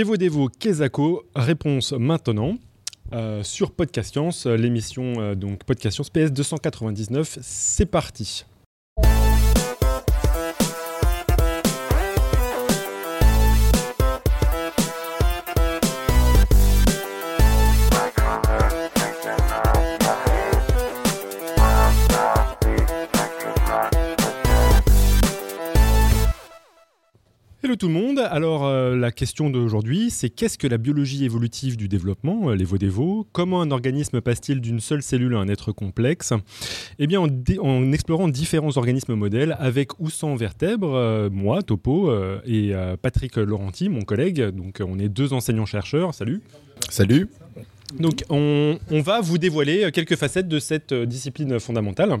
Evo Kezako, réponse maintenant. Euh, sur Podcast Science, l'émission euh, donc Podcast Science PS 299, c'est parti. Tout le monde. Alors euh, la question d'aujourd'hui, c'est qu'est-ce que la biologie évolutive du développement, euh, les VODEVO Comment un organisme passe-t-il d'une seule cellule à un être complexe? Eh bien, en, explorant différents organismes modèles avec ou sans vertèbres, euh, moi, Topo, et Patrick Laurenti, mon collègue. Donc on est deux enseignants-chercheurs. Salut. Salut. Donc, on, va vous dévoiler quelques facettes de cette euh, discipline fondamentale.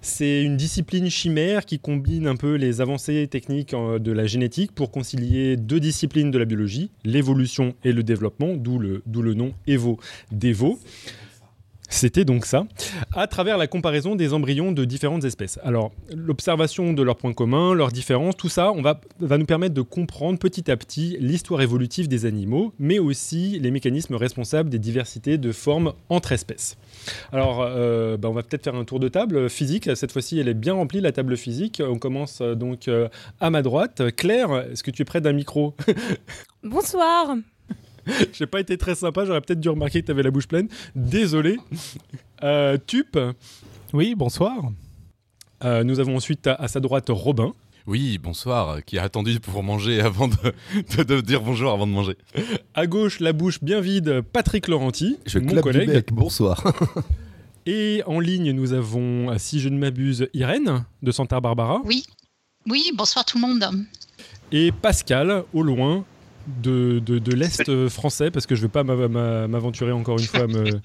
C'est une discipline chimère qui combine un peu les avancées techniques euh, de la génétique pour concilier deux disciplines de la biologie, l'évolution et le développement, d'où le, le nom EVO-DEVO. C'était donc ça, à travers la comparaison des embryons de différentes espèces. Alors, l'observation de leurs points communs, leurs différences, tout ça, on va, va nous permettre de comprendre petit à petit l'histoire évolutive des animaux, mais aussi les mécanismes responsables des diversités de formes entre espèces. Alors, euh, bah, on va peut-être faire un tour de table physique. Cette fois-ci, elle est bien remplie, la table physique. On commence euh, donc euh, à ma droite. Claire, est-ce que tu es près d'un micro? Bonsoir. J'ai pas été très sympa, j'aurais peut-être dû remarquer que tu avais la bouche pleine. Désolé. Euh, Tup. Oui, bonsoir. Euh, nous avons ensuite à, sa droite Robin. Oui, bonsoir, qui a attendu pour manger avant de, dire bonjour avant de manger. À gauche, la bouche bien vide, Patrick Laurenti, je mon collègue. bonsoir. Et en ligne, nous avons, si je ne m'abuse, Irène de Santa Barbara. Oui, oui, bonsoir tout le monde. Et Pascal, au loin, de, de, l'Est français, parce que je ne vais pas m'aventurer encore une fois à me.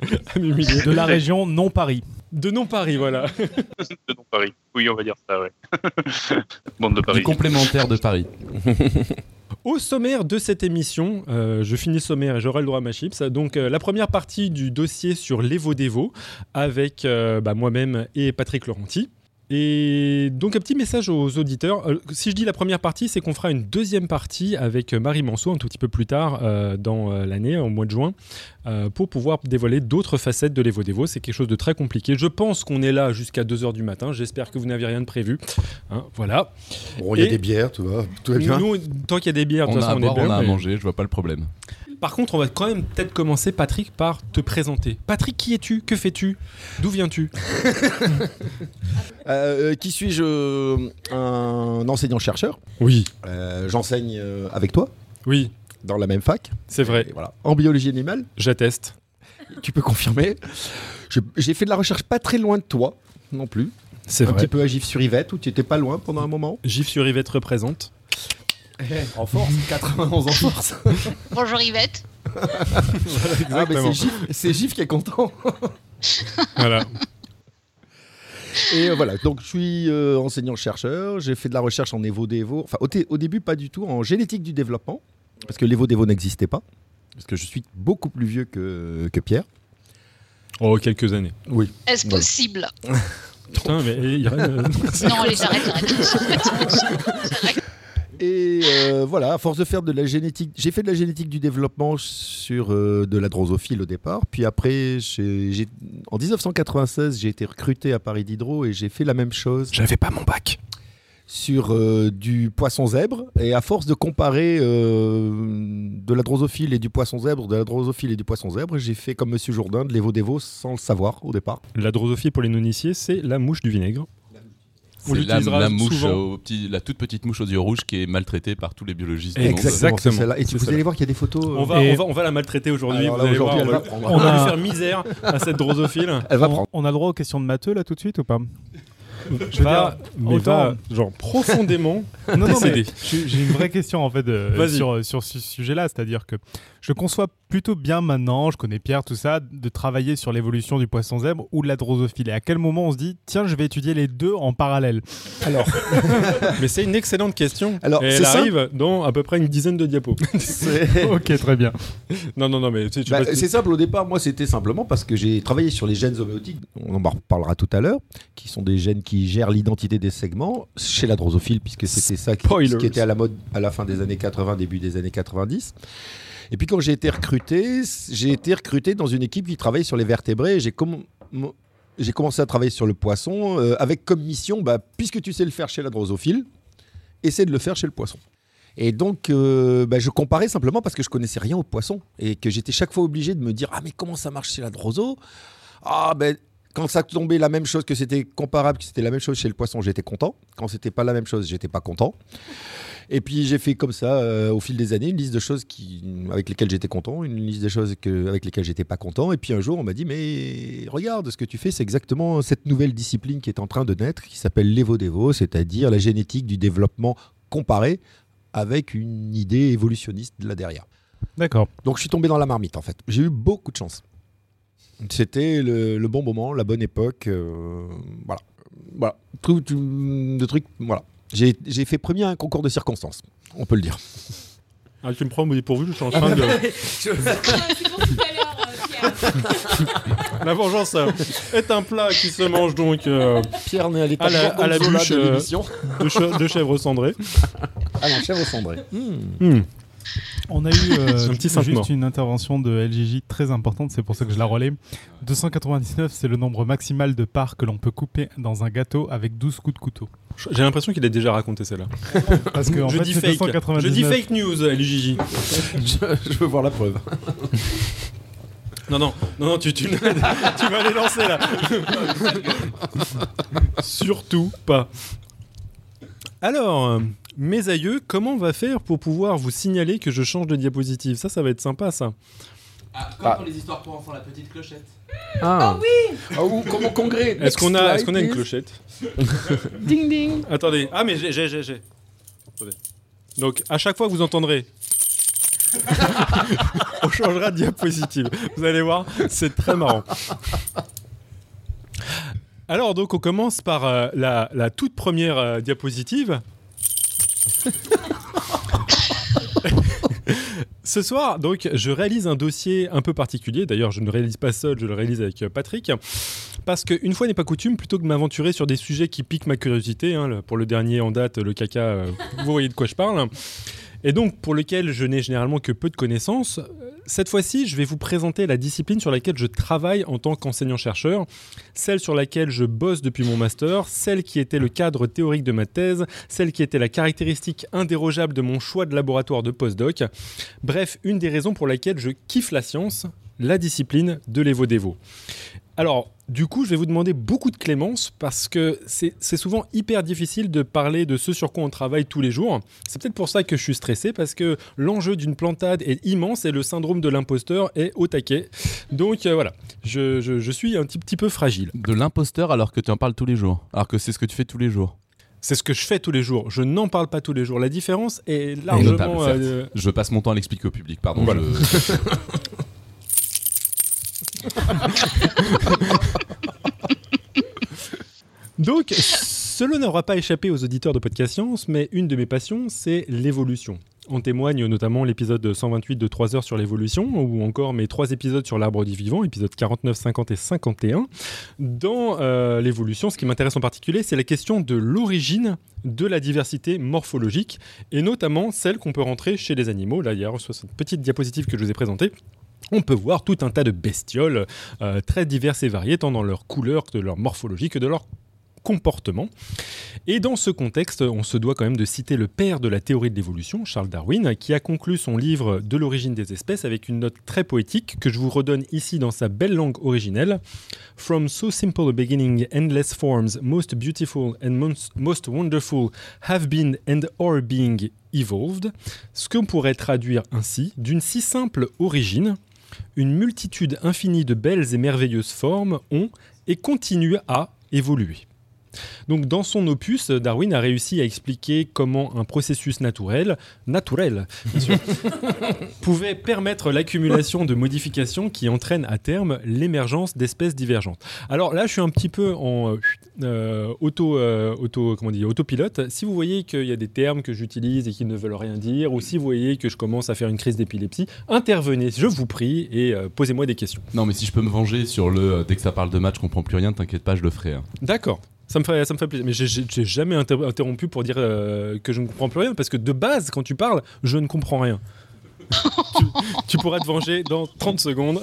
De la région non-Paris. De non-Paris, voilà. de non-Paris. Oui, on va dire ça, ouais. Bande de Paris. complémentaire de Paris. Au sommaire de cette émission, euh, je finis le sommaire et j'aurai le droit à ma chips. Donc, euh, la première partie du dossier sur l'Evo-Devo avec euh, bah, moi-même et Patrick Laurenti. Et donc un petit message aux auditeurs. Euh, si je dis la première partie, c'est qu'on fera une deuxième partie avec Marie Manceau un tout petit peu plus tard euh, dans euh, l'année, au mois de juin, pour pouvoir dévoiler d'autres facettes de l'Evo C'est quelque chose de très compliqué. Je pense qu'on est là jusqu'à 2h du matin. J'espère que vous n'avez rien de prévu. Hein, voilà. Bon, il y a des bières, tout va, tout va bien. Nous, tant qu'il y a des bières, de toute façon, on, est bien. On a à manger, je vois pas le problème. Par contre, on va quand même peut-être commencer, Patrick, par te présenter. Patrick, qui es-tu? Que fais-tu? D'où viens-tu? Euh, Qui suis-je? Un enseignant-chercheur. Oui. Euh, j'enseigne euh, avec toi. Oui. Dans la même fac. C'est vrai. voilà. En biologie animale. J'atteste. Tu peux confirmer. J'ai fait de la recherche pas très loin de toi, non plus. C'est vrai. Un petit peu à Gif-sur-Yvette, où tu étais pas loin pendant un moment. Gif-sur-Yvette représente. En force, 91 en force. Bonjour Yvette. Ah, c'est Gif, qui est content. voilà. Et euh, voilà, donc je suis euh, enseignant-chercheur, j'ai fait de la recherche en Evo-Devo, enfin au, début pas du tout, en génétique du développement, parce que l'Evo-Devo n'existait pas, parce que je suis beaucoup plus vieux que, que Pierre. Oh, quelques années. Oui. Est-ce possible? Putain, mais non, allez, j'arrête, Et euh, voilà, à force de faire de la génétique, j'ai fait de la génétique du développement sur euh, de la drosophile au départ. Puis après, en 1996, j'ai été recruté à Paris Diderot et j'ai fait la même chose. J'avais pas mon bac. Sur euh, du poisson zèbre. Et à force de comparer de la drosophile et du poisson zèbre, de la drosophile et du poisson zèbre, j'ai fait comme Monsieur Jourdain de l'évo-dévo sans le savoir au départ. La drosophile, pour les non-initiés, c'est la mouche du vinaigre. C'est la, mouche au petit, la toute petite mouche aux yeux rouges qui est maltraitée par tous les biologistes. Exactement. Et vous allez voir qu'il y a des photos. On va, on va, on va la maltraiter aujourd'hui. on, va, lui faire misère à cette drosophile. Elle va prendre. On a le droit aux questions de matheux là tout de suite ou pas? Je va, mais va, genre profondément. non, non, mais j'ai une vraie question en fait sur, sur ce sujet-là, c'est-à-dire que je conçois plutôt bien maintenant, je connais Pierre, tout ça, de travailler sur l'évolution du poisson zèbre ou de la drosophile. Et à quel moment on se dit, tiens, je vais étudier les deux en parallèle? Alors, mais c'est une excellente question. Alors, et elle arrive dans à peu près une dizaine de diapos. ok, très bien. Non, non, non, mais bah, c'est simple. Au départ, moi, c'était simplement parce que j'ai travaillé sur les gènes homéotiques. On en parlera tout à l'heure, qui sont des gènes qui gère l'identité des segments chez la drosophile, puisque c'était ça qui, qui, était à la mode à la fin des années 80, début des années 90. Et puis quand j'ai été recruté, j'ai été recruté dans une équipe qui travaille sur les vertébrés. J'ai j'ai commencé à travailler sur le poisson euh, avec comme mission, bah, puisque tu sais le faire chez la drosophile, essaie de le faire chez le poisson. Et donc, euh, bah, je comparais simplement parce que je connaissais rien au poisson et que j'étais chaque fois obligé de me dire ah mais comment ça marche chez la droso Ah ben quand ça tombait la même chose, que c'était comparable, que c'était la même chose chez le poisson, j'étais content. Quand c'était pas la même chose, j'étais pas content. Et puis j'ai fait comme ça euh, au fil des années une liste de choses qui, avec lesquelles j'étais content, une liste de choses que, avec lesquelles j'étais pas content. Et puis un jour on m'a dit mais regarde ce que tu fais, c'est exactement cette nouvelle discipline qui est en train de naître, qui s'appelle l'Evo-Devo, c'est-à-dire la génétique du développement comparé avec une idée évolutionniste là derrière. D'accord. Donc je suis tombé dans la marmite en fait. J'ai eu beaucoup de chance. C'était le, bon moment, la bonne époque. Euh, voilà. Voilà. Tout, de trucs. Voilà. J'ai fait premier un concours de circonstances, on peut le dire. Ah, tu me prends au dépourvu, je suis en train de. la vengeance euh, est un plat qui se mange donc euh, Pierre n'est à, la, à la bûche de, de, de, chèvre cendrée. Ah non, chèvre cendrée. Mmh. On a eu euh, juste une intervention de LGJ très importante, c'est pour ça que je la relais. 299, c'est le nombre maximal de parts que l'on peut couper dans un gâteau avec 12 coups de couteau. J'ai l'impression qu'il a déjà raconté celle-là. Parce que en je, fait, dis fake. je dis fake news, LGJ. je, veux voir la preuve. Non, non, non, non tu, tu, tu vas les lancer là. Surtout pas. Alors, mes aïeux, comment on va faire pour pouvoir vous signaler que je change de diapositive? Ça, ça va être sympa, ça. Ah, comme pour les histoires pour enfants, la petite clochette. Ah, oh, oui ah, ou comment congrès Est-ce qu'on a, est qu'on a une clochette? Ding ding Attendez, ah mais j'ai, j'ai, j'ai. Donc, à chaque fois que vous entendrez on changera de diapositive. Vous allez voir, c'est très marrant. Alors, donc, on commence par euh, la, la, toute première euh, diapositive. Ce soir, donc, je réalise un dossier un peu particulier. D'ailleurs, je ne le réalise pas seul, je le réalise avec euh, Patrick. Parce qu'une fois n'est pas coutume, plutôt que de m'aventurer sur des sujets qui piquent ma curiosité, hein, pour le dernier en date, le caca, euh, vous voyez de quoi je parle et donc pour lequel je n'ai généralement que peu de connaissances. Cette fois-ci, je vais vous présenter la discipline sur laquelle je travaille en tant qu'enseignant-chercheur, celle sur laquelle je bosse depuis mon master, celle qui était le cadre théorique de ma thèse, celle qui était la caractéristique indérogeable de mon choix de laboratoire de postdoc. Bref, une des raisons pour laquelle je kiffe la science, la discipline de l'Evo-Devo. Alors, du coup, je vais vous demander beaucoup de clémence parce que c'est souvent hyper difficile de parler de ce sur quoi on travaille tous les jours. C'est peut-être pour ça que je suis stressé parce que l'enjeu d'une plantade est immense et le syndrome de l'imposteur est au taquet. Donc euh, voilà, je, suis un petit, petit peu fragile. De l'imposteur alors que tu en parles tous les jours, alors que c'est ce que tu fais tous les jours. C'est ce que je fais tous les jours. Je n'en parle pas tous les jours. La différence est largement. Euh, je passe mon temps à l'expliquer au public, pardon. Donc, cela n'aura pas échappé aux auditeurs de Podcast Science, mais une de mes passions, c'est l'évolution. En témoigne notamment l'épisode 128 de 3 heures sur l'évolution, ou encore mes trois épisodes sur l'arbre du vivant, épisodes 49, 50 et 51. Dans euh, l'évolution, ce qui m'intéresse en particulier, c'est la question de l'origine de la diversité morphologique, et notamment celle qu'on peut rentrer chez les animaux. Là, il y a cette petite diapositive que je vous ai présentée on peut voir tout un tas de bestioles euh, très diverses et variées, tant dans leur couleur que de leur morphologie que de leur comportement. Et dans ce contexte, on se doit quand même de citer le père de la théorie de l'évolution, Charles Darwin, qui a conclu son livre De l'origine des espèces avec une note très poétique que je vous redonne ici dans sa belle langue originelle. From so simple a beginning, endless forms, most beautiful and most wonderful have been and are being evolved. Ce qu'on pourrait traduire ainsi, d'une si simple origine, une multitude infinie de belles et merveilleuses formes ont et continuent à évoluer. Donc dans son opus, Darwin a réussi à expliquer comment un processus naturel, naturel pouvait permettre l'accumulation de modifications qui entraînent à terme l'émergence d'espèces divergentes. Alors là, je suis un petit peu en euh, auto, euh, auto, comment dire, autopilote. Si vous voyez qu'il y a des termes que j'utilise et qui ne veulent rien dire, ou si vous voyez que je commence à faire une crise d'épilepsie, intervenez, je vous prie, et euh, posez-moi des questions. Non, mais si je peux me venger sur le dès que ça parle de match, je comprends plus rien, t'inquiète pas, je le ferai. Hein. D'accord. Ça me fait, ça me fait plaisir. Mais j'ai jamais interrompu pour dire euh, que je ne comprends plus rien, parce que de base, quand tu parles, je ne comprends rien. tu, tu, pourras te venger dans 30 secondes.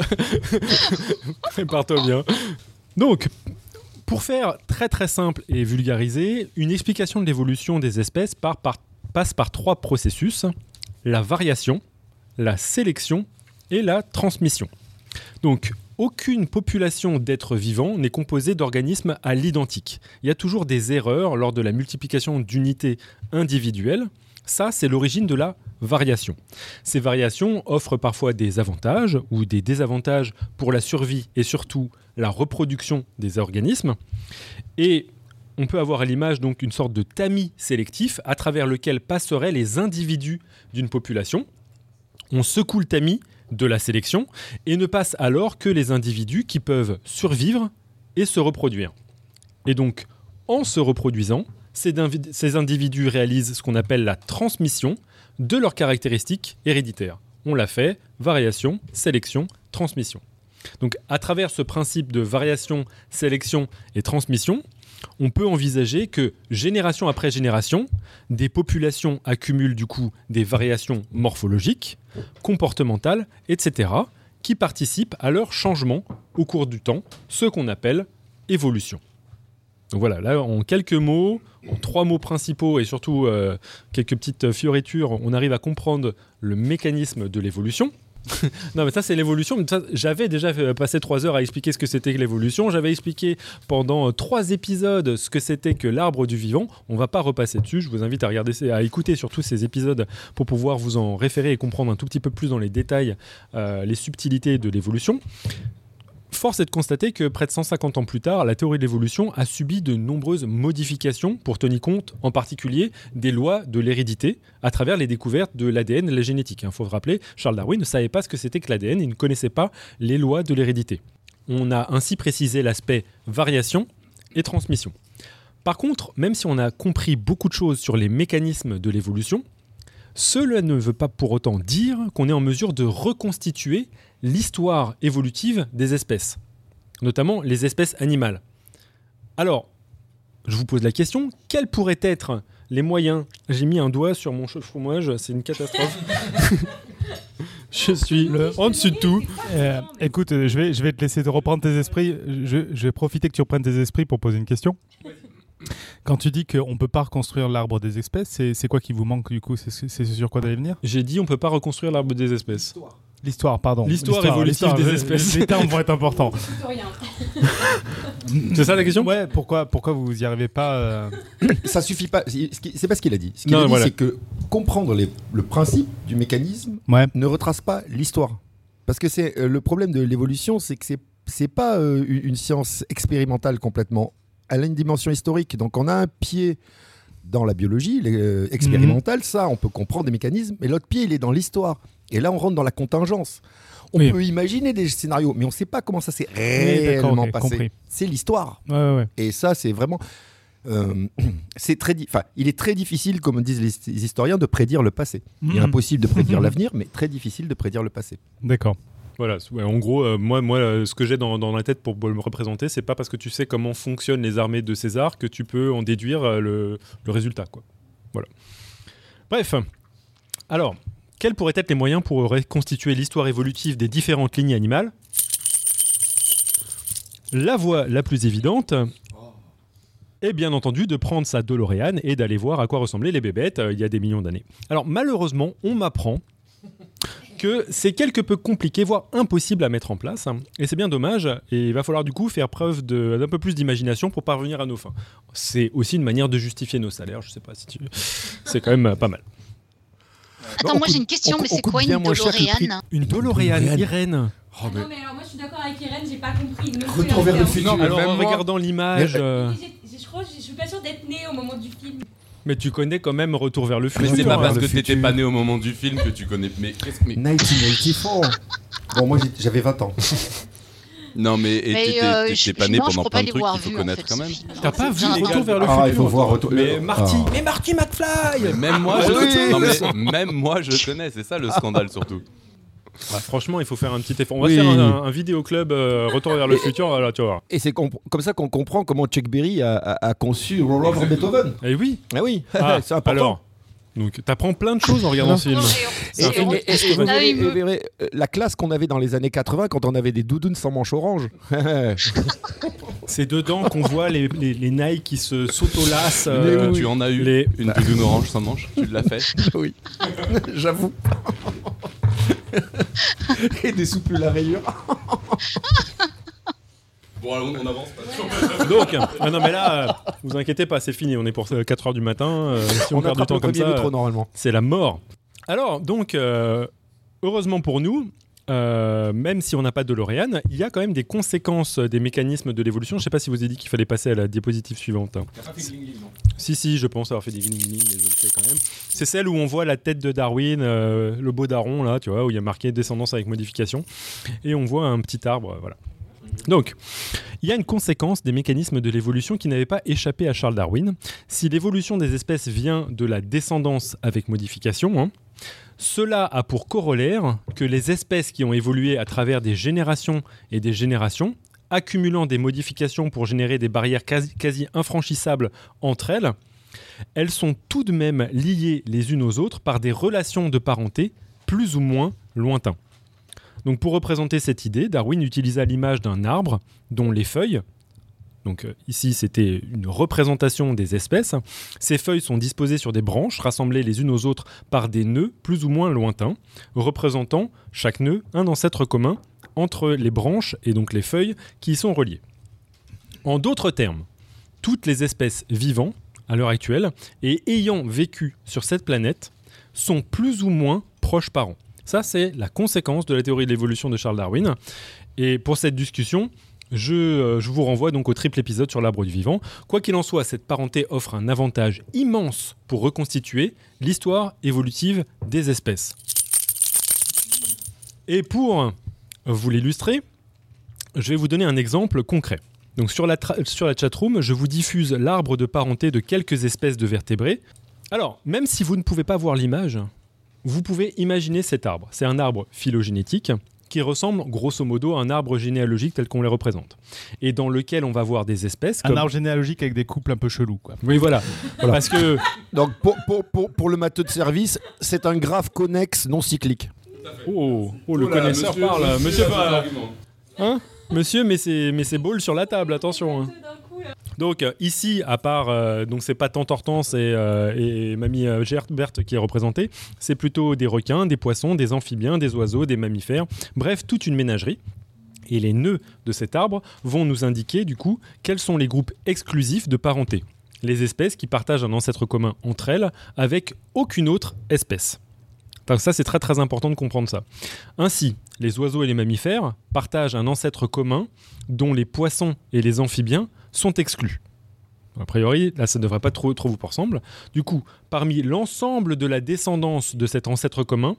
Prépare-toi bien. Donc, pour faire très très simple et vulgarisé, une explication de l'évolution des espèces passe par trois processus la variation, la sélection et la transmission. Donc, aucune population d'êtres vivants n'est composée d'organismes à l'identique. Il y a toujours des erreurs lors de la multiplication d'unités individuelles. Ça, c'est l'origine de la variation. Ces variations offrent parfois des avantages ou des désavantages pour la survie et surtout la reproduction des organismes. Et on peut avoir à l'image donc une sorte de tamis sélectif à travers lequel passeraient les individus d'une population. On secoue le tamis de la sélection et ne passe alors que les individus qui peuvent survivre et se reproduire. Et donc, en se reproduisant, ces, individus réalisent ce qu'on appelle la transmission de leurs caractéristiques héréditaires. On l'a fait, variation, sélection, transmission. Donc à travers ce principe de variation, sélection et transmission, on peut envisager que génération après génération, des populations accumulent du coup des variations morphologiques, comportementales, etc., qui participent à leur changement au cours du temps, ce qu'on appelle évolution. Donc voilà, là en quelques mots, en trois mots principaux et surtout euh, quelques petites fioritures, on arrive à comprendre le mécanisme de l'évolution. Non, mais ça, c'est l'évolution. J'avais déjà passé trois heures à expliquer ce que c'était que l'évolution. J'avais expliqué pendant euh, trois épisodes ce que c'était que l'arbre du vivant. On va pas repasser dessus. Je vous invite à regarder, à écouter surtout ces épisodes pour pouvoir vous en référer et comprendre un tout petit peu plus dans les détails euh, les subtilités de l'évolution. Force est de constater que près de 150 ans plus tard, la théorie de l'évolution a subi de nombreuses modifications pour tenir compte en particulier des lois de l'hérédité à travers les découvertes de l'ADN et la génétique. Il faut se rappeler, Charles Darwin ne savait pas ce que c'était que l'ADN, il ne connaissait pas les lois de l'hérédité. On a ainsi précisé l'aspect variation et transmission. Par contre, même si on a compris beaucoup de choses sur les mécanismes de l'évolution, cela ne veut pas pour autant dire qu'on est en mesure de reconstituer l'histoire évolutive des espèces, notamment les espèces animales. Alors, je vous pose la question, quels pourraient être les moyens? J'ai mis un doigt sur mon fromage, c'est une catastrophe. je suis en dessus de tout. Euh, écoute, je vais, je vais te laisser te reprendre tes esprits. Je, je vais profiter que tu reprennes tes esprits pour poser une question. Quand tu dis qu'on ne peut pas reconstruire l'arbre des espèces, c'est quoi qui vous manque du coup? C'est sur quoi d'aller venir? J'ai dit on ne peut pas reconstruire l'arbre des espèces. L'histoire, pardon. L'histoire évolutive des espèces. Les termes vont être importants. c'est ça la question? Ouais, pourquoi, pourquoi vous n'y arrivez pas euh Ça suffit pas. C'est pas ce qu'il a dit. Ce qu'il a dit, c'est que comprendre le principe du mécanisme ne retrace pas l'histoire. Parce que c'est euh, le problème de l'évolution, c'est que c'est c'est pas euh, une science expérimentale complètement elle a une dimension historique. Donc on a un pied dans la biologie euh, expérimentale, ça, on peut comprendre des mécanismes, mais l'autre pied, il est dans l'histoire. Et là, on rentre dans la contingence. On peut imaginer des scénarios, mais on ne sait pas comment ça s'est réellement passé. C'est l'histoire. Et ça, c'est vraiment. Euh, c'est très, enfin, il est très difficile, comme disent les, historiens, de prédire le passé. Il est mhm. impossible de prédire l'avenir, mais très difficile de prédire le passé. D'accord. Voilà, en gros, euh, moi, moi, euh, ce que j'ai dans, la tête pour, me représenter, c'est pas parce que tu sais comment fonctionnent les armées de César que tu peux en déduire euh, le, résultat, quoi. Voilà. Bref, alors, quels pourraient être les moyens pour reconstituer l'histoire évolutive des différentes lignes animales? La voie la plus évidente est bien entendu de prendre sa DeLorean et d'aller voir à quoi ressemblaient les bébêtes il y a des millions d'années. Alors malheureusement, on m'apprend que c'est quelque peu compliqué, voire impossible à mettre en place. Et c'est bien dommage. Et il va falloir du coup faire preuve d'un peu plus d'imagination pour parvenir à nos fins. C'est aussi une manière de justifier nos salaires. Je sais pas si tu. C'est quand même pas mal. Attends, moi j'ai une question, mais c'est quoi une DeLorean Une DeLorean, Irène oh, Non, mais alors moi je suis d'accord avec Irène, j'ai pas compris. Retour vers le futur. Alors en regardant l'image. Euh, je crois, je suis pas sûr d'être né au moment du film. Mais tu connais quand même Retour vers le futur. Mais c'est pas parce que t'étais pas né au moment du film que tu connais. Mais qu'est-ce que. 1984 Bon, moi j'avais 20 ans. Non, mais euh, pas né pendant plein de trucs qu'il faut connaître quand même. T'as pas vu Retour vers le futur Ah, il faut voir Retour. Mais Marty, ah. mais Marty McFly Même moi, mais même moi je connais, c'est ça le scandale surtout. Ah, franchement, il faut faire un petit effort. On va faire un, vidéo club euh, Retour vers le futur. Voilà, tu vois. Et c'est comme ça qu'on comprend comment Chuck Berry a, conçu Robert Beethoven. Et eh oui. Ah oui, ah, c'est important. Alors, donc, t'apprends plein de choses en regardant ce film. La classe qu'on avait dans les années 80 quand on avait des doudounes sans manche orange. C'est dedans qu'on voit les, les, les Nike qui se s'autolassent. Euh, tu en as eu une doudoune orange sans manche Tu l'as fait Oui, j'avoue. Et des souples à rayures. Bon, on avance pas. Donc, ah non, mais là, euh, vous inquiétez pas, c'est fini. On est pour 4 euh, heures du matin. Euh, si on, perd du temps comme ça, normalement. c'est la mort. Alors, donc, heureusement pour nous, même si on n'a pas de DeLorean, il y a quand même des conséquences des mécanismes de l'évolution. Je ne sais pas si vous avez dit qu'il fallait passer à la diapositive suivante. Si, si, je pense avoir fait des mais je le sais quand même. C'est celle où on voit la tête de Darwin, le beau daron, là, tu vois, où il y a marqué descendance avec modification. Et on voit un petit arbre, voilà. Donc, il y a une conséquence des mécanismes de l'évolution qui n'avait pas échappé à Charles Darwin. Si l'évolution des espèces vient de la descendance avec modification, hein, cela a pour corollaire que les espèces qui ont évolué à travers des générations et des générations, accumulant des modifications pour générer des barrières quasi, infranchissables entre elles, elles sont tout de même liées les unes aux autres par des relations de parenté plus ou moins lointains. Pour représenter cette idée, Darwin utilisa l'image d'un arbre dont les feuilles, donc euh, ici c'était une représentation des espèces, ces feuilles sont disposées sur des branches rassemblées les unes aux autres par des nœuds plus ou moins lointains, représentant chaque nœud un ancêtre commun entre les branches et donc les feuilles qui y sont reliées. En d'autres termes, toutes les espèces vivant à l'heure actuelle et ayant vécu sur cette planète sont plus ou moins proches parents. Ça, c'est la conséquence de la théorie de l'évolution de Charles Darwin. Et pour cette discussion, euh, je, vous renvoie donc au triple épisode sur l'arbre du vivant. Quoi qu'il en soit, cette parenté offre un avantage immense pour reconstituer l'histoire évolutive des espèces. Et pour vous l'illustrer, je vais vous donner un exemple concret. Donc sur la, sur la chatroom, je vous diffuse l'arbre de parenté de quelques espèces de vertébrés. Alors, même si vous ne pouvez pas voir l'image, vous pouvez imaginer cet arbre. C'est un arbre phylogénétique qui ressemble grosso modo à un arbre généalogique tel qu'on les représente. Et dans lequel on va voir des espèces. Un arbre généalogique avec des couples un peu chelous. Quoi. Oui, voilà. Parce que. Donc pour, pour, pour, le matheux de service, c'est un graphe connexe non cyclique. Oh, oh le connaisseur parle. Monsieur, hein? Monsieur, mais c'est ball sur la table, attention. Hein. Donc euh, ici, à part, euh, donc c'est pas tant Hortense et, euh, mamie Gerbert qui est représentée, c'est plutôt des requins, des poissons, des amphibiens, des oiseaux, des mammifères, bref, toute une ménagerie. Et les nœuds de cet arbre vont nous indiquer du coup quels sont les groupes exclusifs de parenté. Les espèces qui partagent un ancêtre commun entre elles avec aucune autre espèce. Donc ça c'est très très important de comprendre ça. Ainsi, les oiseaux et les mammifères partagent un ancêtre commun dont les poissons et les amphibiens sont exclus. A priori, là, ça ne devrait pas trop, trop vous ressembler. Du coup, parmi l'ensemble de la descendance de cet ancêtre commun,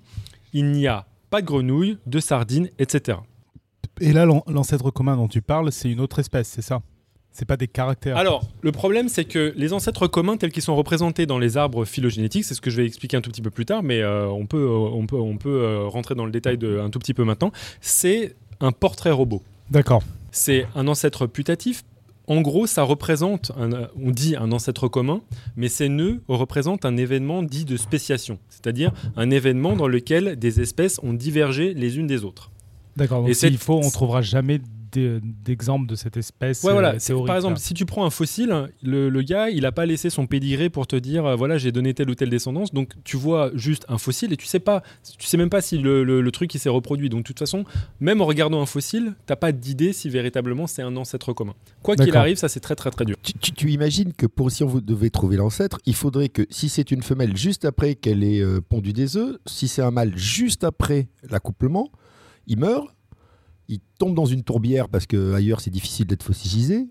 il n'y a pas de grenouilles, de sardines, etc. Et là, l'ancêtre commun dont tu parles, c'est une autre espèce, c'est ça? C'est pas des caractères. Alors, le problème, c'est que les ancêtres communs tels qu'ils sont représentés dans les arbres phylogénétiques, c'est ce que je vais expliquer un tout petit peu plus tard, mais euh, on peut, euh, on peut, on peut euh, rentrer dans le détail de, un tout petit peu maintenant. C'est un portrait robot. D'accord. C'est un ancêtre putatif en gros, ça représente, on dit un ancêtre commun, mais ces nœuds représentent un événement dit de spéciation, c'est-à-dire un événement dans lequel des espèces ont divergé les unes des autres. D'accord, donc s'il faut, on trouvera jamais d'exemples de cette espèce ouais, voilà. Euh, par exemple, si tu prends un fossile, le, gars, il n'a pas laissé son pédigré pour te dire, euh, voilà, j'ai donné telle ou telle descendance. Donc, tu vois juste un fossile et tu sais pas, tu sais même pas si le, truc il s'est reproduit. Donc, de toute façon, même en regardant un fossile, t'as pas d'idée si véritablement c'est un ancêtre commun. Quoi qu'il arrive, ça c'est très très très dur. Tu, imagines que pour si on vous devait trouver l'ancêtre, il faudrait que si c'est une femelle juste après qu'elle ait euh, pondu des œufs, si c'est un mâle juste après l'accouplement, il meurt il tombe dans une tourbière parce que ailleurs c'est difficile d'être fossilisé,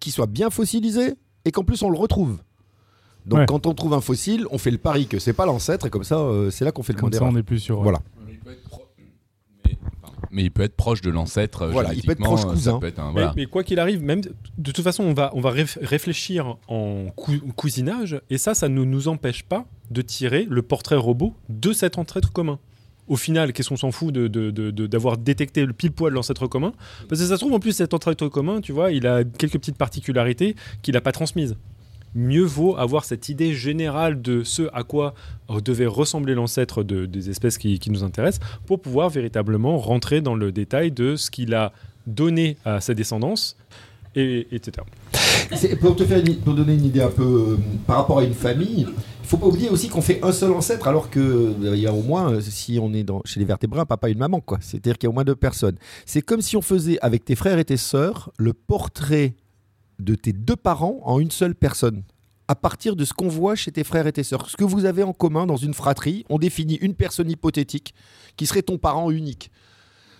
qu'il soit bien fossilisé et qu'en plus on le retrouve. Donc quand on trouve un fossile, on fait le pari que c'est pas l'ancêtre et comme ça euh, c'est là qu'on fait le comme ça, on est plus sûr. Voilà. Mais il peut être proche de l'ancêtre. Euh, voilà, il peut être proche cousin. mais, quoi qu'il arrive, même de toute façon, on va, on va réfléchir en cousinage, et ça, ça ne nous empêche pas de tirer le portrait robot de cet ancêtre commun. Au final, qu'est-ce qu'on s'en fout d'avoir de, détecté le pile poil de l'ancêtre commun Parce que ça se trouve, en plus, cet ancêtre commun, tu vois, il a quelques petites particularités qu'il n'a pas transmises. Mieux vaut avoir cette idée générale de ce à quoi devait ressembler l'ancêtre des espèces qui, nous intéressent pour pouvoir véritablement rentrer dans le détail de ce qu'il a donné à sa descendance, et, etc. Pour te faire pour donner une idée un peu euh, par rapport à une famille, il faut pas oublier aussi qu'on fait un seul ancêtre, alors que euh, il y a au moins, euh, si on est dans, chez les vertébrés, un papa et une maman, quoi. C'est-à-dire qu'il y a au moins deux personnes. C'est comme si on faisait avec tes frères et tes sœurs le portrait de tes deux parents en une seule personne. À partir de ce qu'on voit chez tes frères et tes sœurs, ce que vous avez en commun dans une fratrie, on définit une personne hypothétique qui serait ton parent unique.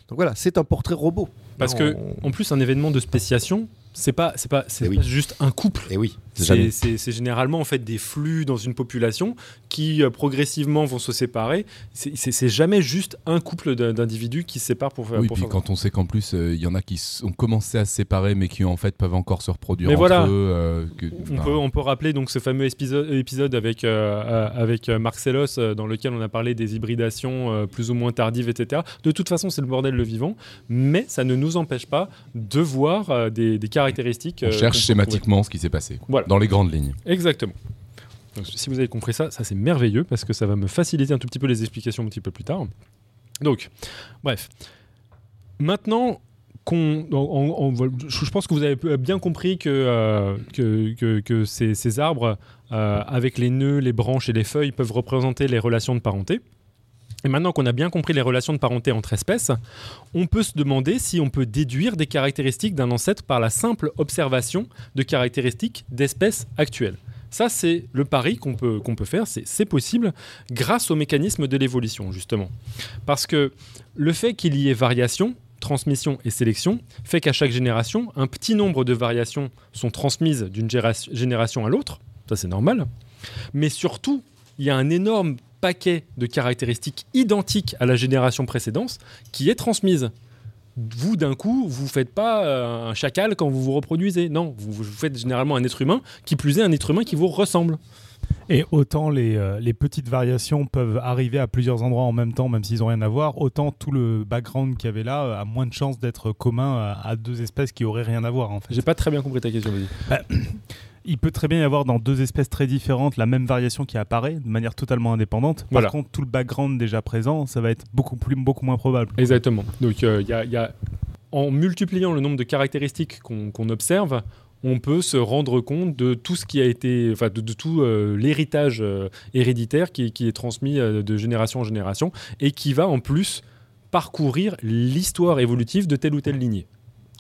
Donc voilà, c'est un portrait robot. Parce que, en plus, un événement de spéciation, c'est pas c'est pas c'est eh juste un couple. Et eh oui. C'est généralement en fait des flux dans une population qui euh, progressivement vont se séparer. C'est jamais juste un couple d'individus qui se séparent pour faire. Oui, puis quand on sait qu'en plus euh, il y en a qui ont commencé à se séparer mais qui en fait peuvent encore se reproduire. Mais entre voilà. Eux, euh, on, peut, on peut rappeler donc ce fameux épisode, épisode avec avec Marcelos dans lequel on a parlé des hybridations plus ou moins tardives, etc. De toute façon, c'est le bordel le vivant, mais ça ne nous empêche pas de voir des, des caractéristiques. On cherche schématiquement ce qui s'est passé, dans les grandes lignes. Exactement. si vous avez compris ça, ça c'est merveilleux parce que ça va me faciliter un tout petit peu les explications un petit peu plus tard. Donc, bref. Maintenant qu'on, je pense que vous avez bien compris que, euh, que, que, ces, arbres, euh, avec les nœuds, les branches et les feuilles, peuvent représenter les relations de parenté. Et maintenant qu'on a bien compris les relations de parenté entre espèces, on peut se demander si on peut déduire des caractéristiques d'un ancêtre par la simple observation de caractéristiques d'espèces actuelles. Ça, c'est le pari qu'on peut, peut faire, c'est possible grâce au mécanisme de l'évolution, justement. Parce que le fait qu'il y ait variation, transmission et sélection fait qu'à chaque génération, un petit nombre de variations sont transmises d'une génération à l'autre, ça c'est normal, mais surtout, il y a un énorme paquet de caractéristiques identiques à la génération précédente qui est transmise. Vous, d'un coup, vous ne faites pas euh, un chacal quand vous vous reproduisez. Non, vous, faites généralement un être humain, qui plus est un être humain qui vous ressemble. Et autant les, euh, les, petites variations peuvent arriver à plusieurs endroits en même temps, même s'ils n'ont rien à voir, autant tout le background qu'il y avait là a moins de chances d'être commun à, deux espèces qui auraient rien à voir. En fait. J'ai pas très bien compris ta question. Bah, il peut très bien y avoir dans deux espèces très différentes la même variation qui apparaît de manière totalement indépendante. Par contre, tout le background déjà présent, ça va être beaucoup, plus, beaucoup moins probable. Exactement. Donc, il euh, y, a, en multipliant le nombre de caractéristiques qu'on observe, on peut se rendre compte de tout ce qui a été, enfin, de, tout euh, l'héritage euh, héréditaire qui, qui, est transmis de génération en génération et qui va en plus parcourir l'histoire évolutive de telle ou telle lignée.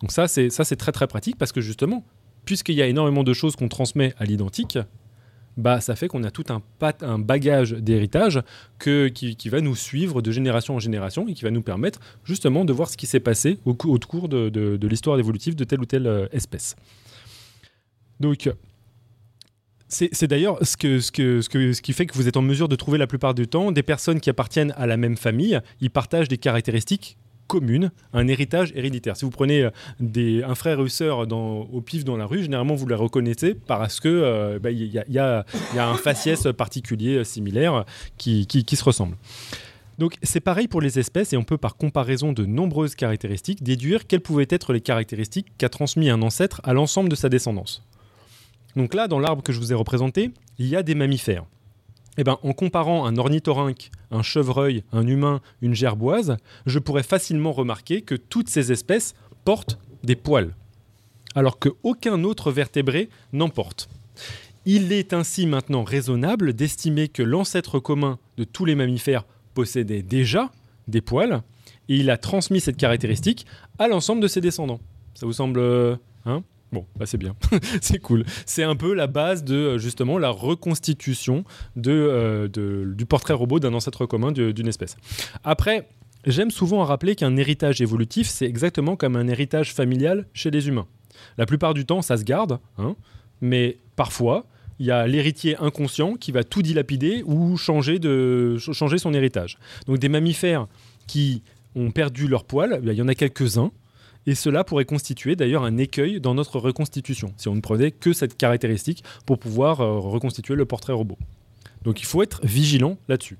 Donc ça, c'est ça, c'est très très pratique parce que justement, puisqu'il y a énormément de choses qu'on transmet à l'identique, bah, ça fait qu'on a tout un, bagage d'héritage qui, qui, va nous suivre de génération en génération et qui va nous permettre justement de voir ce qui s'est passé au, cours de, l'histoire évolutive de telle ou telle euh, espèce. Donc, c'est d'ailleurs ce qui fait que vous êtes en mesure de trouver la plupart du temps des personnes qui appartiennent à la même famille, ils partagent des caractéristiques commune, un héritage héréditaire. Si vous prenez euh, des, un frère une sœur dans, au pif dans la rue, généralement vous les reconnaissez parce que il y, a, un faciès particulier euh, similaire qui, qui, se ressemble. Donc c'est pareil pour les espèces et on peut par comparaison de nombreuses caractéristiques déduire quelles pouvaient être les caractéristiques qu'a transmis un ancêtre à l'ensemble de sa descendance. Donc là, dans l'arbre que je vous ai représenté, il y a des mammifères eh ben, en comparant un ornithorynque, un chevreuil, un humain, une gerboise, je pourrais facilement remarquer que toutes ces espèces portent des poils, alors qu'aucun autre vertébré n'en porte. Il est ainsi maintenant raisonnable d'estimer que l'ancêtre commun de tous les mammifères possédait déjà des poils, et il a transmis cette caractéristique à l'ensemble de ses descendants. Ça vous semble... Euh, hein? Bon, bah c'est bien, c'est cool. C'est un peu la base de euh, justement la reconstitution euh, de, du portrait robot d'un ancêtre commun d'une espèce. Après, j'aime souvent rappeler qu'un héritage évolutif, c'est exactement comme un héritage familial chez les humains. La plupart du temps, ça se garde, hein, mais parfois, il y a l'héritier inconscient qui va tout dilapider ou changer, de, changer son héritage. Donc des mammifères qui ont perdu leur poil, il y en a quelques-uns, et cela pourrait constituer d'ailleurs un écueil dans notre reconstitution, si on ne prenait que cette caractéristique pour pouvoir euh, reconstituer le portrait robot. Donc il faut être vigilant là-dessus.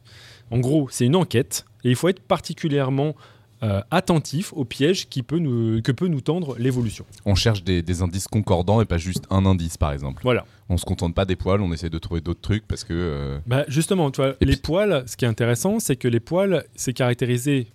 En gros, c'est une enquête et il faut être particulièrement euh, attentif qui peut nous, que peut nous tendre l'évolution. On cherche des, indices concordants et pas juste un indice, par exemple. Voilà. On se contente pas des poils, on essaie de trouver d'autres trucs parce que. Euh, bah justement, tu vois, les poils, ce qui est intéressant, c'est que les poils, c'est caractérisé,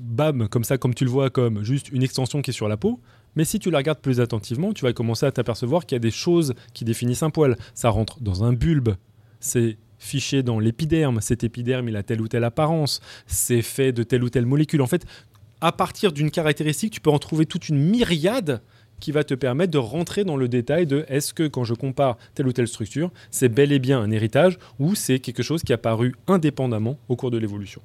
bam, comme ça, comme tu le vois, comme juste une extension qui est sur la peau. Mais si tu la regardes plus attentivement, tu vas commencer à t'apercevoir qu'il y a des choses qui définissent un poil. Ça rentre dans un bulbe. C'est fiché dans l'épiderme. Cet épiderme, il a telle ou telle apparence. C'est fait de telle ou telle molécule. En fait, à partir d'une caractéristique, tu peux en trouver toute une myriade qui va te permettre de rentrer dans le détail de est-ce que quand je compare telle ou telle structure, c'est bel et bien un héritage ou c'est quelque chose qui a paru indépendamment au cours de l'évolution.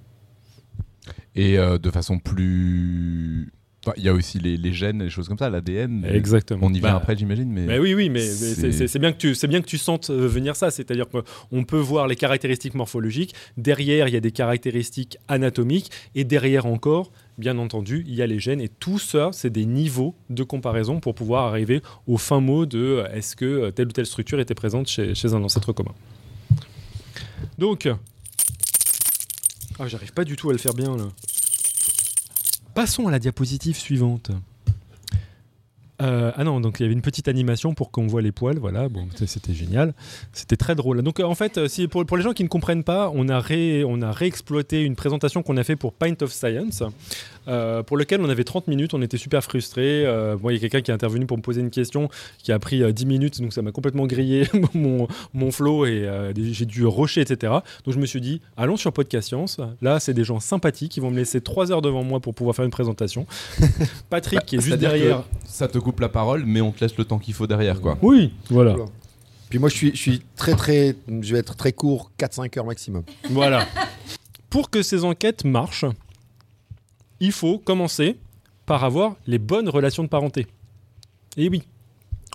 Et euh, de façon plus il y a aussi les, gènes, les choses comme ça, l'ADN. Exactement. On y vient bah, après, j'imagine. Mais, oui, oui, mais c'est bien que tu, c'est bien que tu sentes euh, venir ça. C'est-à-dire qu'on peut voir les caractéristiques morphologiques. Derrière, il y a des caractéristiques anatomiques, et derrière encore, bien entendu, il y a les gènes. Et tout ça, c'est des niveaux de comparaison pour pouvoir arriver au fin mot de euh, est-ce que telle ou telle structure était présente chez, chez un ancêtre commun. Donc, ah, j'arrive pas du tout à le faire bien là. Passons à la diapositive suivante. Euh, ah non, donc il y avait une petite animation pour qu'on voit les poils, voilà, bon, c'était génial, c'était très drôle. Donc euh, en fait, euh, pour, les gens qui ne comprennent pas, on a, ré, on réexploité une présentation qu'on a fait pour Paint of Science, euh, pour lequel on avait 30 minutes, on était super frustrés. Euh, moi, il y a quelqu'un qui est intervenu pour me poser une question qui a pris 10 minutes, donc ça m'a complètement grillé mon, mon flow et j'ai dû rocher, etc. Donc je me suis dit, allons sur Podcast Science, là c'est des gens sympathiques qui vont me laisser 3 heures devant moi pour pouvoir faire une présentation. Patrick qui est juste derrière. Ça te coupe la parole, mais on te laisse le temps qu'il faut derrière, quoi. Oui, voilà. Puis moi, je suis, je suis très, très. Je vais être très court, 4-5 heures maximum. Voilà. Pour que ces enquêtes marchent, il faut commencer par avoir les bonnes relations de parenté. Et oui,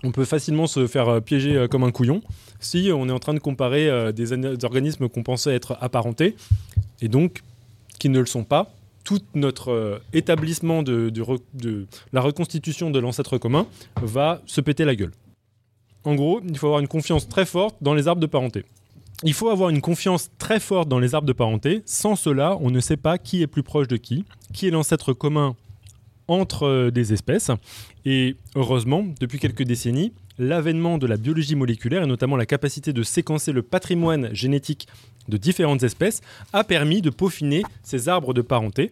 on peut facilement se faire euh, piéger euh, comme un couillon si on est en train de comparer euh, des, organismes qu'on pensait être apparentés et donc qui ne le sont pas tout notre établissement de, la reconstitution de l'ancêtre commun va se péter la gueule. En gros, il faut avoir une confiance très forte dans les arbres de parenté. Il faut avoir une confiance très forte dans les arbres de parenté. Sans cela, on ne sait pas qui est plus proche de qui, qui est l'ancêtre commun entre euh, des espèces. Et heureusement, depuis quelques décennies, l'avènement de la biologie moléculaire et notamment la capacité de séquencer le patrimoine génétique de différentes espèces a permis de peaufiner ces arbres de parenté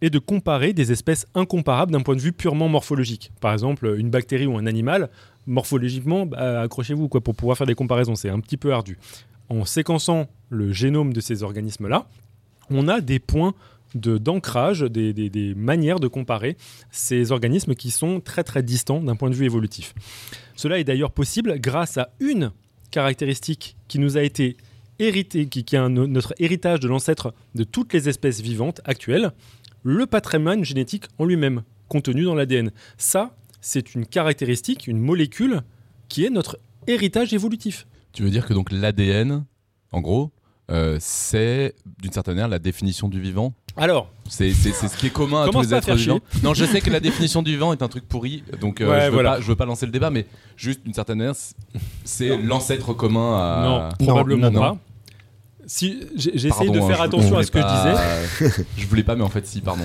et de comparer des espèces incomparables d'un point de vue purement morphologique. Par exemple, une bactérie ou un animal, morphologiquement, bah, accrochez-vous quoi, pour pouvoir faire des comparaisons, c'est un petit peu ardu. En séquençant le génome de ces organismes-là, on a des points d'ancrage, des, manières de comparer ces organismes qui sont très très distants d'un point de vue évolutif. Cela est d'ailleurs possible grâce à une caractéristique qui nous a été hérité, qui, qui est notre héritage de l'ancêtre de toutes les espèces vivantes actuelles, le patrimoine génétique en lui-même, contenu dans l'ADN. Ça, c'est une caractéristique, une molécule qui est notre héritage évolutif. Tu veux dire que donc l'ADN, en gros, euh, c'est d'une certaine manière la définition du vivant? Alors, c'est ce qui est commun à tous les êtres vivants. Non, je sais que la définition du vivant est un truc pourri, donc euh, je, veux pas, je veux pas lancer le débat, mais juste d'une certaine manière, c'est l'ancêtre commun à. Non, probablement pas si j'essaye de faire hein, attention à ce que je disais. je voulais pas, mais en fait, si, pardon.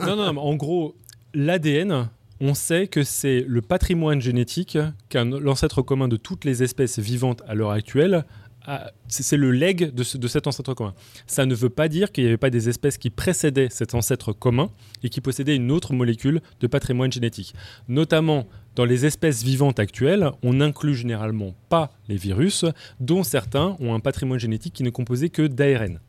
non, non, non, en gros, l'ADN, on sait que c'est le patrimoine génétique qu'un l'ancêtre commun de toutes les espèces vivantes à l'heure actuelle c'est le leg de, cet ancêtre commun. Ça ne veut pas dire qu'il n'y avait pas des espèces qui précédaient cet ancêtre commun et qui possédaient une autre molécule de patrimoine génétique. Notamment dans les espèces vivantes actuelles, on n'inclut généralement pas les virus, dont certains ont un patrimoine génétique qui n'est composé que d'ARN.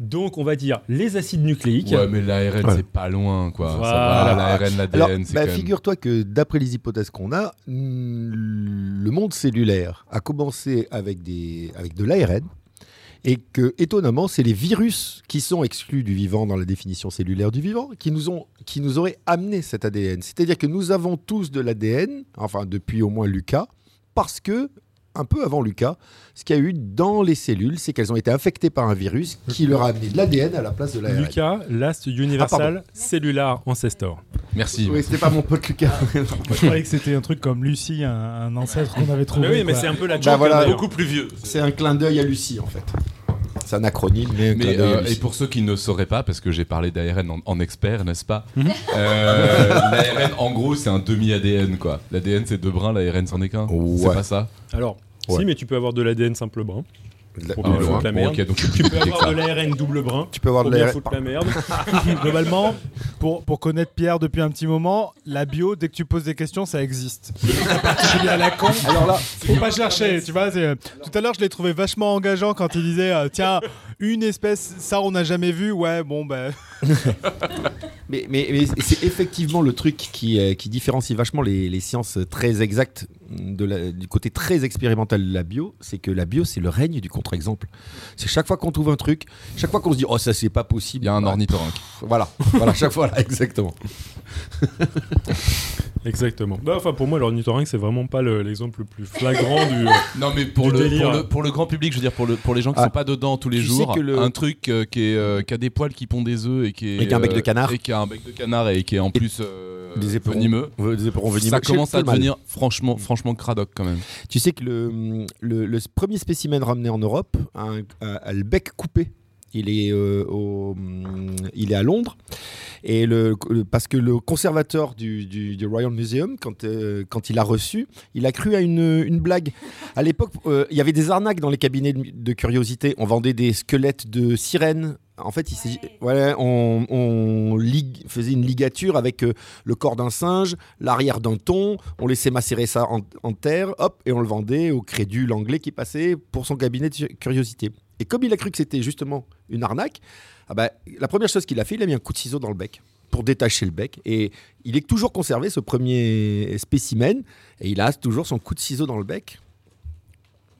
Donc, on va dire les acides nucléiques. Ouais, mais l'ARN, c'est pas loin, quoi. L'ARN, l'ADN, c'est bah, Figure-toi que d'après les hypothèses qu'on a, le monde cellulaire a commencé avec, des, avec de l'ARN. Et que, étonnamment, c'est les virus qui sont exclus du vivant dans la définition cellulaire du vivant qui nous, ont, qui nous auraient amené cet ADN. C'est-à-dire que nous avons tous de l'ADN, enfin depuis au moins Lucas, parce que un peu avant Lucas, ce qu'il y a eu dans les cellules, c'est qu'elles ont été infectées par un virus qui leur a amené de l'ADN à la place de l'ARN. Lucas, Last Universal ah, Cellular Ancestor. Merci. Oui, c'était pas mon pote Lucas. je croyais que c'était un truc comme Lucie, un, ancêtre qu'on avait trouvé. Mais oui, mais c'est un peu la bah voilà, beaucoup plus vieux. C'est un clin d'œil à Lucie, en fait. C'est un acronyme, mais, et pour ceux qui ne sauraient pas, parce que j'ai parlé d'ARN en, expert, n'est-ce pas mhm. L'ARN, en gros, c'est un demi-ADN, quoi. L'ADN, c'est deux brins, l'ARN, c'en est qu'un. C'est pas ça Alors, si, mais tu peux avoir de l'ADN simple brun. Pour bien foutre la merde. tu peux avoir de l'ARN double brun. Tu peux avoir de l'ARN. la merde. Globalement, pour, pour connaître Pierre depuis un petit moment, la bio, dès que tu poses des questions, ça existe. particulier à la con. Alors là, faut pas chercher. Tu vois, euh, tout à l'heure, je l'ai trouvé vachement engageant quand il disait euh, Tiens, une espèce, ça on n'a jamais vu. Ouais, bon, ben. mais, mais, c'est effectivement le truc qui, euh, qui différencie vachement les, les, sciences très exactes de la, du côté très expérimental de la bio, c'est que la bio, c'est le règne du contre-exemple. C'est chaque fois qu'on trouve un truc, chaque fois qu'on se dit oh ça c'est pas possible, il y a un bah, ornithorynque. Voilà, voilà chaque fois là, exactement. Exactement. Bah, enfin, pour moi, l'ornithorynque, c'est vraiment pas l'exemple le, plus flagrant du. non, mais pour, le, pour, le, grand public, je veux dire, pour, le, pour les gens qui ah. sont pas dedans tous les jours, un truc euh, qui, est, euh, qui a des poils qui pondent des œufs et qui est. Et qui a un bec de canard. Et qui a un bec de canard et qui est en plus. Euh, des éperons, venimeux. Des éperons venimeux. Ça commence à devenir franchement, franchement cradoc quand même. Tu sais que le, le, premier spécimen ramené en Europe a le bec coupé il est, euh, au, mm, il est à Londres. Et le, parce que le conservateur du, du, Royal Museum, quand, euh, quand il a reçu, il a cru à une, une blague. À l'époque, euh, il y avait des arnaques dans les cabinets de, curiosité. On vendait des squelettes de sirènes en fait, il ouais, on, on faisait une ligature avec le corps d'un singe, l'arrière d'un thon, on laissait macérer ça en, en, terre, hop, et on le vendait au crédule anglais qui passait pour son cabinet de curiosité. Et comme il a cru que c'était justement une arnaque, ah bah, la première chose qu'il a fait, il a mis un coup de ciseau dans le bec pour détacher le bec. Et il est toujours conservé, ce premier spécimen, et il a toujours son coup de ciseau dans le bec.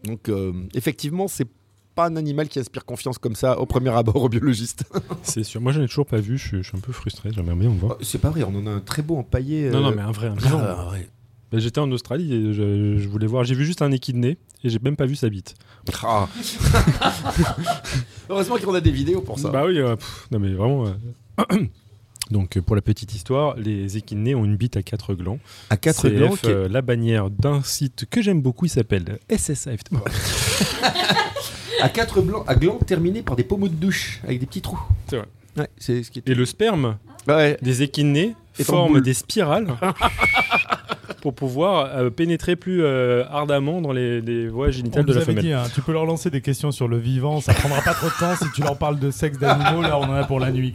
Donc, euh, effectivement, c'est pas un animal qui inspire confiance comme ça au premier abord au biologiste. c'est sûr. Moi, je n'ai toujours pas vu. Je suis, un peu frustré. J'aimerais bien voir. C'est pas vrai. On en a un très beau empaillé. Non, non, euh, mais un vrai. Un ah, bah, j'étais en Australie et je, voulais voir. J'ai vu juste un échidné et j'ai même pas vu sa bite. Ah. Heureusement qu'on a des vidéos pour ça. Bah oui, euh, non mais vraiment. Euh, donc pour la petite histoire, les échidnés ont une bite à quatre glands. À quatre glands. Euh, la bannière d'un site que j'aime beaucoup, il s'appelle SSAF. à quatre blancs, à glands terminés par des pommeaux de douche avec des petits trous. C'est vrai. Ouais, c'est ce qui Et le sperme des échidnés forme des spirales pour pouvoir euh, pénétrer plus euh, ardemment dans les, voies génitales de la femelle. Dit, hein, tu peux leur lancer des questions sur le vivant, ça prendra pas trop de temps si tu leur parles de sexe d'animaux, là on en a pour la nuit.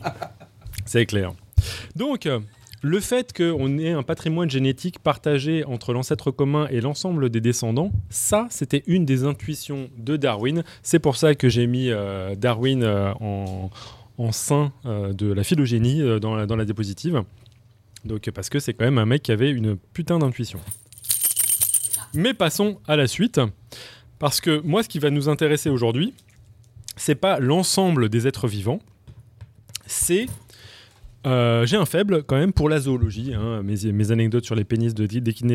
C'est clair. Donc, le fait qu'on ait un patrimoine génétique partagé entre l'ancêtre commun et l'ensemble des descendants, ça, c'était une des intuitions de Darwin. C'est pour ça que j'ai mis euh, Darwin en, sein de la phylogénie dans la, dans la diapositive. Donc parce que c'est quand même un mec qui avait une putain d'intuition. Mais passons à la suite, parce que moi, ce qui va nous intéresser aujourd'hui, c'est pas l'ensemble des êtres vivants, c'est euh, j'ai un faible quand même pour la zoologie. Hein. Mes, anecdotes sur les pénis de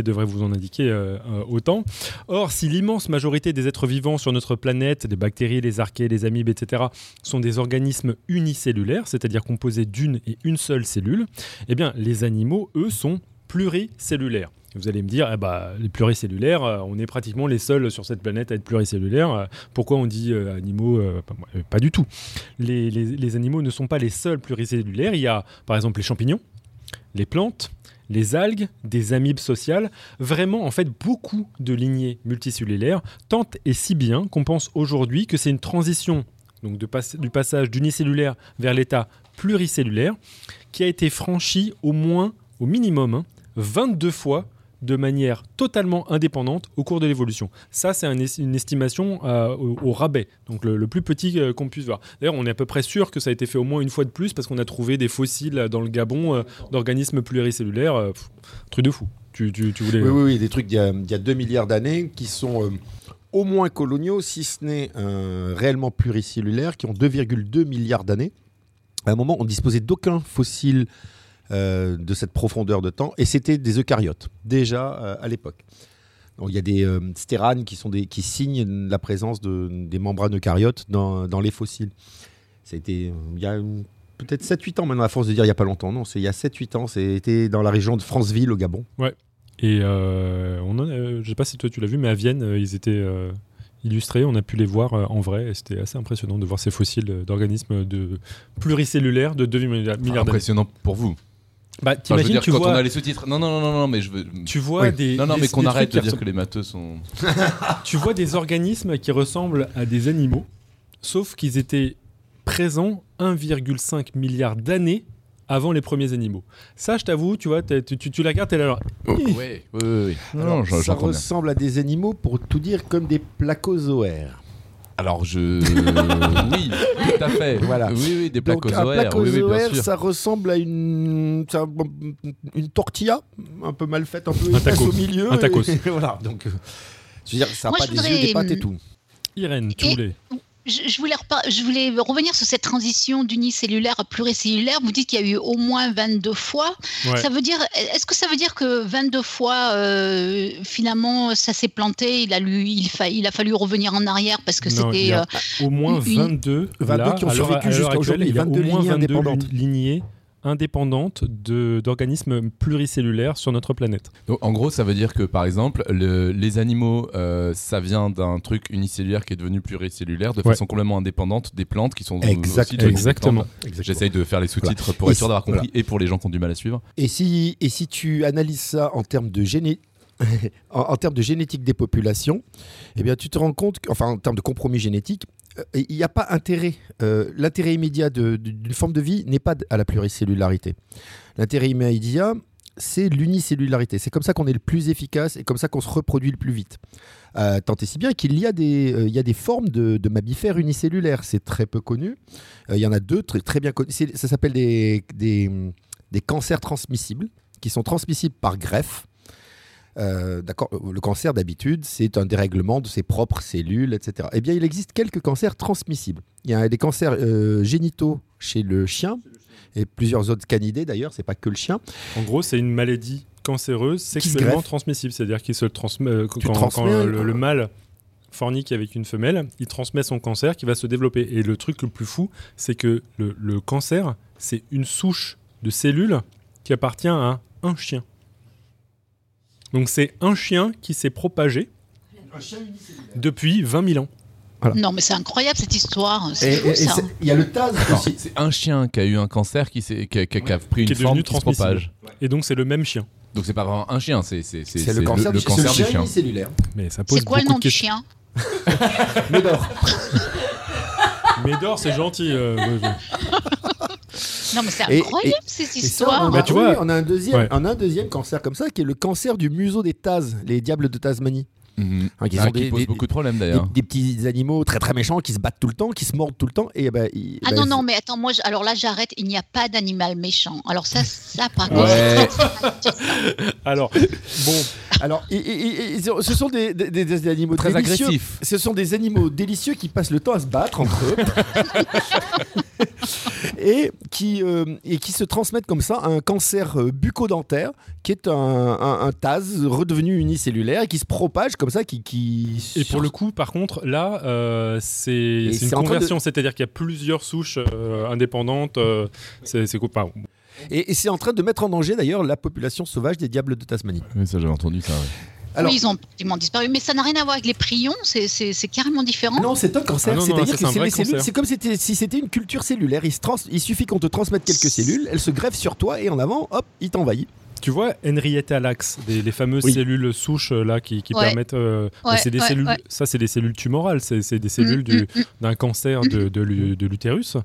devraient vous en indiquer euh, euh, autant. Or, si l'immense majorité des êtres vivants sur notre planète, les bactéries, les archées, les amibes, etc., sont des organismes unicellulaires, c'est-à-dire composés d'une et une seule cellule, eh bien, les animaux, eux, sont pluricellulaires. Vous allez me dire, eh bah, les pluricellulaires, euh, on est pratiquement les seuls sur cette planète à être pluricellulaires. Euh, pourquoi on dit euh, animaux pas, du tout. Les, les, animaux ne sont pas les seuls pluricellulaires. Il y a par exemple les champignons, les plantes, les algues, des amibes sociales, vraiment en fait beaucoup de lignées multicellulaires, tant et si bien qu'on pense aujourd'hui que c'est une transition donc de du passage d'unicellulaire vers l'état pluricellulaire qui a été franchie au moins, au minimum, 22 hein, fois de manière totalement indépendante au cours de l'évolution. Ça, c'est une estimation euh, au, rabais, donc le, plus petit euh, qu'on puisse voir. D'ailleurs, on est à peu près sûr que ça a été fait au moins une fois de plus parce qu'on a trouvé des fossiles dans le Gabon euh, d'organismes pluricellulaires. truc de fou. Tu, voulais... oui, oui, des trucs d'il y, a 2 milliards d'années qui sont au moins coloniaux, si ce n'est réellement pluricellulaires, qui ont 2,2 milliards d'années. À un moment, on disposait d'aucun fossile euh, de cette profondeur de temps, et c'était des eucaryotes, déjà euh, à l'époque. Donc, il y a des euh, stéranes qui, sont des, qui signent la présence de, des membranes eucaryotes dans, dans les fossiles. C'était il y a peut-être 7-8 ans maintenant, à force de dire il n'y a pas longtemps. Non, c'est il y a 7-8 ans, c'était dans la région de Franceville, au Gabon. Ouais. Et on je ne sais pas si toi tu l'as vu, mais à Vienne, ils étaient illustrés, on a pu les voir en vrai. Et c'était assez impressionnant de voir ces fossiles d'organismes de pluricellulaires de 2 milliards d'années. Impressionnant pour vous. Bah, t'imagines, tu quand vois... on a les sous-titres. Non, non, non, non, non, mais je veux. Tu vois des. Non, non, des, mais qu'on arrête de dire que les matheux sont. tu vois des organismes qui ressemblent à des animaux, sauf qu'ils étaient présents 1,5 milliard d'années avant les premiers animaux. Ça, je t'avoue, tu vois, tu, tu, tu, la regardes, t'es là. Alors... Oh, oui, oui, oui. Non, Alors, ça ressemble à des animaux, pour tout dire, comme des placozoaires. Alors je oui tout à fait voilà. Oui oui des placozoaires un placozoaire oui, ça ressemble à une une tortilla un peu mal faite un peu un au milieu un tacos. voilà. Donc euh, je veux dire ça n'a pas des yeux des pattes et tout. Irène tu voulais je, voulais je, voulais revenir sur cette transition d'unicellulaire à pluricellulaire. Vous dites qu'il y a eu au moins 22 fois. Ça veut dire, est-ce que ça veut dire que 22 fois, euh, finalement, ça s'est planté il a, il, il a fallu revenir en arrière parce que c'était. Euh, au moins 22, 22 qui ont survécu jusqu'à aujourd'hui. 22 lignées indépendantes. lignées indépendante d'organismes pluricellulaires sur notre planète. Donc, en gros, ça veut dire que, par exemple, les animaux, euh, ça vient d'un truc unicellulaire qui est devenu pluricellulaire de façon complètement indépendante des plantes qui sont exact, exactement. J'essaye de faire les sous-titres pour être sûr d'avoir compris et pour les gens qui ont du mal à suivre. Et si, et si tu analyses ça en termes de génie en, termes de génétique des populations, eh bien, tu te rends compte, enfin, en termes de compromis génétique, il n'y a pas intérêt. Euh, l'intérêt immédiat d'une forme de vie n'est pas à la pluricellularité. L'intérêt immédiat, c'est l'unicellularité. C'est comme ça qu'on est le plus efficace et comme ça qu'on se reproduit le plus vite. Euh, tant et si bien qu'il y, a des, il y a des formes de, mammifères unicellulaires. C'est très peu connu. il y en a deux très, très bien connus. Ça s'appelle des, des cancers transmissibles qui sont transmissibles par greffe. Euh, d'accord, euh, le cancer d'habitude, c'est un dérèglement de ses propres cellules, etc. Eh bien, il existe quelques cancers transmissibles. Il y a des cancers euh, génitaux chez le chien et plusieurs autres canidés d'ailleurs, c'est pas que le chien. En gros, c'est une maladie cancéreuse sexuellement transmissible, c'est-à-dire qu'il se transmet quand, le, mâle fornique avec une femelle, il transmet son cancer qui va se développer. Et le truc le plus fou, c'est que le, le cancer, c'est une souche de cellules qui appartient à un chien. Donc c'est un chien qui s'est propagé depuis 20 000 ans. Non, mais c'est incroyable cette histoire. Il y a le tas aussi. C'est un chien qui a eu un cancer qui, qui, a, qui a pris une forme qui se propage. Et donc c'est le même chien. Donc c'est pas vraiment un chien, c'est le cancer, le, cancer du chien. Mais ça pose C'est quoi le nom du chien? Médor. Médor, c'est gentil. Euh, non, mais c'est incroyable cette histoire. on, a, tu vois, on a un deuxième, on a un deuxième cancer comme ça qui est le cancer du museau des Taz, les diables de Tasmanie. Mhm. qui, ah, des, pose beaucoup de problèmes d'ailleurs. Des, petits animaux très très méchants qui se battent tout le temps, qui se mordent tout le temps. Et ben, ah ben, non, non, mais attends, moi, alors là j'arrête, il n'y a pas d'animal méchant. Alors ça, ça par contre. Ouais. alors, bon. Alors, et, ce sont des, des, animaux très délicieux. agressifs. Ce sont des animaux délicieux qui passent le temps à se battre entre eux. et, qui, euh, et qui se transmettent comme ça un cancer euh, bucco-dentaire qui est un, un, un TAS redevenu unicellulaire et qui se propage comme ça. Qui, qui... Et pour le coup, par contre, là, euh, c'est une conversion, c'est-à-dire qu'il y a plusieurs souches indépendantes. c'est quoi Et, et c'est en train de mettre en danger d'ailleurs la population sauvage des diables de Tasmanie. Oui, ça j'avais entendu ça. Alors, oui, ils ont pratiquement disparu, mais ça n'a rien à voir avec les prions, c'est carrément différent. Non, c'est un cancer, ah c'est-à-dire que c'est comme si c'était une culture cellulaire. Il, trans, il suffit qu'on te transmette quelques cellules, elles se greffent sur toi et en avant, hop, il t'envahit. Tu vois, Henrietta Lacks, les fameuses cellules souches euh, là qui, permettent. Euh, bah, c'est des cellules. Ça, c'est des cellules tumorales. C'est des cellules mm, mm, mm. d'un cancer de, de l'utérus.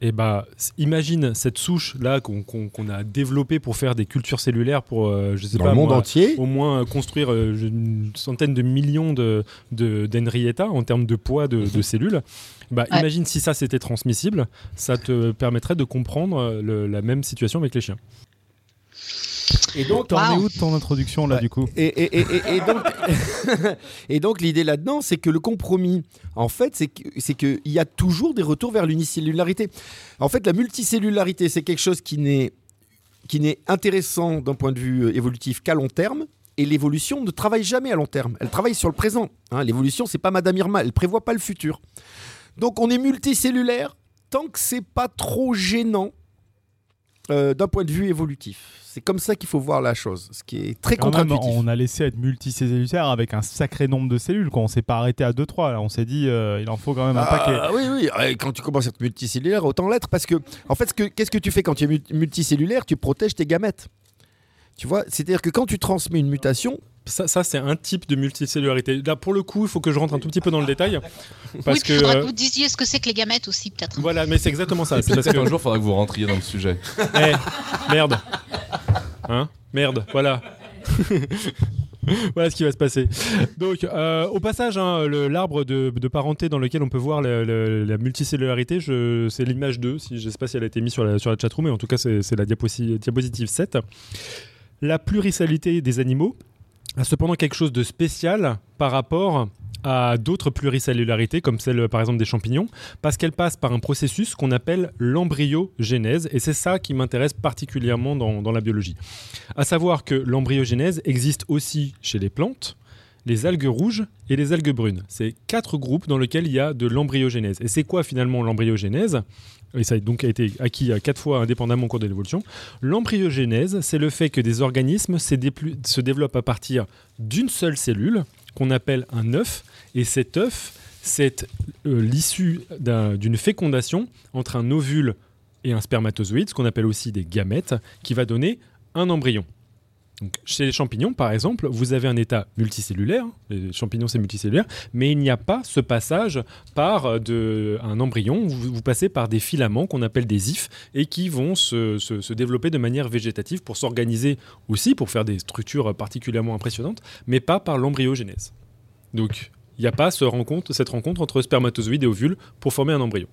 Et bah, imagine cette souche là qu'on a développée pour faire des cultures cellulaires pour, euh, je sais Dans pas, le monde entier. au moins construire euh, une centaine de millions de d'Henrietta en termes de poids de, mhm. cellules. Bah, imagine si ça c'était transmissible, ça te permettrait de comprendre euh, la même situation avec les chiens. Et donc, t'en es où de ton introduction là du coup et, donc, et donc l'idée là-dedans, c'est que le compromis, en fait, c'est qu'il y a toujours des retours vers l'unicellularité. En fait, la multicellularité, c'est quelque chose qui n'est qui n'est intéressant d'un point de vue euh, évolutif qu'à long terme. Et l'évolution ne travaille jamais à long terme. Elle travaille sur le présent. Hein. L'évolution, c'est pas Madame Irma. Elle prévoit pas le futur. Donc, on est multicellulaire tant que c'est pas trop gênant euh, d'un point de vue évolutif. C'est comme ça qu'il faut voir la chose, ce qui est très contre-intuitif. On a laissé être multicellulaire avec un sacré nombre de cellules. Quand on s'est pas arrêté à 2-3, on s'est dit euh, il en faut quand même un ah, paquet. Oui, oui. Quand tu commences à être multicellulaire, autant l'être parce que, en fait, qu'est-ce que tu fais quand tu es multicellulaire? Tu protèges tes gamètes. Tu vois, c'est-à-dire que quand tu transmets une mutation, ça, c'est un type de multicellularité. Là, pour le coup, il faut que je rentre un tout petit peu dans le détail. Parce oui, que, faudra que vous disiez ce que c'est que les gamètes aussi, peut-être. Voilà, mais c'est exactement ça. C'est parce qu'un jour, il faudra que vous rentriez dans le sujet. Eh, merde. Hein Merde, voilà. voilà ce qui va se passer. Donc, euh, au passage, hein, l'arbre de, parenté dans lequel on peut voir la multicellularité, c'est l'image 2. Si, je ne sais pas si elle a été mise sur la, sur la chatroom, mais en tout cas, c'est la diapositive 7. La pluricellalité des animaux a cependant quelque chose de spécial par rapport à d'autres pluricellularités, comme celle par exemple des champignons, parce qu'elle passe par un processus qu'on appelle l'embryogénèse, et c'est ça qui m'intéresse particulièrement dans, la biologie. À savoir que l'embryogénèse existe aussi chez les plantes, les algues rouges et les algues brunes. C'est quatre groupes dans lesquels il y a de l'embryogénèse. Et c'est quoi finalement l'embryogénèse et ça a donc été acquis quatre fois indépendamment au cours de l'évolution. L'embryogénèse, c'est le fait que des organismes se développent à partir d'une seule cellule, qu'on appelle un œuf, et cet œuf, c'est euh, l'issue d'une fécondation entre un ovule et un spermatozoïde, ce qu'on appelle aussi des gamètes, qui va donner un embryon chez les champignons, par exemple, vous avez un état multicellulaire. Les champignons, c'est multicellulaire, mais il n'y a pas ce passage par euh, de, un embryon. Vous, vous passez par des filaments qu'on appelle des ifs et qui vont se, se, développer de manière végétative pour s'organiser aussi, pour faire des structures particulièrement impressionnantes, mais pas par l'embryogénèse. Donc, il n'y a pas ce rencontre, cette rencontre entre spermatozoïde et ovule pour former un embryon.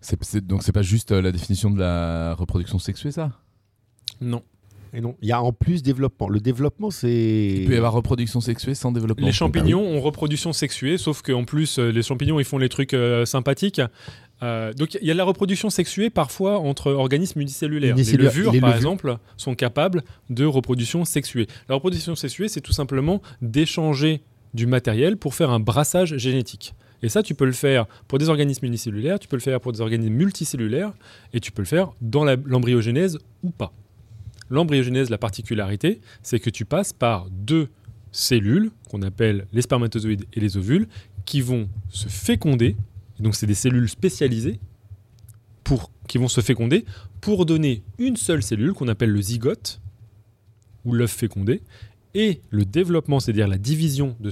C'est, donc, c'est pas juste euh, la définition de la reproduction sexuée, ça? Non non, il y a en plus développement. Le développement, c'est. Il peut y avoir reproduction sexuée sans développement. Les champignons ont reproduction sexuée, sauf qu'en plus, euh, les champignons, ils font les trucs euh, sympathiques. Euh, donc il y a de la reproduction sexuée parfois entre organismes unicellulaires. Les levures, par exemple, sont capables de reproduction sexuée. La reproduction sexuée, c'est tout simplement d'échanger du matériel pour faire un brassage génétique. Et ça, tu peux le faire pour des organismes unicellulaires, tu peux le faire pour des organismes multicellulaires, et tu peux le faire dans l'embryogénèse ou pas. L'embryogénèse, la particularité, c'est que tu passes par deux cellules, qu'on appelle les spermatozoïdes et les ovules, qui vont se féconder. donc, c'est des cellules spécialisées pour, qui vont se féconder pour donner une seule cellule qu'on appelle le zygote ou l'œuf fécondé. Et le développement, c'est-à-dire la division de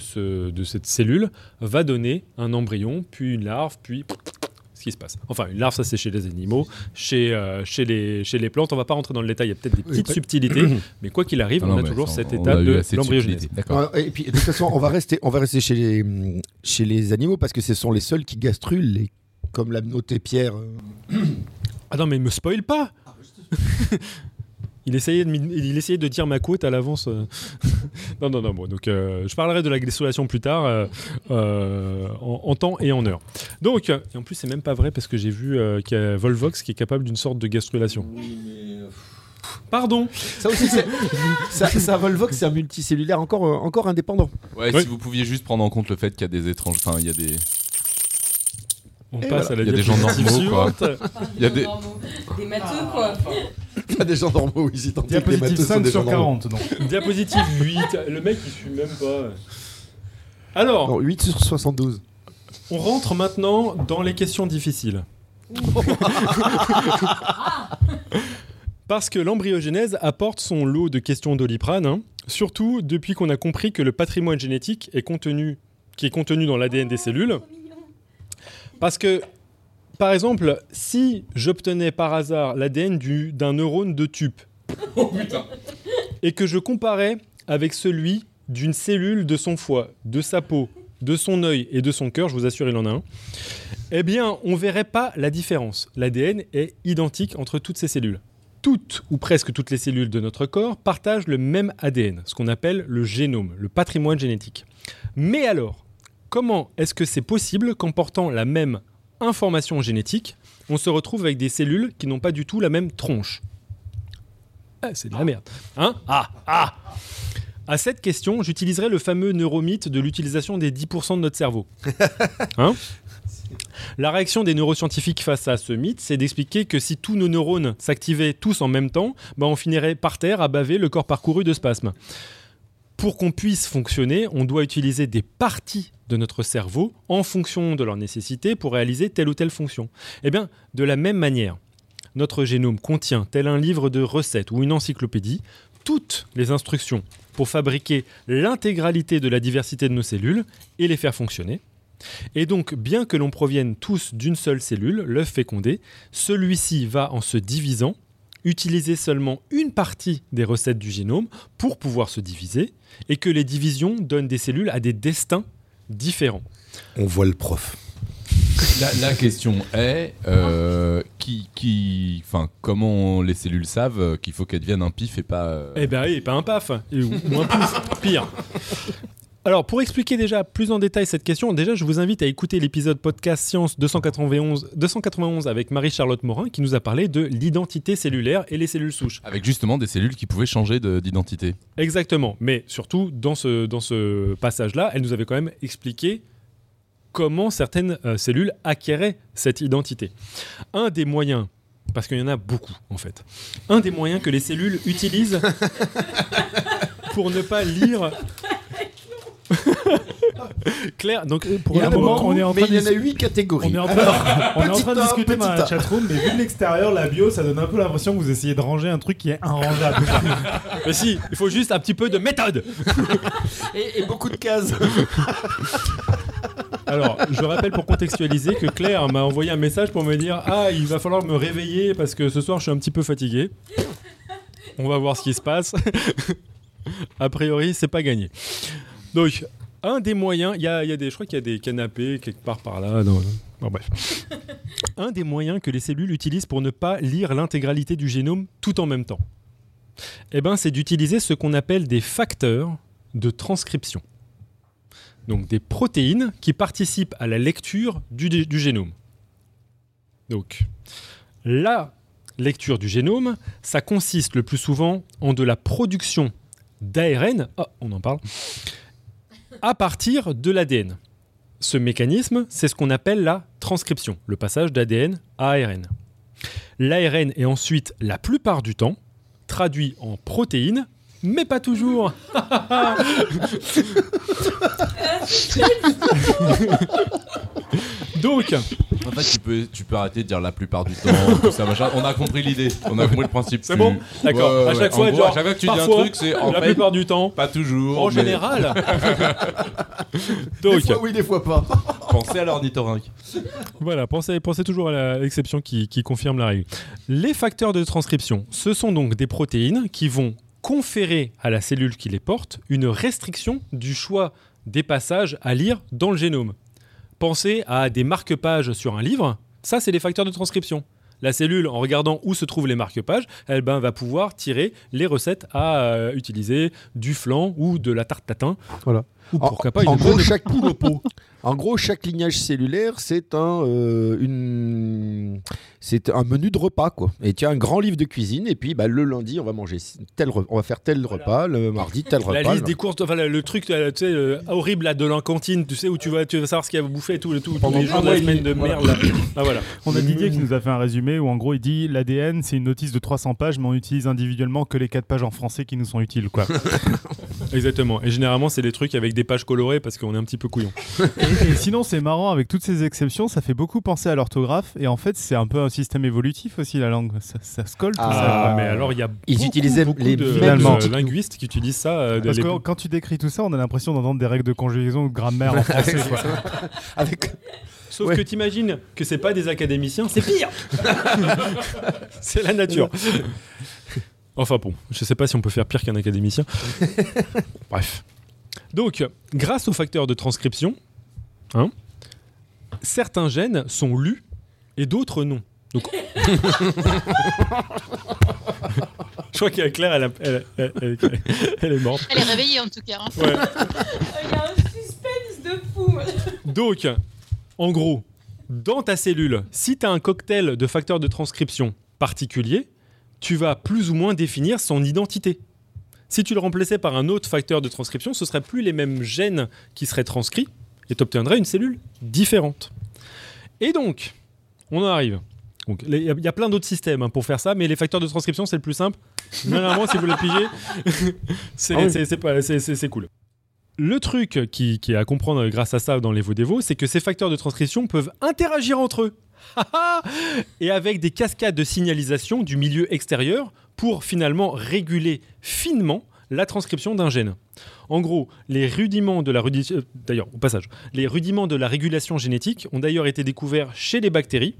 cette cellule, va donner un embryon, puis une larve, puis ce qui se passe. Enfin, une larve, ça c'est chez les animaux. Chez, euh, chez, les, chez les plantes, on va pas rentrer dans le détail, il y a peut-être des petites subtilités, mais quoi qu'il arrive, on a toujours cet état de l'embryogénèse. Et puis, de toute façon, on va rester, on va rester chez, les, chez les animaux parce que ce sont les seuls qui gastrulent, les, comme l'a noté Pierre. Ah non, mais me spoil pas Il essayait, de, il essayait de dire ma quote à l'avance. Euh. non, non, non. Bon, donc, euh, je parlerai de la glycérulation plus tard, euh, en, temps et en heure. Donc, et en plus, c'est même pas vrai parce que j'ai vu qu'il y a Volvox qui est capable d'une sorte de gastrulation. Pardon. Ça aussi, ça, ça, Volvox, c'est un multicellulaire encore, encore indépendant. Ouais, si vous pouviez juste prendre en compte le fait qu'il y a des étranges, enfin, il y a des on passe à la Il y a des gens normaux, quoi. Il y a des... Des matheux, quoi. Il y a des gens normaux ici. Diapositive 5 sur 40, donc. Diapositive 8. Le mec, il suit même pas. Alors. Non, 8 sur 72. On rentre maintenant dans les questions difficiles. Parce que l'embryogénèse apporte son lot de questions d'oliprane, hein. surtout depuis qu'on a compris que le patrimoine génétique est contenu, qui est contenu dans l'ADN des cellules parce que, par exemple, si j'obtenais par hasard l'ADN d'un neurone de tube, oh, et que je comparais avec celui d'une cellule de son foie, de sa peau, de son œil et de son cœur, je vous assure, il en a un, eh bien, on ne verrait pas la différence. L'ADN est identique entre toutes ces cellules. Toutes ou presque toutes les cellules de notre corps partagent le même ADN, ce qu'on appelle le génome, le patrimoine génétique. Mais alors, comment est-ce que c'est possible qu'en portant la même information génétique, on se retrouve avec des cellules qui n'ont pas du tout la même tronche? Ah, C'est de la merde. Hein? Ah Ah À cette question, j'utiliserai le fameux neuromythe de l'utilisation des 10% de notre cerveau. Hein? La réaction des neuroscientifiques face à ce mythe, c'est d'expliquer que si tous nos neurones s'activaient tous en même temps, bah, on finirait par terre à baver le corps parcouru de spasmes. Pour qu'on puisse fonctionner, on doit utiliser des parties de notre cerveau en fonction de leur nécessité pour réaliser telle ou telle fonction. Eh bien, de la même manière, notre génome contient, tel un livre de recettes ou une encyclopédie, toutes les instructions pour fabriquer l'intégralité de la diversité de nos cellules et les faire fonctionner. Et donc, bien que l'on provienne tous d'une seule cellule, l'œuf fécondé, celui-ci va, en se divisant, utiliser seulement une partie des recettes du génome pour pouvoir se diviser, et que les divisions donnent des cellules à des destins différents. On voit le prof. La, question est euh, qui, qui, comment les cellules savent qu'il faut qu'elles deviennent un pif et pas. Euh, eh ben oui, pas un paf, ou, un pif, pire. Alors, pour expliquer déjà plus en détail cette question, déjà, je vous invite à écouter l'épisode podcast Science 291, 291 avec Marie-Charlotte Morin qui nous a parlé de l'identité cellulaire et les cellules souches. Avec justement des cellules qui pouvaient changer d'identité. Exactement. Mais surtout, dans ce, dans ce passage-là, elle nous avait quand même expliqué comment certaines euh, cellules acquéraient cette identité. Un des moyens parce qu'il y en a beaucoup en fait. Un des moyens que les cellules utilisent pour ne pas lire Claire, donc pour un moment, on est en train il y en a huit catégories. On est en train, de discuter dans la chatroom, mais vu de l'extérieur, la bio, ça donne un peu l'impression que vous essayez de ranger un truc qui est inrangeable. mais si, il faut juste un petit peu de méthode et, beaucoup de cases. Alors, je rappelle pour contextualiser que Claire m'a envoyé un message pour me dire Ah, il va falloir me réveiller parce que ce soir je suis un petit peu fatigué. On va voir ce qui se passe. A priori, c'est pas gagné. Donc, un des moyens, il y a, des, je crois qu'il y a des canapés quelque part par là. bref. un des moyens que les cellules utilisent pour ne pas lire l'intégralité du génome tout en même temps, eh ben, c'est d'utiliser ce qu'on appelle des facteurs de transcription. Donc des protéines qui participent à la lecture du, du génome. Donc, la lecture du génome, ça consiste le plus souvent en de la production d'ARN, oh, on en parle, à partir de l'ADN. Ce mécanisme, c'est ce qu'on appelle la transcription, le passage d'ADN à ARN. L'ARN est ensuite, la plupart du temps, traduit en protéines, mais pas toujours. Donc, en fait, tu peux, tu peux arrêter de dire la plupart du temps, On a compris l'idée, on a compris le principe. C'est bon D'accord. à chaque fois, à chaque fois que tu dis un truc, c'est en la plupart du temps. Pas toujours. En général. Donc, des fois oui, des fois pas. Pensez à l'ornithorynque. Voilà, pensez, pensez toujours à l'exception qui, qui confirme la règle. Les facteurs de transcription, ce sont donc des protéines qui vont conférer à la cellule qui les porte une restriction du choix des passages à lire dans le génome pensez à des marque-pages sur un livre. Ça, c'est les facteurs de transcription. La cellule, en regardant où se trouvent les marque-pages, elle ben, va pouvoir tirer les recettes à euh, utiliser du flan ou de la tarte tatin. Voilà. Ou pourquoi pas une gros, chaque poule au pot. En gros, chaque lignage cellulaire, c'est un, euh, une, c'est un menu de repas, quoi. Et tu as un grand livre de cuisine, et puis bah, le lundi, on va manger tel, on va faire tel repas, le mardi tel repas. La liste des courses, enfin le, truc, tu sais, horrible là, de la cantine, tu sais où tu vas, tu vas savoir ce qu'il y a à bouffer tout, tout, tous les jours de la semaine de merde. Ah, voilà. On a Didier qui nous a fait un résumé où en gros il dit l'ADN c'est une notice de 300 pages, mais on utilise individuellement que les 4 pages en français qui nous sont utiles, quoi. Exactement. Et généralement c'est des trucs avec des pages colorées parce qu'on est un petit peu couillon. et sinon c'est marrant avec toutes ces exceptions, ça fait beaucoup penser à l'orthographe et en fait c'est un peu un système évolutif aussi la langue, ça, se colle tout ah, ça. Mais alors il y a ils beaucoup, utilisaient les de, linguistes qui utilisent ça. Euh, Parce que quand tu décris tout ça, on a l'impression d'entendre des règles de conjugaison ou de grammaire en français. avec Sauf que t'imagines que c'est pas des académiciens, c'est pire. c'est la nature. Enfin bon, je sais pas si on peut faire pire qu'un académicien. Bref. Donc, grâce aux facteurs de transcription, hein, certains gènes sont lus et d'autres non. Donc... Je crois qu'Claire, Claire, elle, elle, elle, est morte. Elle est réveillée en tout cas. Hein. Il y a un suspense de fou. Donc, en gros, dans ta cellule, si tu as un cocktail de facteurs de transcription particulier, tu vas plus ou moins définir son identité. Si tu le remplaçais par un autre facteur de transcription, ce ne seraient plus les mêmes gènes qui seraient transcrits et tu obtiendrais une cellule différente. Et donc, on en arrive. Il y, a plein d'autres systèmes hein, pour faire ça, mais les facteurs de transcription, c'est le plus simple. Généralement, si vous le pigez, ah c'est cool. Le truc qui, est à comprendre grâce à ça dans les Vodévo, c'est que ces facteurs de transcription peuvent interagir entre eux. et avec des cascades de signalisation du milieu extérieur pour finalement réguler finement la transcription d'un gène. En gros, les rudiments de la euh, d'ailleurs au passage, les rudiments de la régulation génétique ont d'ailleurs été découverts chez les bactéries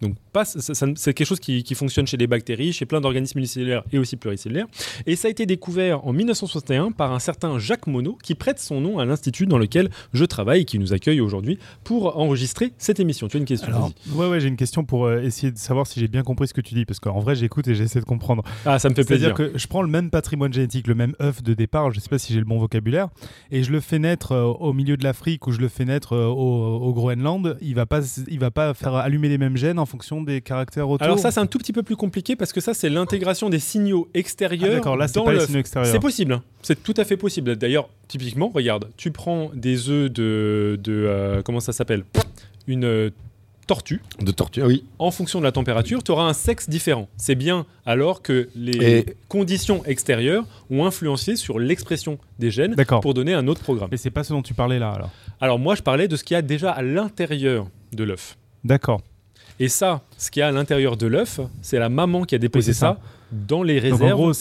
donc c'est quelque chose qui, fonctionne chez les bactéries, chez plein d'organismes unicellulaires et aussi pluricellulaires. Et ça a été découvert en 1961 par un certain Jacques Monod qui prête son nom à l'institut dans lequel je travaille et qui nous accueille aujourd'hui pour enregistrer cette émission. Tu as une question Alors, Ouais, ouais, j'ai une question pour euh, essayer de savoir si j'ai bien compris ce que tu dis parce qu'en vrai j'écoute et j'essaie de comprendre. Ah, ça me fait plaisir. C'est-à-dire que je prends le même patrimoine génétique, le même œuf de départ, je ne sais pas si j'ai le bon vocabulaire, et je le fais naître euh, au milieu de l'Afrique ou je le fais naître euh, au, au, Groenland, il va pas, il va pas faire allumer les mêmes gènes en fonction des caractères autour Alors ça, c'est un tout petit peu plus compliqué parce que ça, c'est l'intégration des signaux extérieurs. Ah, d'accord, là, c'est pas les signaux extérieurs. C'est possible. Hein. C'est tout à fait possible. D'ailleurs, typiquement, regarde, tu prends des œufs de, de euh, comment ça s'appelle? Une euh, tortue. De tortue, oui. En fonction de la température, tu auras un sexe différent. C'est bien alors que les conditions extérieures ont influencé sur l'expression des gènes pour donner un autre programme. Mais c'est pas ce dont tu parlais là alors. Alors moi, je parlais de ce qu'il y a déjà à l'intérieur de l'œuf. D'accord. Et ça, ce qu'il y a à l'intérieur de l'œuf, c'est la maman qui a déposé ça. dans les réserves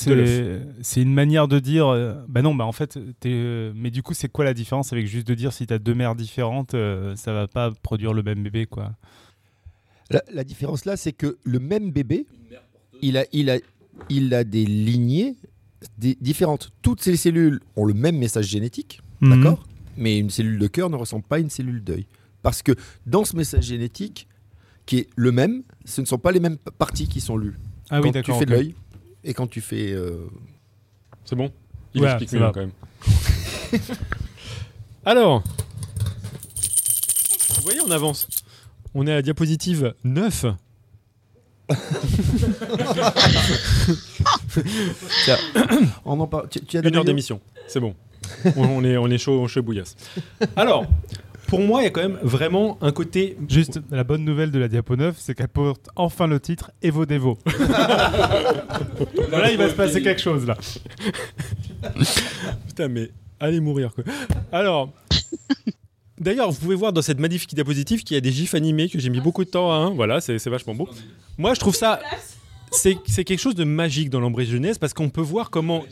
C'est une manière de dire, euh, bah non, bah en fait, euh, mais du coup, c'est quoi la différence avec juste de dire si tu as deux mères différentes, euh, ça va pas produire le même bébé, quoi? La, différence là, c'est que le même bébé, il a, il a, il a des lignées différentes. Toutes ces cellules ont le même message génétique, mhm. d'accord? Mais une cellule de cœur ne ressemble pas à une cellule d'œil. Parce que dans ce message génétique, qui est le même, ce ne sont pas les mêmes parties qui sont lues. Ah oui, quand tu fais l'œil et quand tu fais. Euh, c'est bon? Il explique mieux quand même. Alors, vous voyez, on avance. On est à la diapositive 9. on en parle. Tu, as Une heure d'émission, c'est bon. on, est, on est chaud, on chaud bouillasse. Alors, pour moi, il y a quand même vraiment un côté. Juste la bonne nouvelle de la Diapo 9, c'est qu'elle porte enfin le titre Evo Devo. là, il va se passer quelque chose là. Putain, mais allez mourir quoi. Alors. D'ailleurs, vous pouvez voir dans cette magnifique diapositive qu'il y a des gifs animés que j'ai mis beaucoup de temps à. Voilà, c'est vachement beau. Moi, je trouve ça c'est quelque chose de magique dans l'embryogenèse parce qu'on peut voir comment.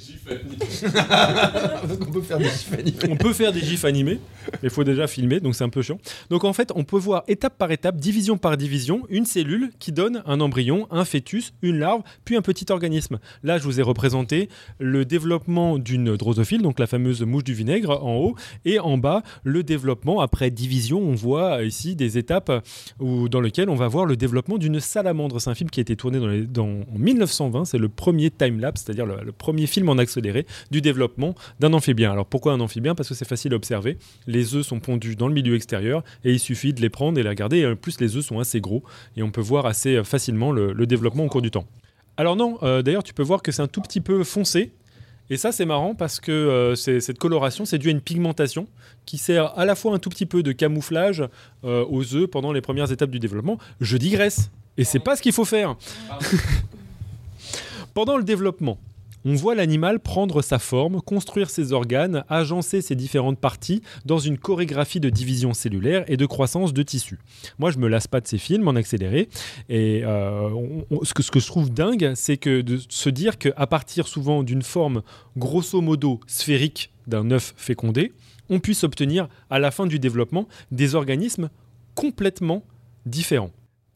on peut faire des gifs animés. On peut faire des gifs animés, mais il faut déjà filmer, donc c'est un peu chiant. Donc en fait, on peut voir étape par étape, division par division, une cellule qui donne un embryon, un fœtus, une larve, puis un petit organisme. Là, je vous ai représenté le développement d'une drosophile, donc la fameuse mouche du vinaigre en haut, et en bas, le développement après division. On voit ici des étapes où, dans lesquelles on va voir le développement d'une salamandre. C'est un film qui a été tourné dans, les, dans en 1920. C'est le premier time-lapse, c'est-à-dire le, premier film en accéléré du développement d'un amphibien. Alors pourquoi un amphibien? Parce que c'est facile à observer. Les œufs sont pondus dans le milieu extérieur et il suffit de les prendre et les regarder. Et en plus, les œufs sont assez gros et on peut voir assez facilement le, développement au cours du temps. Alors non, euh, d'ailleurs, tu peux voir que c'est un tout petit peu foncé. Et ça, c'est marrant parce que euh, cette coloration, c'est dû à une pigmentation qui sert à la fois un tout petit peu de camouflage euh, aux œufs pendant les premières étapes du développement. Je digresse. Et c'est pas ce qu'il faut faire. Pendant le développement, on voit l'animal prendre sa forme, construire ses organes, agencer ses différentes parties dans une chorégraphie de division cellulaire et de croissance de tissus. Moi, je me lasse pas de ces films en accéléré. Et euh, ce, que, ce, que, je trouve dingue, c'est que de se dire qu'à partir souvent d'une forme grosso modo sphérique d'un œuf fécondé, on puisse obtenir à la fin du développement des organismes complètement différents.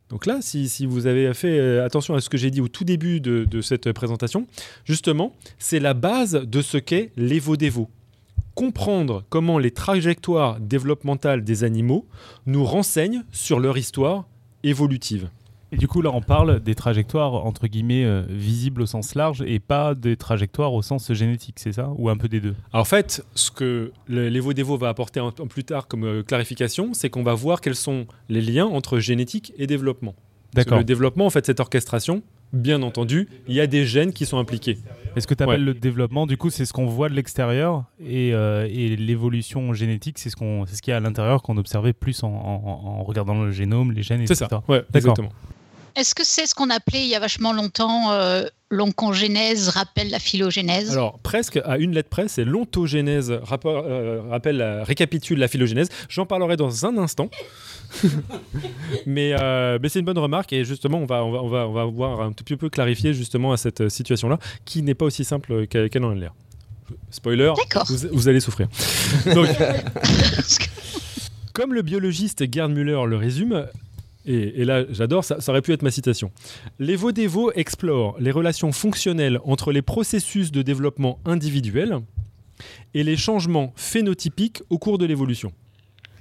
Donc là, si, vous avez fait euh, attention à ce que j'ai dit au tout début de, cette présentation, justement, c'est la base de ce qu'est l'évo-dévo. Comprendre comment les trajectoires développementales des animaux nous renseignent sur leur histoire évolutive. Et du coup, là, on parle des trajectoires entre guillemets euh, visibles au sens large et pas des trajectoires au sens génétique, c'est ça? Ou un peu des deux? En fait, ce que l'Evo-Devo va apporter un, plus tard comme euh, clarification, c'est qu'on va voir quels sont les liens entre génétique et développement. D'accord. Le développement, en fait, cette orchestration, bien entendu, il y a des gènes qui sont impliqués. est ce que tu appelles le développement, du coup, c'est ce qu'on voit de l'extérieur et, euh, l'évolution génétique, c'est ce qu'on, c'est ce qu'il y a à l'intérieur qu'on observait plus en, regardant le génome, les gènes, etc. C'est ça. Ouais, exactement. Est-ce que c'est ce qu'on appelait il y a vachement longtemps euh, l'oncogénèse rappelle la phylogénèse? Alors presque à une lettre près, c'est l'ontogénèse euh, rappelle, récapitule la phylogénèse. J'en parlerai dans un instant. mais, euh, mais c'est une bonne remarque et justement on va, on va, on va, on va voir un tout petit peu clarifier justement à cette situation-là qui n'est pas aussi simple qu'elle en a l'air. Spoiler, vous, vous, allez souffrir. Donc, comme le biologiste Gerd Müller le résume, et, là j'adore, ça, ça, aurait pu être ma citation. Les Vaudévaux explorent les relations fonctionnelles entre les processus de développement individuel et les changements phénotypiques au cours de l'évolution.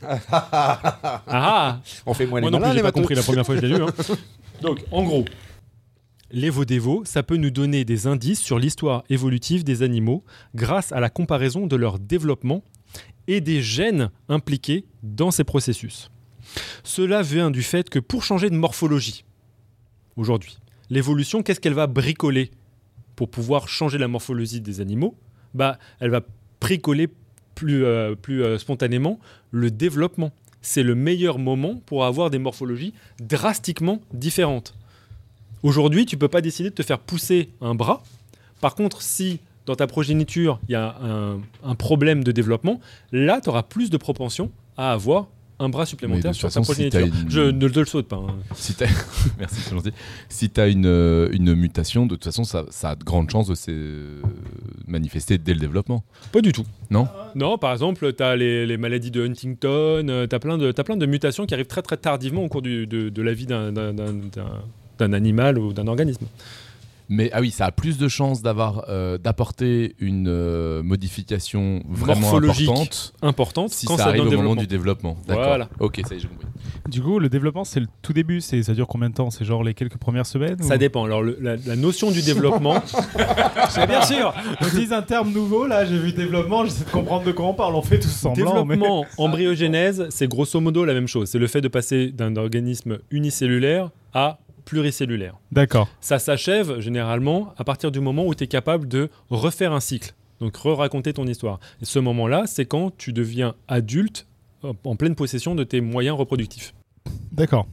ah, ah On fait moins les Moi non plus, j'ai pas compris la première fois que je l'ai lu. Hein. Donc, en gros, les Vaudévaux, ça peut nous donner des indices sur l'histoire évolutive des animaux grâce à la comparaison de leur développement et des gènes impliqués dans ces processus. Cela vient du fait que pour changer de morphologie, aujourd'hui, l'évolution, qu'est-ce qu'elle va bricoler pour pouvoir changer la morphologie des animaux? Bah, Elle va bricoler plus, euh, plus euh, spontanément le développement. C'est le meilleur moment pour avoir des morphologies drastiquement différentes. Aujourd'hui, tu peux pas décider de te faire pousser un bras. Par contre, si dans ta progéniture, il y a un, un, problème de développement, là, tu auras plus de propension à avoir un bras supplémentaire sur sa progéniture. Je ne le saute pas. Hein. Si Merci, c'est gentil. Si tu as une, euh, une, mutation, de toute façon, ça, ça, a de grandes chances de se manifester dès le développement. Pas du tout. Non Non, par exemple, tu as les, les, maladies de Huntington, euh, tu as, plein de, as plein de mutations qui arrivent très très tardivement au cours du, de, de la vie d'un animal ou d'un organisme. Mais ah oui, ça a plus de chances d'avoir euh, d'apporter une euh, modification vraiment importante, importante si ça, arrive au moment du développement. Voilà. Ok, ça y est, j'ai compris. Du coup, le développement, c'est le tout début. C'est ça dure combien de temps? C'est genre les quelques premières semaines Ça dépend. Alors la, notion du développement, bien sûr. On utilise un terme nouveau là. J'ai vu développement. J'essaie de comprendre de quoi on parle. On fait tout semblant. Développement, embryogénèse, c'est grosso modo la même chose. C'est le fait de passer d'un organisme unicellulaire à pluricellulaire. D'accord. Ça s'achève généralement à partir du moment où tu es capable de refaire un cycle, donc re-raconter ton histoire. Et ce moment-là, c'est quand tu deviens adulte en pleine possession de tes moyens reproductifs. D'accord.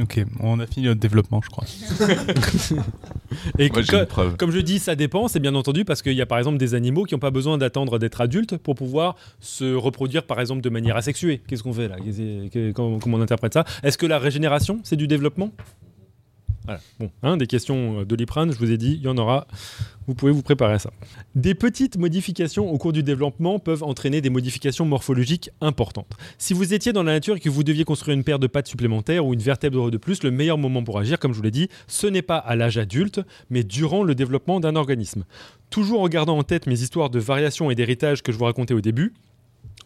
Ok, on a fini notre développement, je crois. Et comme je dis, ça dépend, c'est bien entendu, parce qu'il y a par exemple des animaux qui n'ont pas besoin d'attendre d'être adultes pour pouvoir se reproduire, par exemple, de manière asexuée. Qu'est-ce qu'on fait là? Comment on interprète ça? Est-ce que la régénération, c'est du développement? Bon, hein, des questions de l'IPRAN, je vous ai dit, il y en aura. Vous pouvez vous préparer à ça. Des petites modifications au cours du développement peuvent entraîner des modifications morphologiques importantes. Si vous étiez dans la nature et que vous deviez construire une paire de pattes supplémentaires ou une vertèbre de plus, le meilleur moment pour agir, comme je vous l'ai dit, ce n'est pas à l'âge adulte, mais durant le développement d'un organisme. Toujours en gardant en tête mes histoires de variation et d'héritage que je vous racontais au début,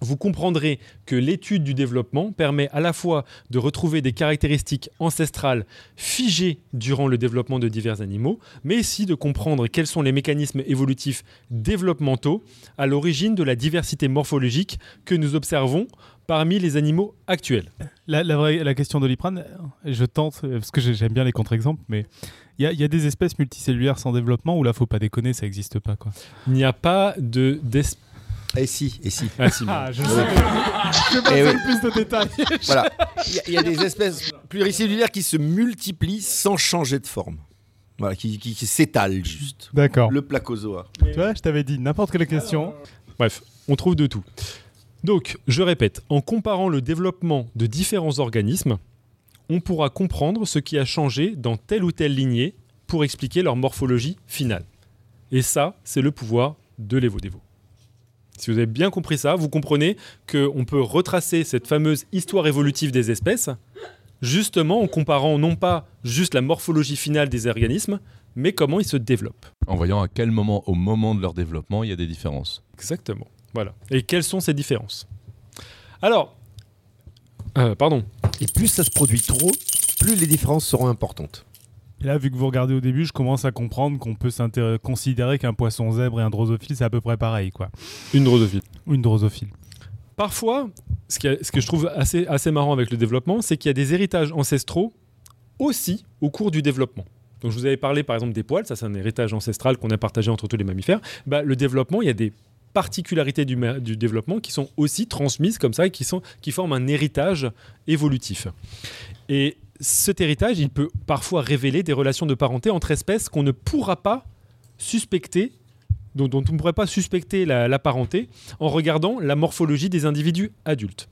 vous comprendrez que l'étude du développement permet à la fois de retrouver des caractéristiques ancestrales figées durant le développement de divers animaux, mais aussi de comprendre quels sont les mécanismes évolutifs développementaux à l'origine de la diversité morphologique que nous observons parmi les animaux actuels. La, la, question d'Oliprane, je tente, parce que j'aime bien les contre-exemples, mais il y, a des espèces multicellulaires sans développement où là, faut pas déconner, ça n'existe pas. Quoi. Il n'y a pas d'espèces et si, et si. Ah, si ah, je sais. je vais passer plus de détails. voilà. Il y, a des espèces pluricellulaires qui se multiplient sans changer de forme. Voilà, qui, qui, s'étalent juste. D'accord. Le placozoa. Tu vois, je t'avais dit n'importe quelle question. Bref, on trouve de tout. Donc, je répète, en comparant le développement de différents organismes, on pourra comprendre ce qui a changé dans telle ou telle lignée pour expliquer leur morphologie finale. Et ça, c'est le pouvoir de l'Evo-Devo. Si vous avez bien compris ça, vous comprenez qu'on peut retracer cette fameuse histoire évolutive des espèces, justement en comparant non pas juste la morphologie finale des organismes, mais comment ils se développent. En voyant à quel moment, au moment de leur développement, il y a des différences. Exactement. Voilà. Et quelles sont ces différences? Alors, euh, pardon. Et plus ça se produit trop, plus les différences seront importantes. Et là, vu que vous regardez au début, je commence à comprendre qu'on peut considérer qu'un poisson zèbre et un drosophile, c'est à peu près pareil. quoi. Une drosophile. Une drosophile. Parfois, ce, ce que je trouve assez, assez marrant avec le développement, c'est qu'il y a des héritages ancestraux aussi au cours du développement. Donc je vous avais parlé par exemple des poils, ça c'est un héritage ancestral qu'on a partagé entre tous les mammifères. Bah, le développement, il y a des particularités du, du, développement qui sont aussi transmises comme ça et qui, sont, qui forment un héritage évolutif. Et cet héritage, il peut parfois révéler des relations de parenté entre espèces qu'on ne pourra pas suspecter dont, on ne pourrait pas suspecter la, parenté en regardant la morphologie des individus adultes.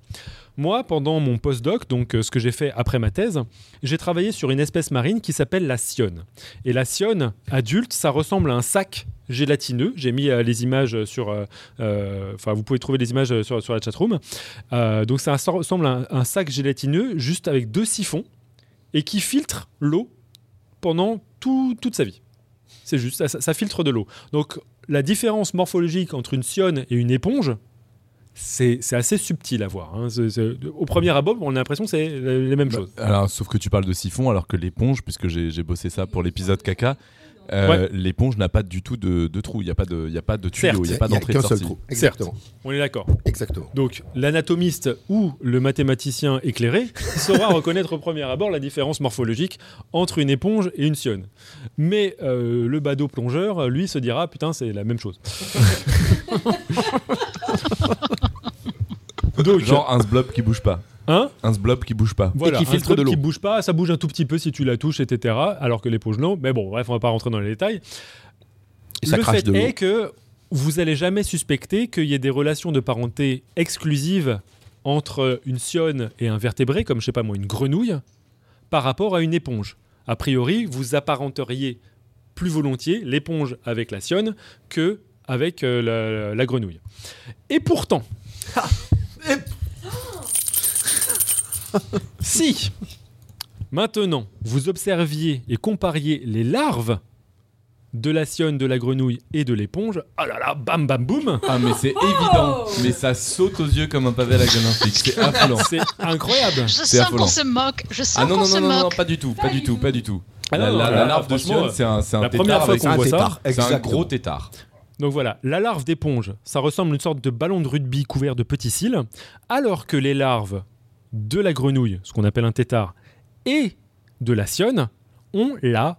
Moi, pendant mon postdoc, donc euh, ce que j'ai fait après ma thèse, j'ai travaillé sur une espèce marine qui s'appelle la sionne. Et la sionne adulte, ça ressemble à un sac gélatineux. J'ai mis euh, les images sur. Euh, enfin, vous pouvez trouver les images sur, sur la chatroom. donc, ça ressemble à un, sac gélatineux juste avec deux siphons et qui filtre l'eau pendant toute sa vie. C'est juste, ça, ça, filtre de l'eau. Donc, la différence morphologique entre une sionne et une éponge, c'est assez subtil à voir. Hein. au premier abord, on a l'impression que c'est les mêmes bah, choses. Alors, sauf que tu parles de siphon, alors que l'éponge, puisque j'ai bossé ça pour l'épisode caca, euh, l'éponge n'a pas du tout de, trou, il n'y a pas de, il a pas de tuyau, il n'y a pas d'entrée de sortie. Trou. Exactement. on est d'accord. Exactement. Donc l'anatomiste ou le mathématicien éclairé saura reconnaître au premier abord la différence morphologique entre une éponge et une sionne. Mais euh, le badaud plongeur, lui, se dira putain, c'est la même chose. Donc, Genre un blob qui bouge pas. Hein un blob qui bouge pas. Voilà, et qui filtre de l'eau. qui bouge pas, ça bouge un tout petit peu si tu la touches, etc. Alors que l'éponge non. Mais bon, bref, on va pas rentrer dans les détails. Et ça le crache fait de est que vous allez jamais suspecter qu'il y ait des relations de parenté exclusives entre une sionne et un vertébré, comme je sais pas moi, une grenouille, par rapport à une éponge. A priori, vous apparenteriez plus volontiers l'éponge avec la sionne que avec euh, la, la, grenouille. Et pourtant, si. Maintenant vous observiez et compariez les larves de la sionne, de la grenouille et de l'éponge, ah là là, bam bam boum. Ah mais c'est évident, mais ça saute aux yeux comme un pavé à la gueule c'est affolant. C'est incroyable. Je sens qu'on se moque, je sens ah non, non, non, non, non, pas du tout, pas du tout, pas du tout. Ah la, larve de sionne, c'est un, un, la première fois qu'on voit ça, c'est un gros tétard. Donc voilà, la larve d'éponge, ça ressemble à une sorte de ballon de rugby couvert de petits cils, alors que les larves de la grenouille, ce qu'on appelle un tétard, et de la sionne ont la,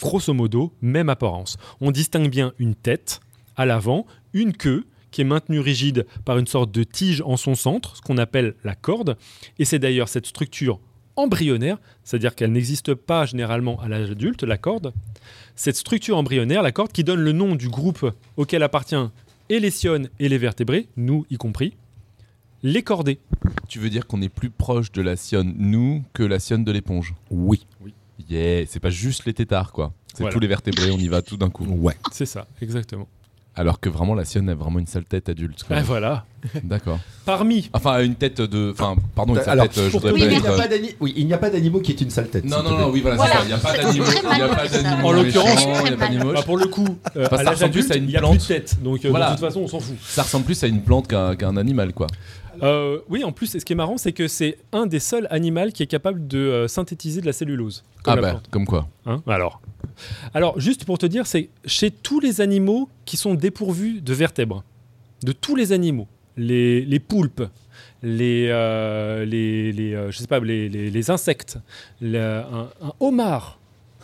grosso modo, même apparence. On distingue bien une tête à l'avant, une queue qui est maintenue rigide par une sorte de tige en son centre, ce qu'on appelle la corde, et c'est d'ailleurs cette structure embryonnaire, c'est-à-dire qu'elle n'existe pas généralement à l'âge adulte, la corde, cette structure embryonnaire, la corde, qui donne le nom du groupe auquel appartient et les sionnes et les vertébrés, nous y compris, les cordés. Tu veux dire qu'on est plus proche de la sionne, nous, que la sionne de l'éponge? Oui. Oui. Yeah, c'est pas juste les tétards, quoi. C'est tous les vertébrés, on y va tout d'un coup. Ouais. C'est ça, exactement. Alors que vraiment, la sienne a vraiment une sale tête adulte. Ah, voilà. D'accord. Parmi. Enfin, une tête de. Enfin, pardon, une sale tête. Je oui, il n'y a pas oui, il n'y a pas d'animaux qui est une sale tête. Non, non, non, oui, voilà, c'est ça. Il n'y a pas d'animaux. Il n'y a pas d'animaux. En l'occurrence, bah, pour le coup, euh, à l'âge adulte, il n'y a plus de tête. Donc, euh, de toute façon, on s'en fout. Ça ressemble plus à une plante qu'un animal, quoi. Euh, oui, en plus, ce qui est marrant, c'est que c'est un des seuls animaux qui est capable de euh, synthétiser de la cellulose. ah bah, comme quoi hein Alors, alors, juste pour te dire, c'est chez tous les animaux qui sont dépourvus de vertèbres, de tous les animaux, les, les poulpes, les, euh, les, les je sais pas, les, les insectes, un, homard,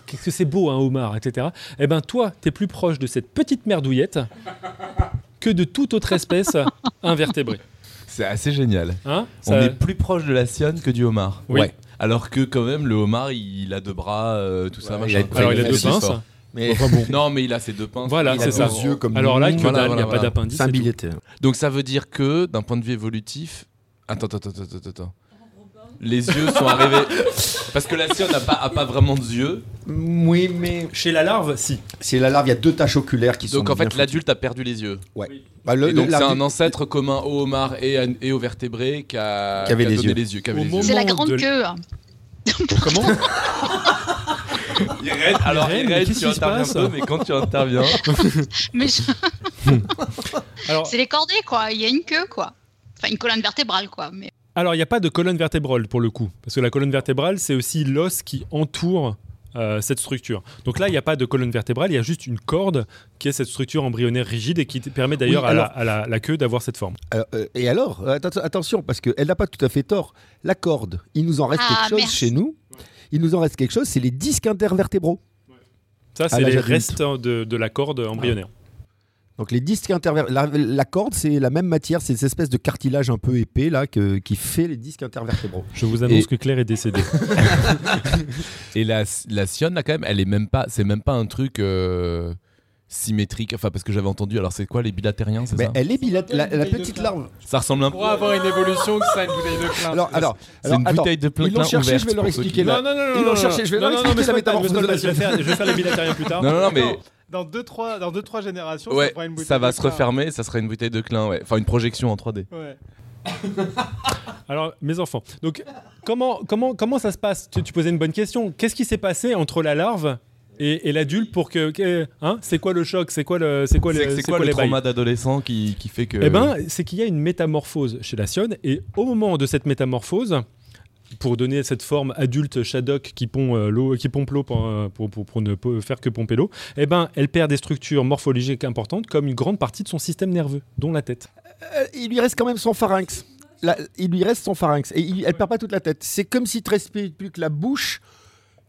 qu'est-ce que c'est beau un homard, etc. Eh ben toi, tu es plus proche de cette petite merdouillette que de toute autre espèce invertébrée. C'est assez génial. Hein On est plus proche de la sionne que du homard. Oui. Alors que quand même, le homard, il a deux bras, euh, tout ça, machin. Il a, alors il a deux pinces. Mais bon. Non, mais il a ses deux pinces. Voilà, c'est ça. Yeux comme alors là, que dalle, il n'y a pas d'appendice. C'est un. Donc ça veut dire que, d'un point de vue évolutif. Attends, attends, attends, attends, attends les yeux sont arrivés. Parce que la sionne n'a pas, pas vraiment de yeux. Oui, mais. Chez la larve, si. Chez la larve, il y a deux taches oculaires qui sont. Donc en fait, l'adulte a perdu les yeux. Ouais. Bah, donc c'est un ancêtre commun au homard et, et aux vertébrés qui, a, avait les, donné yeux. les yeux. C'est la grande queue. Comment Irène, alors Irène, tu interviens peu, mais quand tu interviens. mais C'est les cordées, quoi. Il y a une queue, quoi. Enfin, une colonne vertébrale, quoi. Mais... Alors, il n'y a pas de colonne vertébrale pour le coup, parce que la colonne vertébrale, c'est aussi l'os qui entoure euh, cette structure. Donc là, il n'y a pas de colonne vertébrale, il y a juste une corde qui est cette structure embryonnaire rigide et qui permet d'ailleurs à, la, queue d'avoir cette forme. Euh, et alors, attention, parce qu'elle n'a pas tout à fait tort. La corde, il nous en reste ah, quelque chose chez nous. Il nous en reste quelque chose, c'est les disques intervertébraux. Ça, c'est les restes de, la corde embryonnaire. Donc les disques intervertébraux, la, corde c'est la même matière, c'est cette espèce de cartilage un peu épais là qui fait les disques intervertébraux. Je vous annonce que Claire est décédée. et la, la sionne là quand même, elle est même pas, c'est même pas un truc. Euh, symétrique. Enfin parce que j'avais entendu alors c'est quoi les bilatériens c'est ça? elle est bilatérienne la, petite larve. Ça ressemble un peu pour avoir une évolution que ça une bouteille de clin. Alors alors c'est une bouteille de plein ils l'ont cherché je vais leur expliquer non non non ils l'ont cherché je vais leur expliquer vais faire je vais faire les bilatériens plus tard. Non non non mais dans 2-3 dans deux, trois générations ouais, ça, une ça va se refermer ça sera une bouteille de clin ouais. Enfin une projection en 3D ouais. Alors, mes enfants, donc comment, comment, comment ça se passe? Tu, tu, posais une bonne question. Qu'est-ce qui s'est passé entre la larve et, l'adulte pour que, hein, c'est quoi le choc? C'est quoi le c'est quoi, le, quoi, le trauma d'adolescent qui, qui, fait que eh ben c'est qu'il y a une métamorphose chez la sionne et au moment de cette métamorphose pour donner cette forme adulte Shadok qui, euh, l'eau, qui pompe l'eau pour, euh, pour, pour, ne faire que pomper l'eau, eh ben, elle perd des structures morphologiques importantes comme une grande partie de son système nerveux, dont la tête. Euh, il lui reste quand même son pharynx. il lui reste son pharynx et il, elle perd pas toute la tête. C'est comme si tu respires plus que la bouche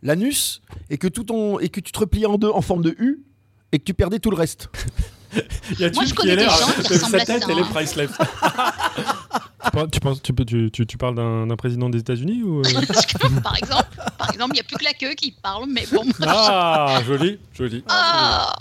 l'anus et que tout ton et que tu te repliais en deux en forme de U et que tu perdais tout le reste. Il y a Moi, je connais des gens qui ressemblent tête, elle est priceless. tu, penses, tu, tu, tu, parles d'un président des États-Unis ou euh? Par exemple, par exemple, il n'y a plus que la queue qui parle, mais bon. Ah, joli, joli. Ah.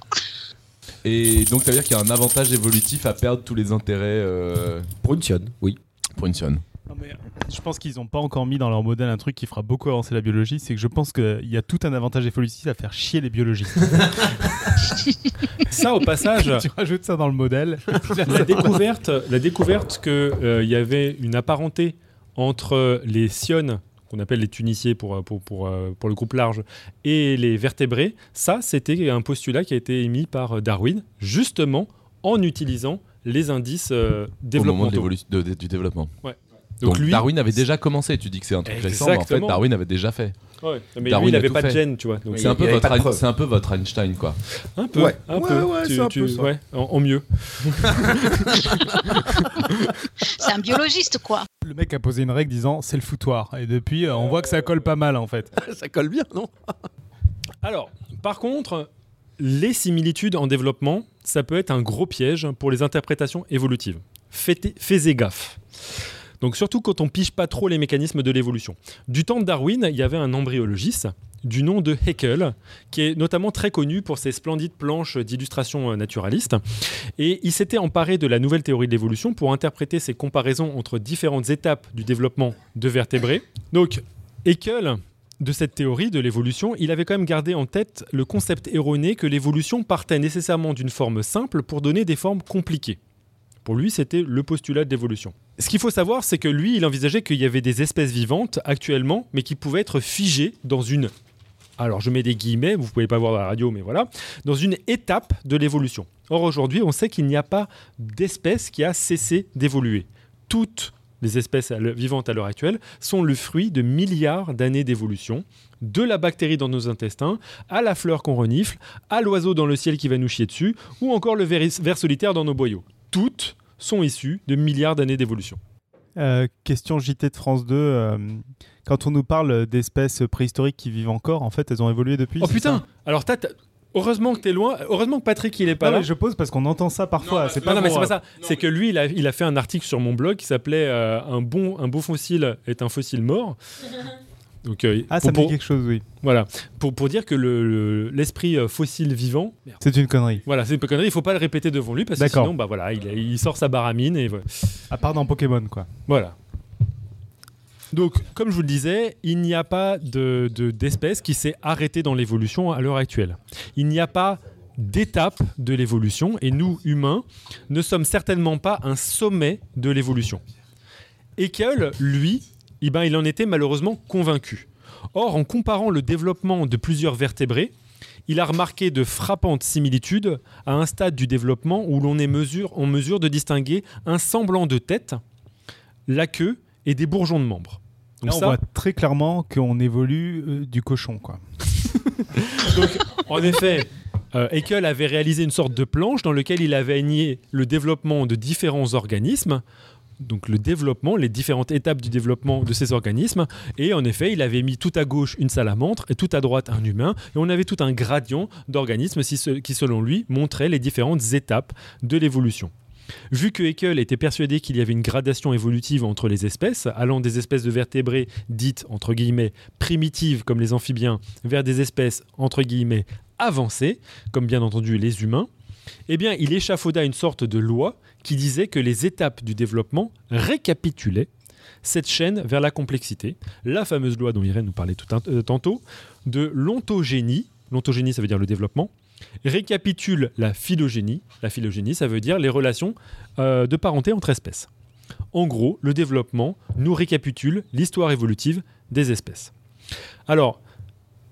Et donc, ça veut dire qu'il y a un avantage évolutif à perdre tous les intérêts euh... pour une sionne, oui. Pour une sionne. Euh, je pense qu'ils n'ont pas encore mis dans leur modèle un truc qui fera beaucoup avancer la biologie, c'est que je pense qu'il y a tout un avantage évolutif à faire chier les biologistes. ça, au passage, tu rajoutes ça dans le modèle. la découverte, la découverte qu'il euh, y avait une apparenté entre les sionnes qu'on appelle les tuniciers pour, pour, pour, euh, pour, le groupe large, et les vertébrés, ça, c'était un postulat qui a été émis par Darwin, justement en utilisant les indices euh, développementaux. du développement. Ouais. Donc, lui, Darwin avait déjà commencé. Tu dis que c'est un truc récent, mais en fait, Darwin avait déjà fait. Ouais, mais Darwin lui, il n'avait pas de gène, tu vois. C'est un, peu votre, c'est un peu votre Einstein, quoi. Un peu, ouais. un peu. Ouais, tu, un peu ça. Ouais, en, mieux. c'est un biologiste, quoi. Le mec a posé une règle disant c'est le foutoir. Et depuis, euh, on voit que ça colle pas mal, en fait. ça colle bien, non Alors, par contre, les similitudes en développement, ça peut être un gros piège pour les interprétations évolutives. Faites, faites gaffe. Donc surtout quand on pige pas trop les mécanismes de l'évolution. Du temps de Darwin, il y avait un embryologiste du nom de Haeckel, qui est notamment très connu pour ses splendides planches d'illustration naturaliste. Et il s'était emparé de la nouvelle théorie de l'évolution pour interpréter ces comparaisons entre différentes étapes du développement de vertébrés. Donc, Haeckel, de cette théorie de l'évolution, il avait quand même gardé en tête le concept erroné que l'évolution partait nécessairement d'une forme simple pour donner des formes compliquées. Pour lui, c'était le postulat de l'évolution. Ce qu'il faut savoir, c'est que lui, il envisageait qu'il y avait des espèces vivantes actuellement, mais qui pouvaient être figées dans une alors je mets des guillemets, vous pouvez pas voir la radio, mais voilà, dans une étape de l'évolution. Or aujourd'hui, on sait qu'il n'y a pas d'espèce qui a cessé d'évoluer. Toutes les espèces vivantes à l'heure actuelle sont le fruit de milliards d'années d'évolution, de la bactérie dans nos intestins, à la fleur qu'on renifle, à l'oiseau dans le ciel qui va nous chier dessus, ou encore le ver solitaire dans nos boyaux. Toutes sont issues de milliards d'années d'évolution. Euh, question JT de France 2. Euh, quand on nous parle d'espèces préhistoriques qui vivent encore, en fait, elles ont évolué depuis Oh putain Alors, Heureusement que tu es loin. Heureusement que Patrick il est pas là. je pose parce qu'on entend ça parfois. C'est pas non, mais c'est pas ça. C'est que lui il a, il a, fait un article sur mon blog qui s'appelait euh, un bon un beau fossile est un fossile mort. Donc, euh, ah, ça me dit quelque chose, oui. Voilà, pour, pour dire que l'esprit le, euh, fossile vivant. C'est une connerie. Voilà, c'est une connerie. Il faut pas le répéter devant lui parce que sinon, bah voilà, il, il sort sa baramine et. À part dans Pokémon, quoi. Voilà. Donc, comme je vous le disais, il n'y a pas d'espèce de, d'espèce qui s'est arrêtée dans l'évolution à l'heure actuelle. Il n'y a pas d'étape de l'évolution et nous, humains, ne sommes certainement pas un sommet de l'évolution. Haeckel, lui, eh ben, il en était malheureusement convaincu. Or, en comparant le développement de plusieurs vertébrés, il a remarqué de frappantes similitudes à un stade du développement où l'on est mesure, en mesure de distinguer un semblant de tête, la queue et des bourgeons de membres. Donc on voit très clairement qu'on évolue euh, du cochon. Quoi. en effet, euh, avait réalisé une sorte de planche dans laquelle il avait nié le développement de différents organismes donc le développement, les différentes étapes du développement de ces organismes. Et en effet, il avait mis tout à gauche une salamandre et tout à droite un humain. Et on avait tout un gradient d'organismes qui, selon lui, montrait les différentes étapes de l'évolution. Vu que Haeckel était persuadé qu'il y avait une gradation évolutive entre les espèces, allant des espèces de vertébrés dites entre guillemets primitives comme les amphibiens vers des espèces entre guillemets avancées comme bien entendu les humains, eh bien il échafauda une sorte de loi qui disait que les étapes du développement récapitulaient cette chaîne vers la complexité, la fameuse loi dont Irène nous parlait tout euh, tantôt, de l'ontogénie, l'ontogénie ça veut dire le développement, récapitule la phylogénie, la phylogénie ça veut dire les relations euh, de parenté entre espèces. En gros, le développement nous récapitule l'histoire évolutive des espèces. Alors,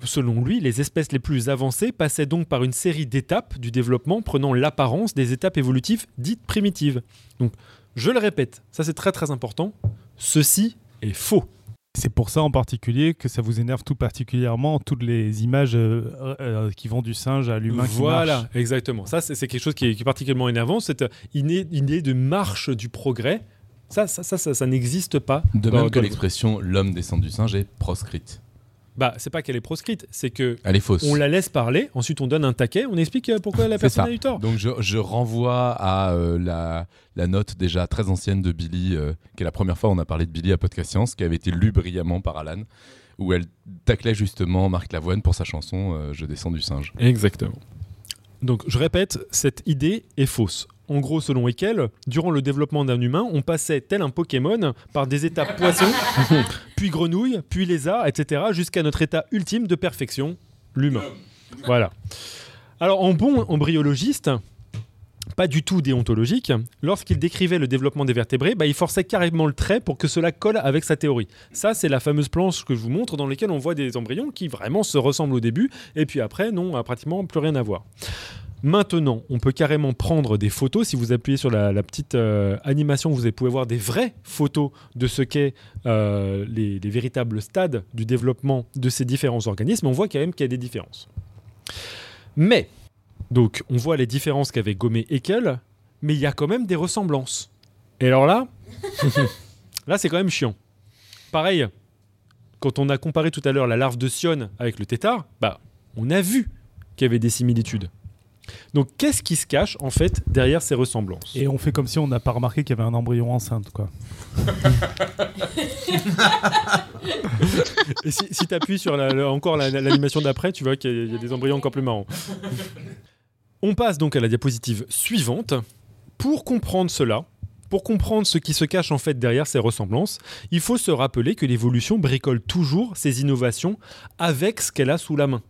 Selon lui, les espèces les plus avancées passaient donc par une série d'étapes du développement prenant l'apparence des étapes évolutives dites primitives. Donc, je le répète, ça c'est très très important, ceci est faux. C'est pour ça en particulier que ça vous énerve tout particulièrement toutes les images euh, euh, qui vont du singe à l'humain voilà, qui marche. exactement. Ça, c'est quelque chose qui est, particulièrement énervant. Cette idée, de marche du progrès, ça, ça, ça, ça, n'existe pas. De même que l'expression l'homme descend du singe est proscrite. Bah, c'est pas qu'elle est proscrite, c'est que elle est fausse. On la laisse parler, ensuite on donne un taquet, on explique euh, pourquoi la personne a eu tort. Donc je, renvoie à euh, la, la, note déjà très ancienne de Billy, euh, qui est la première fois où on a parlé de Billy à Podcast Science, qui avait été lue brillamment par Alan, où elle taclait justement Marc Lavoine pour sa chanson Je descends du singe. Exactement. Donc je répète, cette idée est fausse. En gros, selon Ekel, durant le développement d'un humain, on passait tel un Pokémon par des étapes poisson, puis grenouille, puis lézard, etc., jusqu'à notre état ultime de perfection, l'humain. Voilà. Alors, en bon embryologiste, pas du tout déontologique, lorsqu'il décrivait le développement des vertébrés, bah, il forçait carrément le trait pour que cela colle avec sa théorie. Ça, c'est la fameuse planche que je vous montre dans laquelle on voit des embryons qui vraiment se ressemblent au début, et puis après, non, pratiquement plus rien à voir. Maintenant, on peut carrément prendre des photos. Si vous appuyez sur la, petite euh, animation, vous pouvez voir des vraies photos de ce qu'est euh, les, véritables stades du développement de ces différents organismes. On voit quand même qu'il y a des différences. Mais, donc, on voit les différences qu'avait gommé Ekel, mais il y a quand même des ressemblances. Et alors là, là, c'est quand même chiant. Pareil, quand on a comparé tout à l'heure la larve de Sion avec le tétard, bah, on a vu qu'il y avait des similitudes. Donc qu'est-ce qui se cache en fait derrière ces ressemblances? Et on fait comme si on n'a pas remarqué qu'il y avait un embryon enceinte, quoi. Et si, tu appuies sur encore l'animation d'après, tu vois qu'il y, a des embryons encore plus marrants. On passe donc à la diapositive suivante. Pour comprendre cela, pour comprendre ce qui se cache en fait derrière ces ressemblances, il faut se rappeler que l'évolution bricole toujours ses innovations avec ce qu'elle a sous la main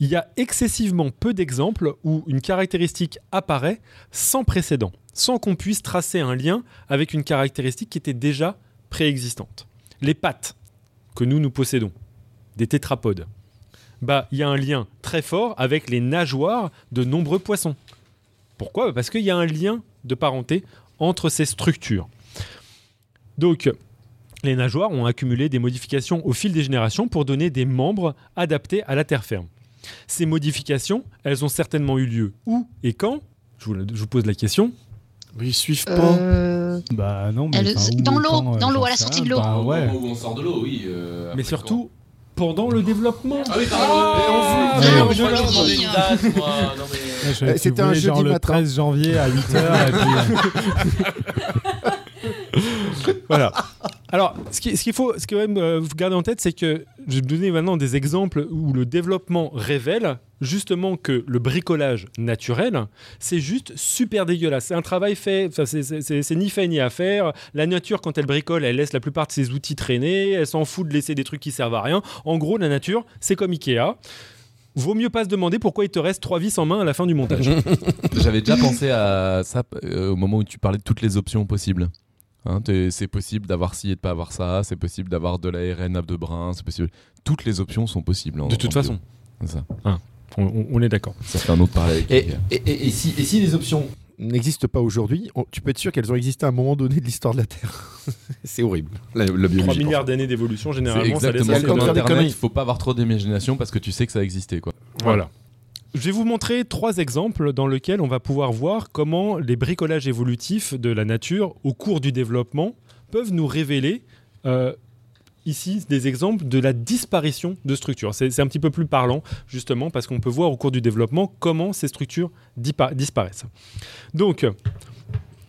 il y a excessivement peu d'exemples où une caractéristique apparaît sans précédent, sans qu'on puisse tracer un lien avec une caractéristique qui était déjà préexistante. Les pattes que nous nous possédons, des tétrapodes, bah il y a un lien très fort avec les nageoires de nombreux poissons. Pourquoi? Parce qu'il y a un lien de parenté entre ces structures. Donc, les nageoires ont accumulé des modifications au fil des générations pour donner des membres adaptés à la terre ferme. Ces modifications, elles ont certainement eu lieu où et quand? Je vous, pose la question. Mais ils suivent pas. Euh, bah non, mais dans l'eau, dans l'eau, à la sortie de l'eau. Bah, ouais. Où on sort de l'eau, oui. Euh, mais surtout pendant le développement. Ah oui, pardon. C'était un jeudi le 13 janvier à 8h. voilà. Alors, ce qu'il faut, ce que même euh, vous garder en tête, c'est que je vais vous donner maintenant des exemples où le développement révèle justement que le bricolage naturel, c'est juste super dégueulasse. C'est un travail fait, c'est ni fait ni à faire. La nature, quand elle bricole, elle laisse la plupart de ses outils traîner, elle s'en fout de laisser des trucs qui servent à rien. En gros, la nature, c'est comme Ikea. Vaut mieux pas se demander pourquoi il te reste trois vis en main à la fin du montage. J'avais déjà pensé à ça euh, au moment où tu parlais de toutes les options possibles. Hein, c'est possible d'avoir ci et de pas avoir ça, c'est possible d'avoir de l'ARN à de brun, c'est possible. Toutes les options sont possibles. de toute façon. Ça. Ah, on, est d'accord. Ça fait un autre parallèle. Et, et, si, et, si, les options n'existent pas aujourd'hui, tu peux être sûr qu'elles ont existé à un moment donné de l'histoire de la Terre. c'est horrible. La, 3 milliards d'années d'évolution, généralement, ça laisse comme Internet, il faut pas avoir trop d'imagination parce que tu sais que ça existait. Quoi. Voilà. Je vais vous montrer trois exemples dans lesquels on va pouvoir voir comment les bricolages évolutifs de la nature au cours du développement peuvent nous révéler euh, ici des exemples de la disparition de structures. C'est un petit peu plus parlant justement parce qu'on peut voir au cours du développement comment ces structures disparaissent. Donc,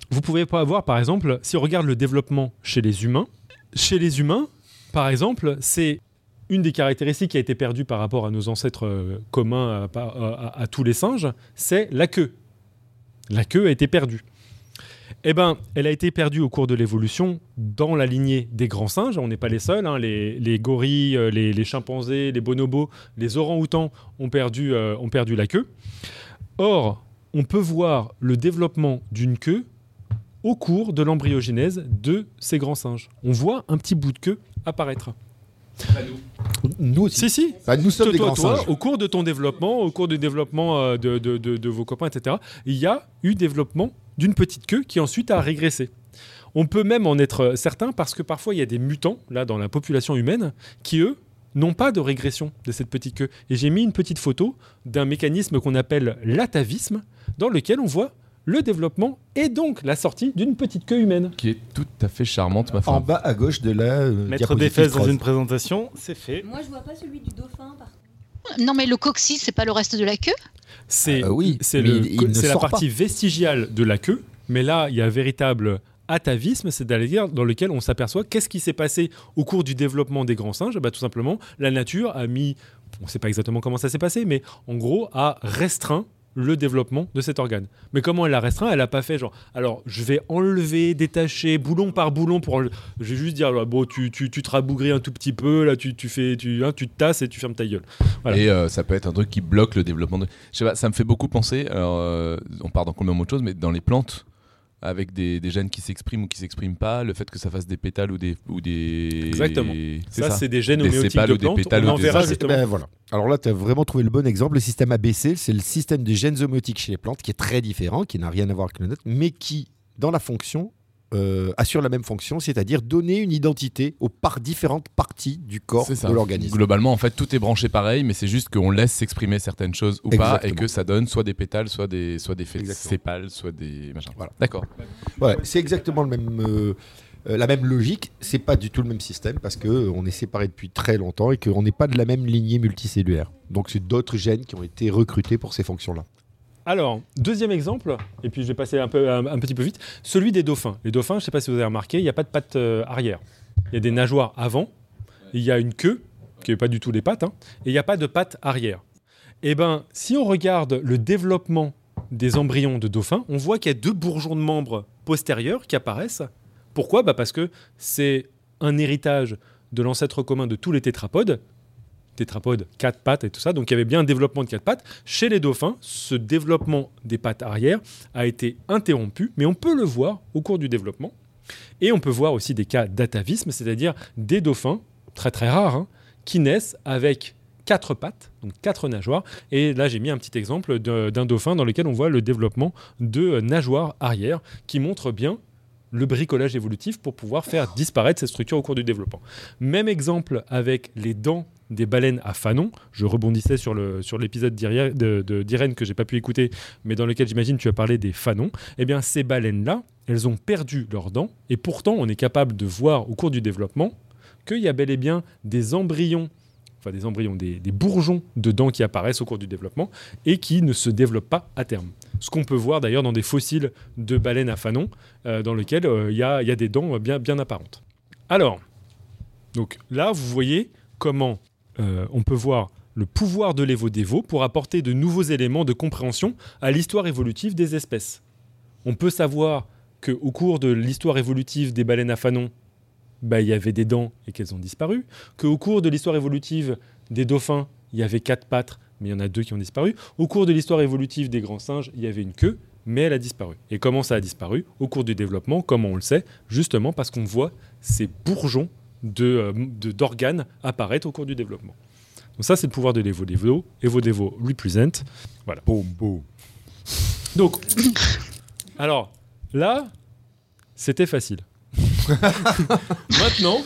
vous pouvez voir par exemple, si on regarde le développement chez les humains, chez les humains, par exemple, c'est une des caractéristiques qui a été perdue par rapport à nos ancêtres euh, communs à, tous les singes, c'est la queue. La queue a été perdue. Eh ben, elle a été perdue au cours de l'évolution dans la lignée des grands singes. On n'est pas les seuls. hein. Les, les gorilles, euh, les, chimpanzés, les bonobos, les perdu, euh, ont perdu la queue. Or, on peut voir le développement d'une queue au cours de l'embryogénèse de ces grands singes. On voit un petit bout de queue apparaître. Nous aussi. Si, si. Bah, nous sommes Toi, des toi, grands toi, singes. au cours de ton développement, au cours du développement euh, de, de- de- de vos copains, etc., il y a eu développement d'une petite queue qui ensuite a régressé. On peut même en être certain parce que parfois il y a des mutants, là, dans la population humaine, qui, eux, n'ont pas de régression de cette petite queue. Et j'ai mis une petite photo d'un mécanisme qu'on appelle l'atavisme, dans lequel on voit le développement et donc la sortie d'une petite queue humaine. Qui est tout à fait charmante, ma En femme. bas à gauche de la euh, Mettre des fesses dans 13. une présentation, c'est fait. Moi, je vois pas celui du dauphin, par contre. Non, mais le coccyx, c'est pas le reste de la queue? C'est Euh, oui, c'est c'est la partie vestigiale de la queue, mais là, il y a un véritable atavisme, c'est-à-dire dans lequel on s'aperçoit qu'est-ce qui s'est passé au cours du développement des grands singes. Bah, tout simplement, la nature a mis, on ne sait pas exactement comment ça s'est passé, mais en gros, a restreint le développement de cet organe. Mais comment elle l'a restreint Elle n'a pas fait genre, alors je vais enlever, détacher, boulon par boulon pour Je vais juste dire, là, bon, tu, tu, tu te rabougris un tout petit peu, là, tu, tu, fais, tu, hein, tu te tasses et tu fermes ta gueule. Et euh, ça peut être un truc qui bloque le développement de. Je sais pas, ça me fait beaucoup penser. Alors, euh, on part dans complètement autre chose, mais dans les plantes, avec des, des gènes qui s'expriment ou qui s'expriment pas, le fait que ça fasse des pétales ou des. Ou des... Exactement. C'est Ça, ça. c'est des gènes Des homéotiques de ou des plantes. pétales on ou en des verra justement. Ben voilà. Alors là, tu as vraiment trouvé le bon exemple. Le système ABC, c'est le système des gènes homéotiques chez les plantes, qui est très différent, qui n'a rien à voir avec le nôtre, mais qui, dans la fonction, euh, assure la même fonction, c'est-à-dire donner une identité aux par différentes parties du corps de l'organisme. Globalement, en fait, tout est branché pareil, mais c'est juste qu'on laisse s'exprimer certaines choses ou pas, et que ça donne soit des pétales, soit des, soit des sépales, soit des machins. Voilà. D'accord. Ouais, c'est exactement le même, euh, euh, la même logique. C'est pas du tout le même système parce que euh, on est séparés depuis très longtemps et qu'on n'est pas de la même lignée multicellulaire. Donc c'est d'autres gènes qui ont été recrutés pour ces fonctions-là. Alors, deuxième exemple, et puis je vais passer un, peu, petit peu vite, celui des dauphins. Les dauphins, je ne sais pas si vous avez remarqué, il n'y a pas de pattes euh, arrière. Il y a des nageoires avant, il y a une queue, qui n'est pas du tout les pattes, hein, et il n'y a pas de pattes arrière. Eh bien, si on regarde le développement des embryons de dauphins, on voit qu'il y a deux bourgeons de membres postérieurs qui apparaissent. Pourquoi? Bah Parce que c'est un héritage de l'ancêtre commun de tous les tétrapodes, tétrapodes, quatre pattes et tout ça. Donc il y avait bien un développement de quatre pattes. Chez les dauphins, ce développement des pattes arrière a été interrompu, mais on peut le voir au cours du développement. Et on peut voir aussi des cas d'atavisme, c'est-à-dire des dauphins, très très rares, hein, qui naissent avec quatre pattes, donc quatre nageoires. Et là, j'ai mis un petit exemple d'un dauphin dans lequel on voit le développement de nageoires arrière, qui montre bien le bricolage évolutif pour pouvoir faire disparaître ces structures au cours du développement. Même exemple avec les dents des baleines à fanon. Je rebondissais sur l'épisode d'Irien- de- de- d'Irène que j'ai pas pu écouter, mais dans lequel j'imagine tu as parlé des fanons. Eh bien, ces baleines-là, elles ont perdu leurs dents, et pourtant, on est capable de voir au cours du développement qu'il y a bel et bien des embryons, enfin des embryons, des, bourgeons de dents qui apparaissent au cours du développement et qui ne se développent pas à terme. Ce qu'on peut voir d'ailleurs dans des fossiles de baleines à fanon, euh, dans lesquels euh, il y, y a des dents bien, bien apparentes. Alors, donc là, vous voyez comment euh, on peut voir le pouvoir de l'évo-dévo pour apporter de nouveaux éléments de compréhension à l'histoire évolutive des espèces. On peut savoir qu'au cours de l'histoire évolutive des baleines à fanon, bah, il y avait des dents et qu'elles ont disparu, qu'au cours de l'histoire évolutive des dauphins, il y avait quatre pattes, mais il y en a deux qui ont disparu. Au cours de l'histoire évolutive des grands singes, il y avait une queue, mais elle a disparu. Et comment ça a disparu? Au cours du développement, comment on le sait Justement parce qu'on voit ces bourgeons de, euh, de- d'organes apparaître au cours du développement. Donc ça, c'est le pouvoir de l'Evo-Devo. Evo-Devo represent. Voilà. Boum, boum. Donc, alors, là, c'était facile. Maintenant,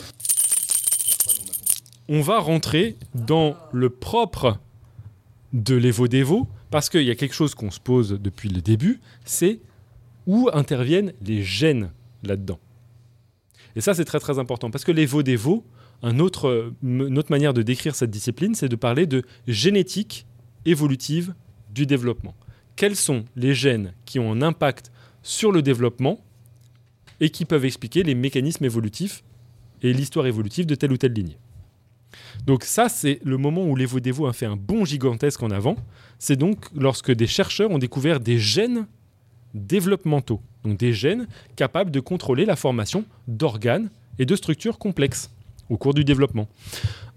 on va rentrer dans le propre de l'Evo-Devo, Parce qu'il y a quelque chose qu'on se pose depuis le début, c'est où interviennent les gènes là-dedans. Et ça, c'est très très important, parce que les veaux des autre, une autre manière de décrire cette discipline, c'est de parler de génétique évolutive du développement. Quels sont les gènes qui ont un impact sur le développement et qui peuvent expliquer les mécanismes évolutifs et l'histoire évolutive de telle ou telle ligne? Donc ça, c'est le moment où l'Evo-Devo a fait un bond gigantesque en avant. C'est donc lorsque des chercheurs ont découvert des gènes développementaux, donc des gènes capables de contrôler la formation d'organes et de structures complexes au cours du développement.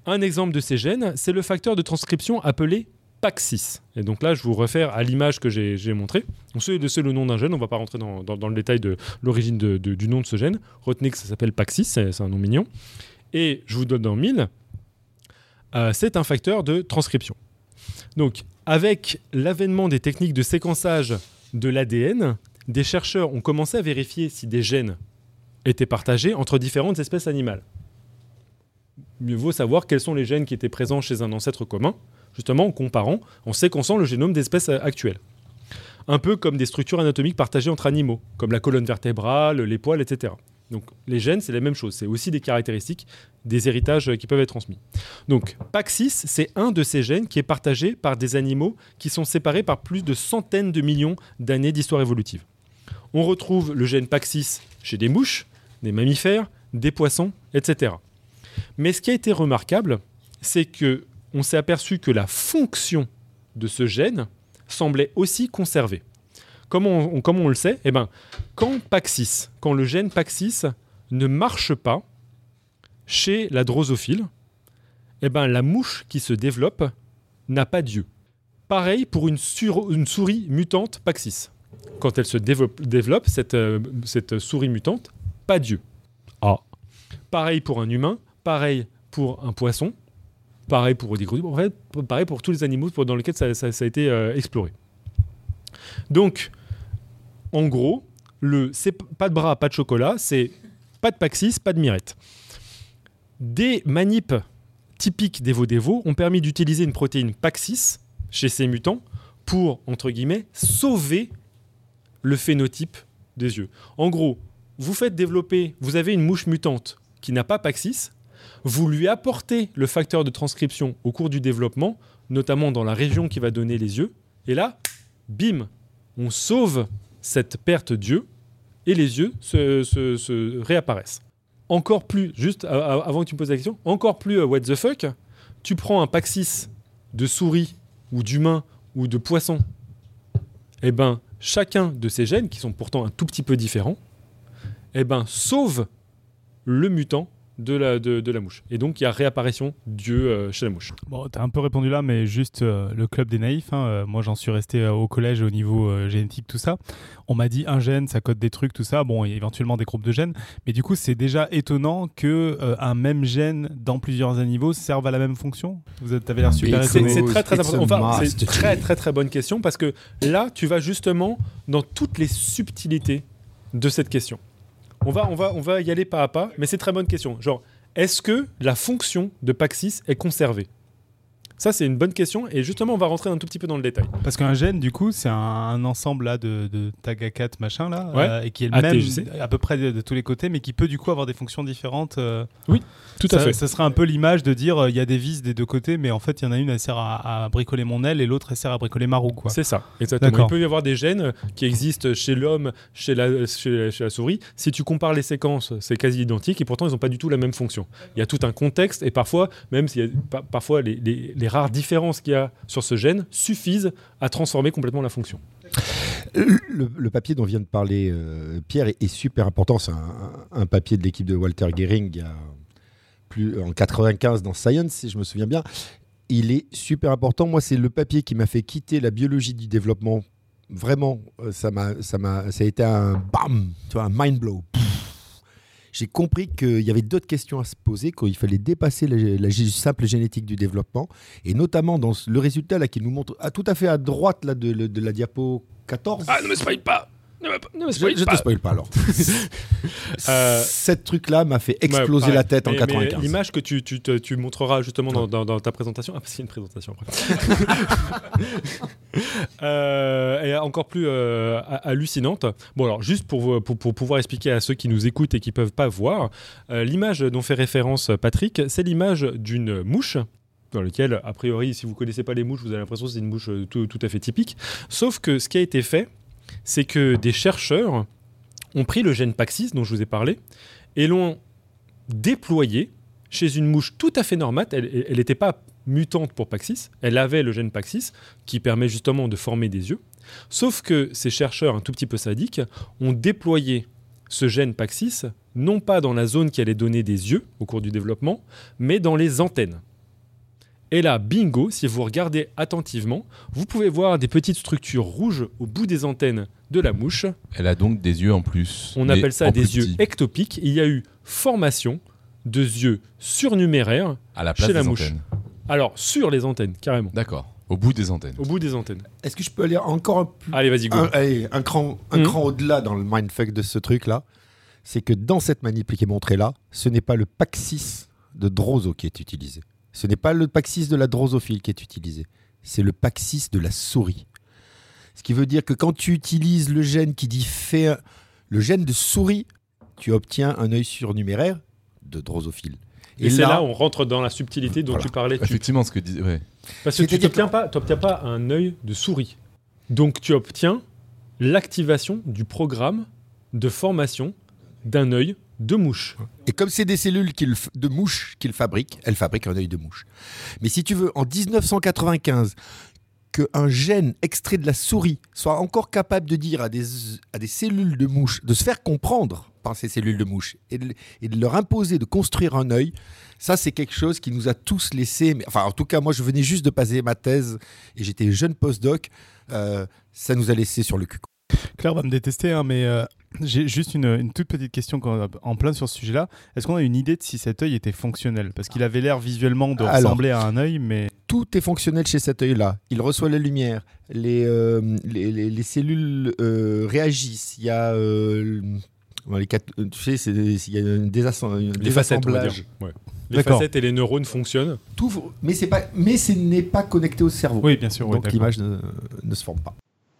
Un exemple de ces gènes, c'est le facteur de transcription appelé PAX6. Et donc là, je vous réfère à l'image que j'ai montrée. C'est le nom d'un gène, on ne va pas rentrer dans, le détail de l'origine du nom de ce gène. Retenez que ça s'appelle PAX6, c'est un nom mignon. Et je vous donne dans 1000, euh, c'est un facteur de transcription. Donc, avec l'avènement des techniques de séquençage de l'ADN, des chercheurs ont commencé à vérifier si des gènes étaient partagés entre différentes espèces animales. Mieux vaut savoir quels sont les gènes qui étaient présents chez un ancêtre commun, justement en comparant, en séquençant le génome d'espèces actuelles. Un peu comme des structures anatomiques partagées entre animaux, comme la colonne vertébrale, les poils, etc. Donc les gènes, c'est la même chose. C'est aussi des caractéristiques, des héritages qui peuvent être transmis. Donc PAX6, c'est un de ces gènes qui est partagé par des animaux qui sont séparés par plus de centaines de millions d'années d'histoire évolutive. On retrouve le gène PAX6 chez des mouches, des mammifères, des poissons, etc. Mais ce qui a été remarquable, c'est que on s'est aperçu que la fonction de ce gène semblait aussi conservée. Comme on, le sait, eh ben, quand PAX6, quand le gène PAX6 ne marche pas chez la drosophile, eh ben, la mouche qui se développe n'a pas d'yeux. Pareil pour une, souris mutante PAX6. Quand elle se développe, cette, euh, cette souris mutante, pas d'yeux. Ah. Pareil pour un humain, pareil pour un poisson, pareil pour tous les animaux dans lesquels ça, a été euh, exploré. Donc, en gros, le c'est pas de bras, pas de chocolat, c'est pas de Paxis, pas de Mirette. Des manips typiques des veaux ont permis d'utiliser une protéine Paxis chez ces mutants pour, entre guillemets, sauver le phénotype des yeux. En gros, vous faites développer, vous avez une mouche mutante qui n'a pas Paxis, vous lui apportez le facteur de transcription au cours du développement, notamment dans la région qui va donner les yeux, et là, bim, on sauve cette perte d'yeux et les yeux se, réapparaissent. Encore plus, juste avant que tu me poses la question, encore plus euh, what the fuck, tu prends un paxis de souris ou d'humain ou de poisson, eh ben chacun de ces gènes, qui sont pourtant un tout petit peu différents, eh ben sauve le mutant de la, de, la mouche. Et donc, il y a réapparition Dieu euh, chez la mouche. Bon, tu as un peu répondu là, mais juste euh, le club des naïfs. Hein, euh, moi, j'en suis resté au collège au niveau génétique, tout ça. On m'a dit un gène, ça code des trucs, tout ça. Bon, il y a éventuellement des groupes de gènes. Mais du coup, c'est déjà étonnant que un même gène dans plusieurs animaux serve à la même fonction. Vous avez l'air super étonné. C'est très, très important. c'est très, très, très bonne question parce que là, tu vas justement dans toutes les subtilités de cette question. On va, y aller pas à pas, mais c'est très bonne question. Genre, est-ce que la fonction de Paxis est conservée? Ça, c'est une bonne question. Et justement, on va rentrer un tout petit peu dans le détail. Parce qu'un gène, du coup, c'est un, ensemble là, de, de tagakat machin, là, euh, et qui est le même à peu près de, tous les côtés, mais qui peut du coup avoir des fonctions différentes. Euh. Oui, tout à fait. Ça serait un peu l'image de dire euh, il y a des vis des deux côtés, mais en fait, il y en a une, elle sert à, bricoler mon aile, et l'autre, elle sert à bricoler ma roue. C'est ça, exactement. Il peut y avoir des gènes qui existent chez l'homme, chez la, chez, la souris. Si tu compares les séquences, c'est quasi identique, et pourtant, ils n'ont pas du tout la même fonction. Il y a tout un contexte, et parfois, même s'il y a parfois les, les rares différences qu'il y a sur ce gène suffisent à transformer complètement la fonction. Le, papier dont vient de parler euh, Pierre est, super important. C'est un, papier de l'équipe de Walter Gehring plus, en 95 dans Science, si je me souviens bien. Il est super important. Moi, c'est le papier qui m'a fait quitter la biologie du développement. Vraiment, euh, ça, m'a, ça, m'a, ça a été un bam, tu vois, un mind blow j'ai compris qu'il y avait d'autres questions à se poser, qu'il fallait dépasser la, simple génétique du développement, et notamment dans le résultat qui nous montre à, tout à fait à droite de, la diapo 14. Ah, ne me spoil pas ne spoil je, ne te spoil pas alors. euh, Cette truc-là m'a fait exploser la tête en 95. L'image que tu, tu, tu, montreras justement dans, dans, ta présentation. Ah, y a une présentation après. Euh, et encore plus euh, ha- hallucinante. Bon, alors, juste pour, pour, pour pouvoir expliquer à ceux qui nous écoutent et qui peuvent pas voir, euh, l'image dont fait référence Patrick, c'est l'image d'une mouche. Dans lequel, a priori, si vous connaissez pas les mouches, vous avez l'impression que c'est une mouche euh, tout, tout à fait typique. Sauf que ce qui a été fait, c'est que des chercheurs ont pris le gène Paxis, dont je vous ai parlé, et l'ont déployé chez une mouche tout à fait normale. Elle n'était pas mutante pour Paxis, elle avait le gène Paxis qui permet justement de former des yeux. Sauf que ces chercheurs un tout petit peu sadiques ont déployé ce gène Paxis non pas dans la zone qui allait donner des yeux au cours du développement, mais dans les antennes. Et là, bingo, si vous regardez attentivement, vous pouvez voir des petites structures rouges au bout des antennes de la mouche. Elle a donc des yeux en plus. On appelle ça des yeux petit, ectopiques. Il y a eu formation de yeux surnuméraires, à la place chez la des mouche. antennes. alors sur les antennes, carrément, D'accord. Au bout des antennes. au bout des antennes. Est-ce que je peux aller encore un, plus- Allez, vas-y, go. un, allez, un cran, un Mhm. cran au-delà dans le mindfuck de ce truc-là? C'est que dans cette manip qui est montrée là, ce n'est pas le Paxis de Droso qui est utilisé. Ce n'est pas le Paxis de la drosophile qui est utilisé. C'est le Paxis de la souris. Ce qui veut dire que quand tu utilises le gène qui dit fait le gène de souris, tu obtiens un œil surnuméraire de drosophile. Et, c'est là, où on rentre dans la subtilité dont Voilà. tu parlais. tu- Effectivement, ce que disait. Ouais. Parce que tu n'obtiens pas, un œil de souris. Donc tu obtiens l'activation du programme de formation d'un œil de mouche. Et comme c'est des cellules f- de mouche qu'il fabrique, elle fabrique un œil de mouche. Mais si tu veux, en 1995, qu'un gène extrait de la souris soit encore capable de dire à des, à des cellules de mouche, de se faire comprendre par ces cellules de mouche, et de, leur imposer de construire un œil, ça c'est quelque chose qui nous a tous laissé, enfin en tout cas moi je venais juste de passer ma thèse et j'étais jeune postdoc, euh, ça nous a laissé sur le cul. Claire va me détester, hein, mais euh, j'ai juste une, une toute petite question en plein sur ce sujet-là. Est-ce qu'on a une idée de si cet œil était fonctionnel? Parce qu'il avait l'air visuellement de Alors. ressembler à un œil, mais tout est fonctionnel chez cet œil-là. Il reçoit la lumière, les, euh, les, les- les cellules euh, réagissent. Il y a euh, les quatre- tu sais, il y a un désassemb- un Les facettes, on va désassemblage. dire. Ouais. Les facettes et les neurones fonctionnent. Tout, mais c'est pas, mais ce n'est pas connecté au cerveau. oui, bien sûr. Donc l'image ne, ne se forme pas.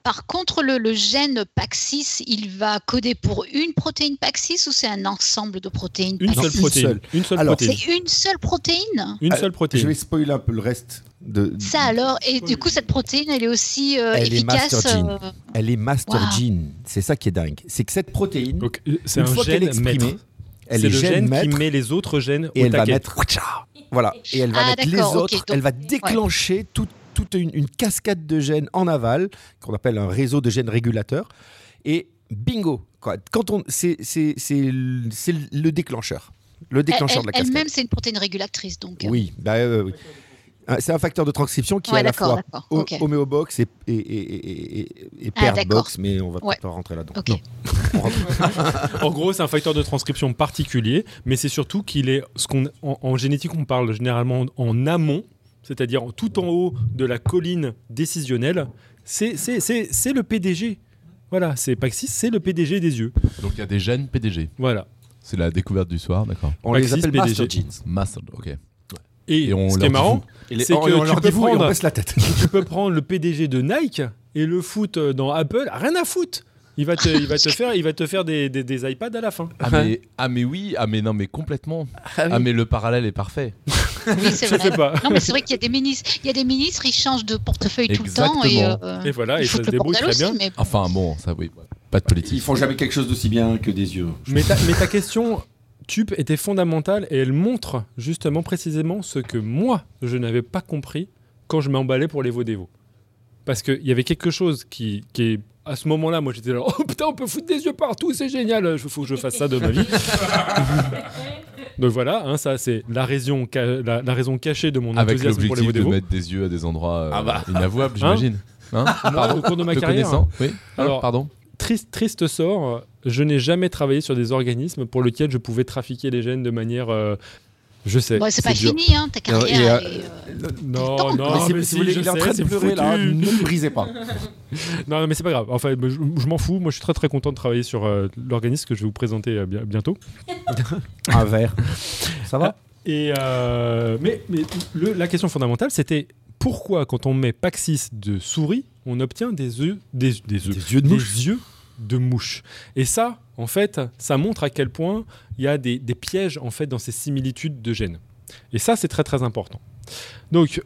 Par contre, le, le gène Paxis, il va coder pour une protéine Paxis ou c'est un ensemble de protéines Une seule une protéine. seule. Une seule Alors, protéine. C'est une seule protéine Une Euh, seule Je protéine. vais spoiler un peu le reste. De, Ça alors, et du coup, cette protéine, elle est aussi euh, Elle est efficace. master gene. euh, Elle est master Wow. gene. C'est ça qui est dingue. C'est que cette protéine, Donc euh, c'est une un fois qu'elle est gène maître. exprimée, elle C'est est le gène gène qui met les autres gènes et au elle va mettre voilà et elle va Ah, mettre les autres donc- elle va déclencher tout- toute une, une cascade de gènes en aval qu'on appelle un réseau de gènes régulateurs et bingo quand on c'est c'est c'est le c'est le déclencheur le déclencheur elle- de la cascade Elle-même, c'est une protéine régulatrice. Donc, euh, oui bah, euh, oui. C'est un facteur de transcription qui est ouais, à la fois d'accord. ho- ok. homéobox et, et, et, et, et- et Ah, box mais on va Ouais. pas rentrer là-dedans Ok. Non. On rentre- En gros, c'est un facteur de transcription particulier, mais c'est surtout qu'il est ce qu'on en, en génétique on parle généralement en amont, c'est-à-dire tout en haut de la colline décisionnelle. C'est c'est- c'est- c'est le PDG. Voilà, c'est Paxis, c'est le PDG des yeux. Donc il y a des gènes PDG. Voilà. C'est la découverte du soir, d'accord. on les appelle PDG. master genes Master, ok. Et, Et on ce qui est marrant, C'est on- que on tu leur peux prendre- la tête tu peux prendre le PDG de Nike et le foutre dans Apple, rien à foutre. Il va te, il va te faire, il va te faire des, des- des iPads à la fin. Ah mais, ah mais oui, ah mais non mais complètement. Ah mais le parallèle est parfait. Oui, c'est Je vrai. sais pas. Non, mais c'est vrai qu'il y a des ministres, il y a des ministres, ils changent de portefeuille tout le temps et, euh, Et voilà, ils et ça foutent se le débrouille bordel très bien. aussi, mais Enfin bon, ça oui, pas de politique. ils font jamais quelque chose d'aussi bien que des yeux Mais ta, mais ta question, Tup, était fondamentale et elle montre justement précisément ce que moi, je n'avais pas compris quand je m'emballais pour les Vodévo. Parce qu'il y avait quelque chose qui, qui est. À ce moment-là, moi j'étais là, oh putain, on peut foutre des yeux partout, c'est génial, il faut que je fasse ça de ma vie. Donc voilà, hein, ça c'est la raison, ca- la, la raison cachée de mon Avec enthousiasme pour les l'objectif de mettre des yeux à des endroits euh, Ah bah. inavouables, j'imagine. Hein Moi, au cours de ma Te carrière, connaissant, oui. Hein, Alors, pardon. triste, triste sort, je n'ai jamais travaillé sur des organismes pour lesquels je pouvais trafiquer les gènes de manière. euh, je sais. bon, c'est pas dur. fini, hein, ta Et, euh, carrière. est, euh, Non, non, Mais mais si si, vous voulez, je il est en train de pleurer là, ne le brisez pas. Non, mais c'est pas grave. Enfin, je, je m'en fous. Moi, je suis très très content de travailler sur euh, l'organisme que je vais vous présenter euh, bien- bientôt. Un verre. Ça va? Et euh, mais mais le- la question fondamentale, c'était pourquoi quand on met Paxis de souris, on obtient des œufs, des, des œufs, Des yeux de des mouche. yeux de mouche? Et ça, en fait, ça montre à quel point il y a des, pièges en fait dans ces similitudes de gènes. Et ça, c'est très très important. Donc,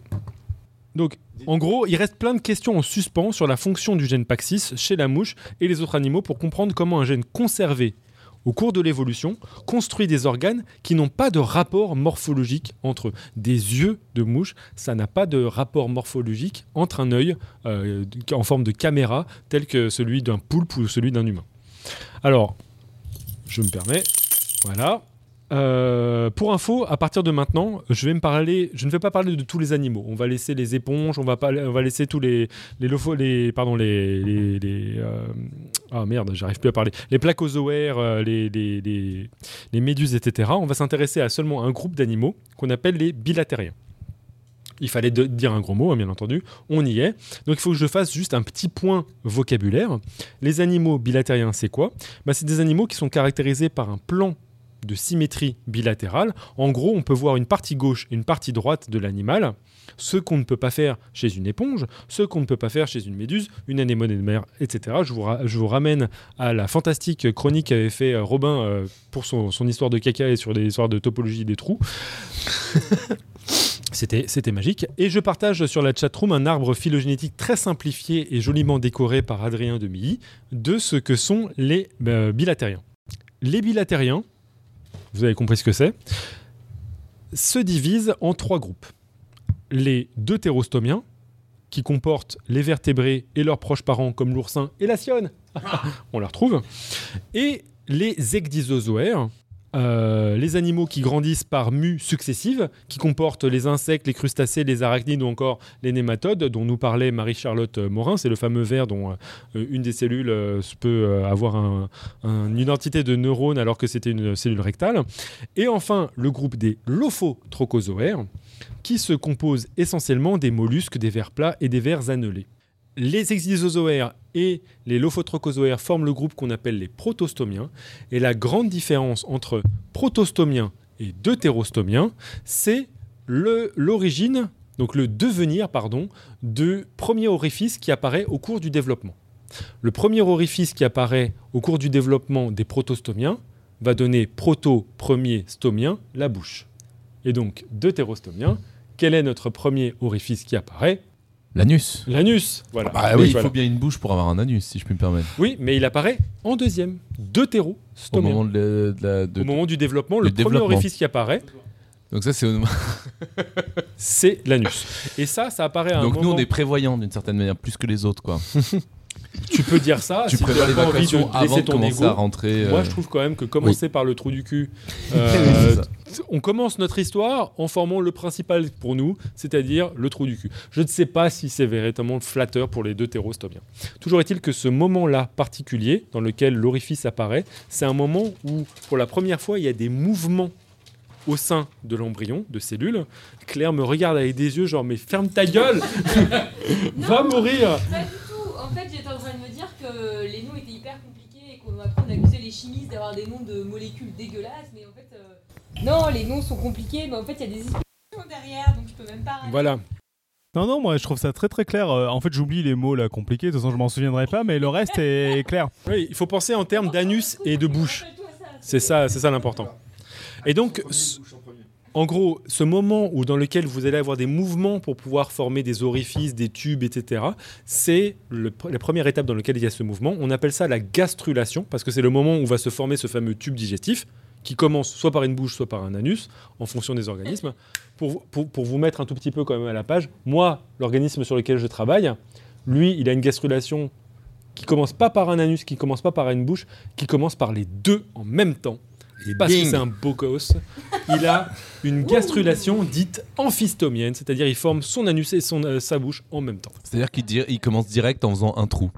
donc, en gros, il reste plein de questions en suspens sur la fonction du gène Paxis chez la mouche et les autres animaux pour comprendre comment un gène conservé au cours de l'évolution construit des organes qui n'ont pas de rapport morphologique entre. Des yeux de mouche, ça n'a pas de rapport morphologique entre un œil euh, en forme de caméra tel que celui d'un poulpe ou celui d'un humain. Alors, je me permets, voilà. Euh, pour info, à partir de maintenant, je vais me parler. Je ne vais pas parler de tous les animaux. On va laisser les éponges. On va pas. On va laisser tous les les pardon les les, les, euh, ah merde, j'arrive plus à parler. Les placozoaires, euh, les, les, les les méduses, etc. On va s'intéresser à seulement un groupe d'animaux qu'on appelle les bilatériens. Il fallait dire un gros mot, hein, bien entendu. On y est. Donc il faut que je fasse juste un petit point vocabulaire. Les animaux bilatériens, c'est quoi? Bah, C'est des animaux qui sont caractérisés par un plan de symétrie bilatérale. En gros, on peut voir une partie gauche et une partie droite de l'animal, ce qu'on ne peut pas faire chez une éponge, ce qu'on ne peut pas faire chez une méduse, une anémone de mer, etc. Je vous, je vous ramène à la fantastique chronique qu'avait fait euh, Robin euh, pour son, son histoire de caca et sur les histoires de topologie des trous. C'était, magique. Et je partage sur la chatroom un arbre phylogénétique très simplifié et joliment décoré par Adrien de Milly de ce que sont les euh, bilatériens. Les bilatériens, vous avez compris ce que c'est, se divisent en trois groupes. Les deutérostomiens, qui comportent les vertébrés et leurs proches parents comme l'oursin et la sionne, on la retrouve, et les ecdysozoaires, euh, les animaux qui grandissent par mues successives, qui comportent les insectes, les crustacés, les arachnides ou encore les nématodes, dont nous parlait Marie-Charlotte euh, Morin. C'est le fameux ver dont euh, une des cellules peut avoir un- une identité de neurone alors que c'était une cellule rectale. Et enfin, le groupe des lophotrochozoaires, qui se compose essentiellement des mollusques, des vers plats et des vers annelés. Les exozoaires et les lophotrochozoaires forment le groupe qu'on appelle les protostomiens. Et la grande différence entre protostomiens et deutérostomiens, c'est l'origine, donc le devenir, pardon, du premier orifice qui apparaît au cours du développement. Le premier orifice qui apparaît au cours du développement des protostomiens va donner proto, premier, stomien, la bouche. Et donc, deutérostomien, quel est notre premier orifice qui apparaît? L'anus. L'anus. Voilà. Bah Donc, oui, il voilà. faut bien une bouche pour avoir un anus, si je puis me permettre. Oui, mais il apparaît en deuxième. Au Deutérostomien. moment, de la- de la- de- Au moment du développement, le, premier orifice qui apparaît, Donc ça, c'est au- c'est l'anus. Et ça, ça apparaît à un Donc nous, on est prévoyants d'une certaine manière, plus que les autres, quoi. Tu peux dire ça. tu si as les pas envie de avant laisser de ton commencer ego. à rentrer. Moi, euh, je trouve quand même que commencer par le trou du cul, euh, on commence notre histoire en formant le principal pour nous, c'est-à-dire le trou du cul. Je ne sais pas si c'est véritablement flatteur pour les deux thérostomiens. Toujours est-il que ce moment-là particulier, dans lequel l'orifice apparaît, c'est un moment où, pour la première fois, il y a des mouvements au sein de l'embryon, de cellules. Claire me regarde avec des yeux genre mais ferme ta gueule Va mourir En fait, j'étais en train de me dire que les noms étaient hyper compliqués et qu'on après on accusait les chimistes d'avoir des noms de molécules dégueulasses, mais en fait, euh, non, les noms sont compliqués, mais en fait, il y a des explications derrière, donc je peux même pas. Voilà. Non, non, moi je trouve ça très très clair. Euh, en fait, j'oublie les mots là compliqués, de toute façon, je m'en souviendrai pas, mais le reste est clair. Oui, il faut penser en termes d'anus et de bouche. C'est ça, c'est ça l'important. Et donc, en gros, ce moment où dans lequel vous allez avoir des mouvements pour pouvoir former des orifices, des tubes, etc., c'est la première étape dans laquelle il y a ce mouvement. On appelle ça la gastrulation, parce que c'est le moment où va se former ce fameux tube digestif, qui commence soit par une bouche, soit par un anus, en fonction des organismes. Pour vous mettre un tout petit peu quand même à la page, moi, l'organisme sur lequel je travaille, lui, il a une gastrulation qui commence pas par un anus, qui commence pas par une bouche, qui commence par les deux en même temps. Et Parce que c'est un beau gosse. Il a une gastrulation dite amphistomienne, c'est-à-dire il forme son anus et son, euh, sa bouche en même temps. C'est-à-dire qu'il dir- il commence direct en faisant un trou.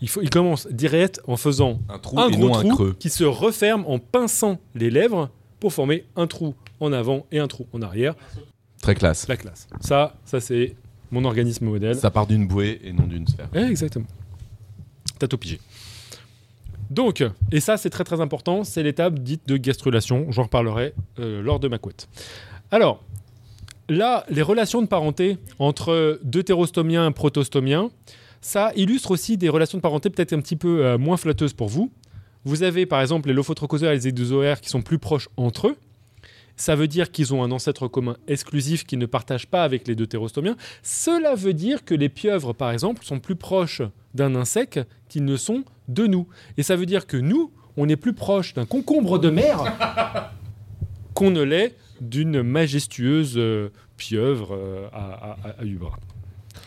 Il, faut, il commence direct en faisant Un trou un et gros non trou un creux. qui se referme en pinçant les lèvres pour former un trou en avant et un trou en arrière. Très classe. La classe. Ça, ça c'est mon organisme modèle. Ça part d'une bouée et non d'une sphère. Exactement. T'as tout pigé. Donc, et ça c'est très très important, c'est l'étape dite de gastrulation. J'en reparlerai euh, lors de ma couette. Alors, là, les relations de parenté entre deutérostomiens et protostomiens, ça illustre aussi des relations de parenté peut-être un petit peu euh, moins flatteuses pour vous. Vous avez par exemple les lophotrochosaires et les ecdysoaires qui sont plus proches entre eux. Ça veut dire qu'ils ont un ancêtre commun exclusif qu'ils ne partagent pas avec les deutérostomiens. Cela veut dire que les pieuvres, par exemple, sont plus proches d'un insecte qu'ils ne sont de nous. Et ça veut dire que nous, on est plus proche d'un concombre de mer qu'on ne l'est d'une majestueuse euh, pieuvre euh, à, à.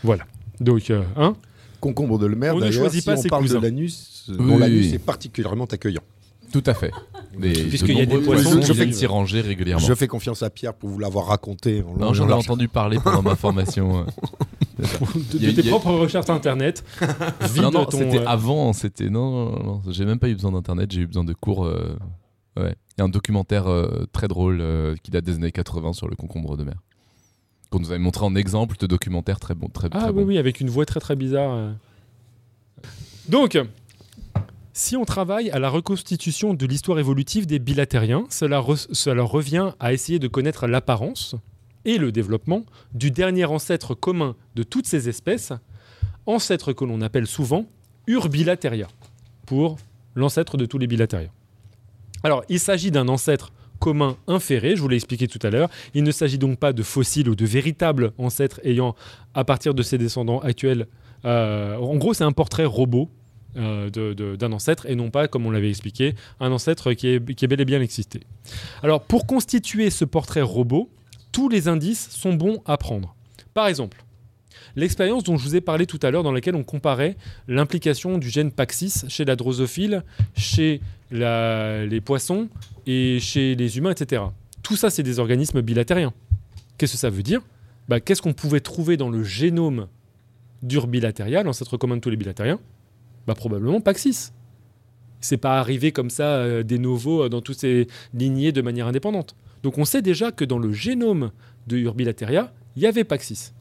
Voilà. Donc, euh, hein Concombre de mer, on ne choisit pas si ses on parle cousins. de l'anus, dont Oui. l'anus est particulièrement accueillant. Tout à fait. Puisqu'il de y a des nombreux poissons qui viennent s'y ranger régulièrement. Je fais confiance à Pierre pour vous l'avoir raconté. en Non, j'en ai entendu parler pendant ma formation. de, a- de tes a- propres recherches internet. Non, non, c'était euh, avant. C'était non, non, non, j'ai même pas eu besoin d'internet. J'ai eu besoin de cours. euh, Ouais. Il y a un documentaire euh, très drôle euh, qui date des années 80 sur le concombre de mer. Qu'on nous avait montré en exemple de documentaire très bon, très, Ah très oui, bon. oui, avec une voix très très bizarre. Donc, si on travaille à la reconstitution de l'histoire évolutive des bilatériens, cela, re- cela revient à essayer de connaître l'apparence et le développement du dernier ancêtre commun de toutes ces espèces, ancêtre que l'on appelle souvent Urbilateria, pour l'ancêtre de tous les bilatériens. Alors, il s'agit d'un ancêtre commun inféré, je vous l'ai expliqué tout à l'heure. Il ne s'agit donc pas de fossiles ou de véritables ancêtres ayant, à partir de ses descendants actuels, euh, en gros, c'est un portrait robot euh, d'un ancêtre et non pas, comme on l'avait expliqué, un ancêtre qui est, qui est bel et bien existé. Alors, pour constituer ce portrait robot, tous les indices sont bons à prendre. Par exemple, l'expérience dont je vous ai parlé tout à l'heure, dans laquelle on comparait l'implication du gène Paxis chez la drosophile, chez les poissons et chez les humains, etc. Tout ça, c'est des organismes bilatériens. Qu'est-ce que ça veut dire? Bah, Qu'est-ce qu'on pouvait trouver dans le génome d'Urbilateria, l'ancêtre commun de tous les bilatériens? Bah, Probablement Paxis. C'est pas arrivé comme ça euh, des novo euh, dans toutes ces lignées de manière indépendante. Donc on sait déjà que dans le génome de Urbilateria, il y avait Paxis.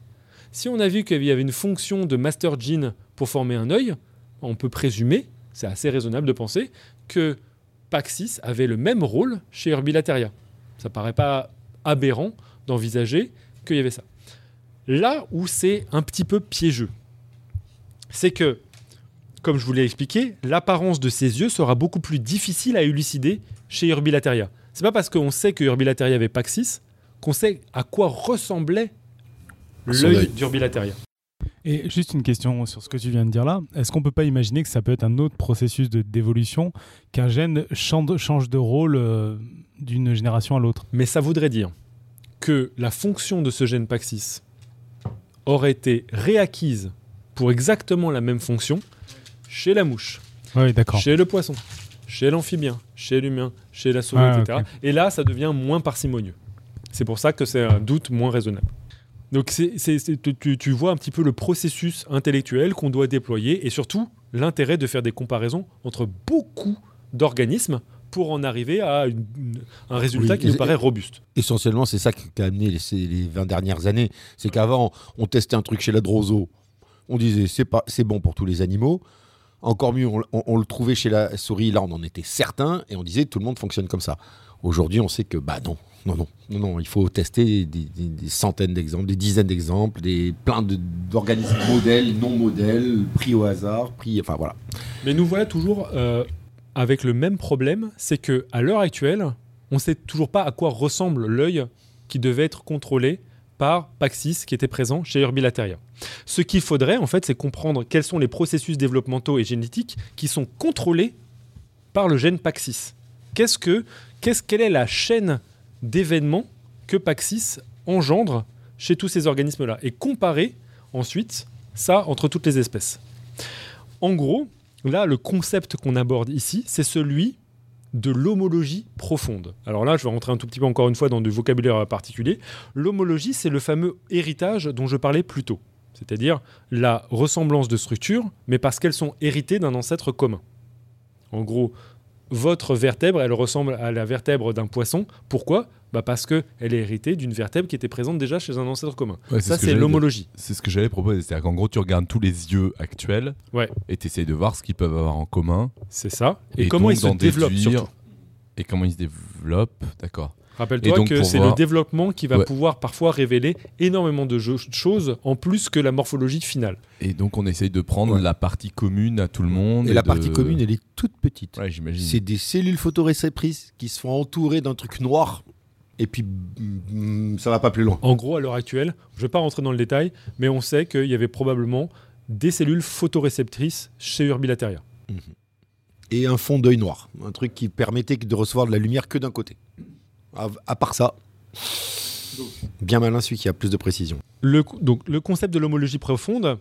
Si on a vu qu'il y avait une fonction de master gene pour former un œil, on peut présumer, c'est assez raisonnable de penser, que Paxis avait le même rôle chez Urbilateria. Ça paraît pas aberrant d'envisager qu'il y avait ça. Là où c'est un petit peu piégeux, c'est que, comme je vous l'ai expliqué, l'apparence de ses yeux sera beaucoup plus difficile à élucider chez Urbilateria. C'est pas parce qu'on sait que Urbilateria avait Paxis qu'on sait à quoi ressemblait l'œil œil. d'Urbilateria. Et juste une question sur ce que tu viens de dire là. Est-ce qu'on peut pas imaginer que ça peut être un autre processus de- d'évolution, qu'un gène change de rôle euh, d'une génération à l'autre? Mais ça voudrait dire que la fonction de ce gène Paxis aurait été réacquise pour exactement la même fonction chez la mouche, Oui, d'accord. chez le poisson, chez l'amphibien, chez l'humain, chez la souris, etc. Et là, ça devient moins parcimonieux. C'est pour ça que c'est un doute moins raisonnable. Donc c'est- c'est- c'est- tu- tu, tu vois un petit peu le processus intellectuel qu'on doit déployer et surtout l'intérêt de faire des comparaisons entre beaucoup d'organismes pour en arriver à une- un résultat Oui, qui nous paraît robuste. Essentiellement, c'est ça qui a amené les, ces- les 20 dernières années. C'est qu'avant, on testait un truc chez la Droso. On disait, c'est pas, c'est bon pour tous les animaux. Encore mieux, on, le trouvait chez la souris. Là, on en était certain. Et on disait, tout le monde fonctionne comme ça. Aujourd'hui, on sait que, bah non, non, non, non. Il faut tester des, centaines d'exemples, des dizaines d'exemples, des, plein d'organismes modèles, non modèles, pris au hasard, pris. Enfin, voilà. Mais nous voilà toujours euh, avec le même problème, c'est que à l'heure actuelle, on ne sait toujours pas à quoi ressemble l'œil qui devait être contrôlé par Paxis qui était présent chez Urbilateria. Ce qu'il faudrait en fait, c'est comprendre quels sont les processus développementaux et génétiques qui sont contrôlés par le gène Paxis. Qu'est-ce que, qu'est-ce, quelle est la chaîne d'événements que Paxis engendre chez tous ces organismes-là et comparer ensuite ça entre toutes les espèces. En gros, là, le concept qu'on aborde ici, c'est celui de l'homologie profonde. Alors là, je vais rentrer un tout petit peu encore une fois dans du vocabulaire particulier. L'homologie, c'est le fameux héritage dont je parlais plus tôt, c'est-à-dire la ressemblance de structures, mais parce qu'elles sont héritées d'un ancêtre commun. En gros, votre vertèbre, elle ressemble à la vertèbre d'un poisson. Pourquoi? Bah Parce qu'elle est héritée d'une vertèbre qui était présente déjà chez un ancêtre commun. Ouais, Ça, c'est l'homologie. C'est ce que j'allais proposer. C'est-à-dire qu'en gros, tu regardes tous les yeux actuels Ouais. et tu essayes de voir ce qu'ils peuvent avoir en commun. C'est ça. Et, Et comment donc ils se développent déduire-. Et comment ils se développent, d'accord. Rappelle-toi que c'est le développement qui va pouvoir parfois révéler énormément de choses en plus que la morphologie finale. Et donc on essaye de prendre la partie commune à tout le monde. Et, la partie commune, elle est toute petite. Ouais, j'imagine. C'est des cellules photoréceptrices qui se font entourer d'un truc noir et puis mm, ça va pas plus loin. En gros, à l'heure actuelle, je vais pas rentrer dans le détail, mais on sait qu'il y avait probablement des cellules photoréceptrices chez Urbilateria. Et un fond d'œil noir, un truc qui permettait de recevoir de la lumière que d'un côté. À, part ça, bien malin celui qui a plus de précision. Donc, le concept de l'homologie profonde,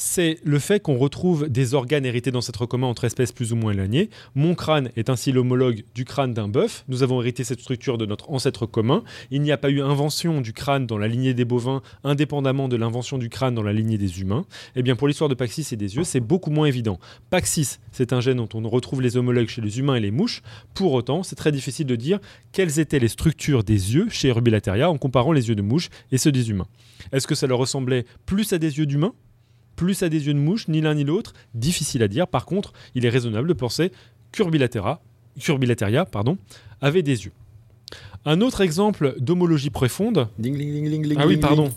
c'est le fait qu'on retrouve des organes hérités d'ancêtres communs entre espèces plus ou moins éloignées. Mon crâne est ainsi l'homologue du crâne d'un bœuf. Nous avons hérité cette structure de notre ancêtre commun. Il n'y a pas eu invention du crâne dans la lignée des bovins, indépendamment de l'invention du crâne dans la lignée des humains. Eh bien, pour l'histoire de Paxis et des yeux, c'est beaucoup moins évident. Paxis, c'est un gène dont on retrouve les homologues chez les humains et les mouches. Pour autant, c'est très difficile de dire quelles étaient les structures des yeux chez Urbilateria en comparant les yeux de mouches et ceux des humains. Est-ce que ça leur ressemblait plus à des yeux d'humains? Plus à des yeux de mouche, ni l'un ni l'autre. Difficile à dire. Par contre, il est raisonnable de penser qu'Urbilateria pardon, avait des yeux. Un autre exemple d'homologie profonde. ah oui, pardon.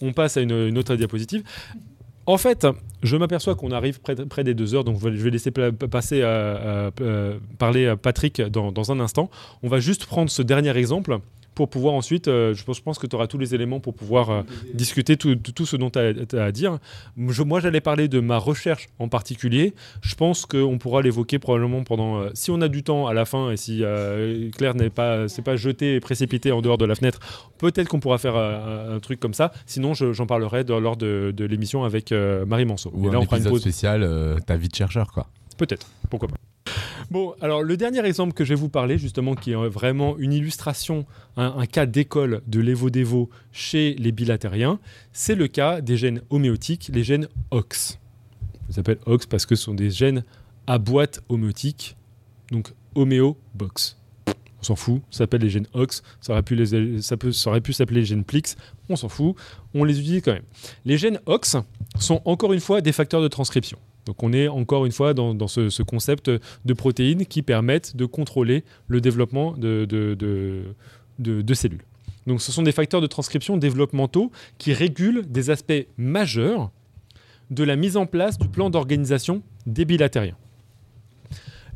On passe à une, autre diapositive. En fait, je m'aperçois qu'on arrive près, des deux heures, donc je vais laisser passer à, parler à Patrick dans, dans, un instant. On va juste prendre ce dernier exemple pour pouvoir ensuite, euh, je, pense, je, pense, que tu auras tous les éléments pour pouvoir euh, discuter tout, tout, ce dont tu as, à dire. moi, j'allais parler de ma recherche en particulier. Je pense qu'on pourra l'évoquer probablement pendant... Euh, si on a du temps à la fin et si Claire n'est pas, c'est pas jeté et précipité en dehors de la fenêtre, peut-être qu'on pourra faire un, truc comme ça. Sinon, j'en parlerai lors de, de l'émission avec Marie Manceau. Ou un épisode spécial, ta vie de chercheur, quoi. Peut-être, pourquoi pas. Bon, alors le dernier exemple que je vais vous parler, justement, qui est vraiment une illustration, un, cas d'école de l'évo-dévo chez les bilatériens, c'est le cas des gènes homéotiques, les gènes OX. Ils s'appellent OX parce que ce sont des gènes à boîte homéotique, donc homéobox. On s'en fout, ça s'appelle les gènes OX, ça aurait pu, ça aurait pu s'appeler les gènes PLIX, on s'en fout, on les utilise quand même. Les gènes OX sont encore une fois des facteurs de transcription. Donc on est encore une fois dans, ce, concept de protéines qui permettent de contrôler le développement de, cellules. Donc ce sont des facteurs de transcription développementaux qui régulent des aspects majeurs de la mise en place du plan d'organisation des bilatériens.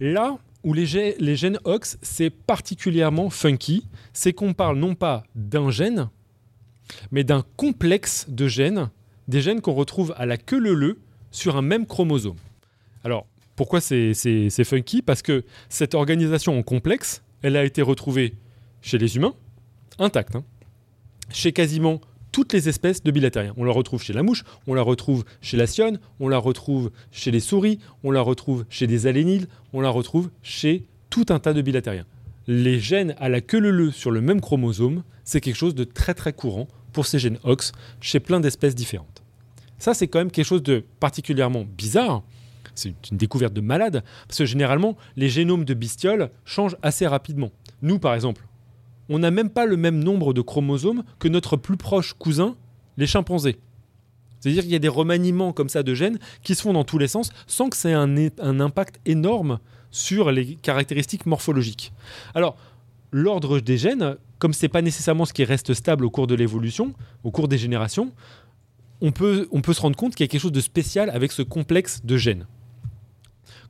Là où les, les gènes OX, c'est particulièrement funky, c'est qu'on parle non pas d'un gène, mais d'un complexe de gènes, des gènes qu'on retrouve à la queue leu sur un même chromosome. Alors, pourquoi c'est funky? Parce que cette organisation en complexe, elle a été retrouvée chez les humains, intacte, hein. chez quasiment toutes les espèces de bilatériens. On la retrouve chez la mouche, on la retrouve chez la sionne, on la retrouve chez les souris, on la retrouve chez des alénides, on la retrouve chez tout un tas de bilatériens. Les gènes à la queue leu sur le même chromosome, c'est quelque chose de très très courant pour ces gènes OX chez plein d'espèces différentes. Ça, c'est quand même quelque chose de particulièrement bizarre. C'est une découverte de malade, parce que généralement, les génomes de bestioles changent assez rapidement. Nous, par exemple, on n'a même pas le même nombre de chromosomes que notre plus proche cousin, les chimpanzés. C'est-à-dire qu'il y a des remaniements comme ça de gènes qui se font dans tous les sens sans que ça ait un, un impact énorme sur les caractéristiques morphologiques. Alors, l'ordre des gènes, comme ce n'est pas nécessairement ce qui reste stable au cours de l'évolution, au cours des générations, on peut, on peut se rendre compte qu'il y a quelque chose de spécial avec ce complexe de gènes.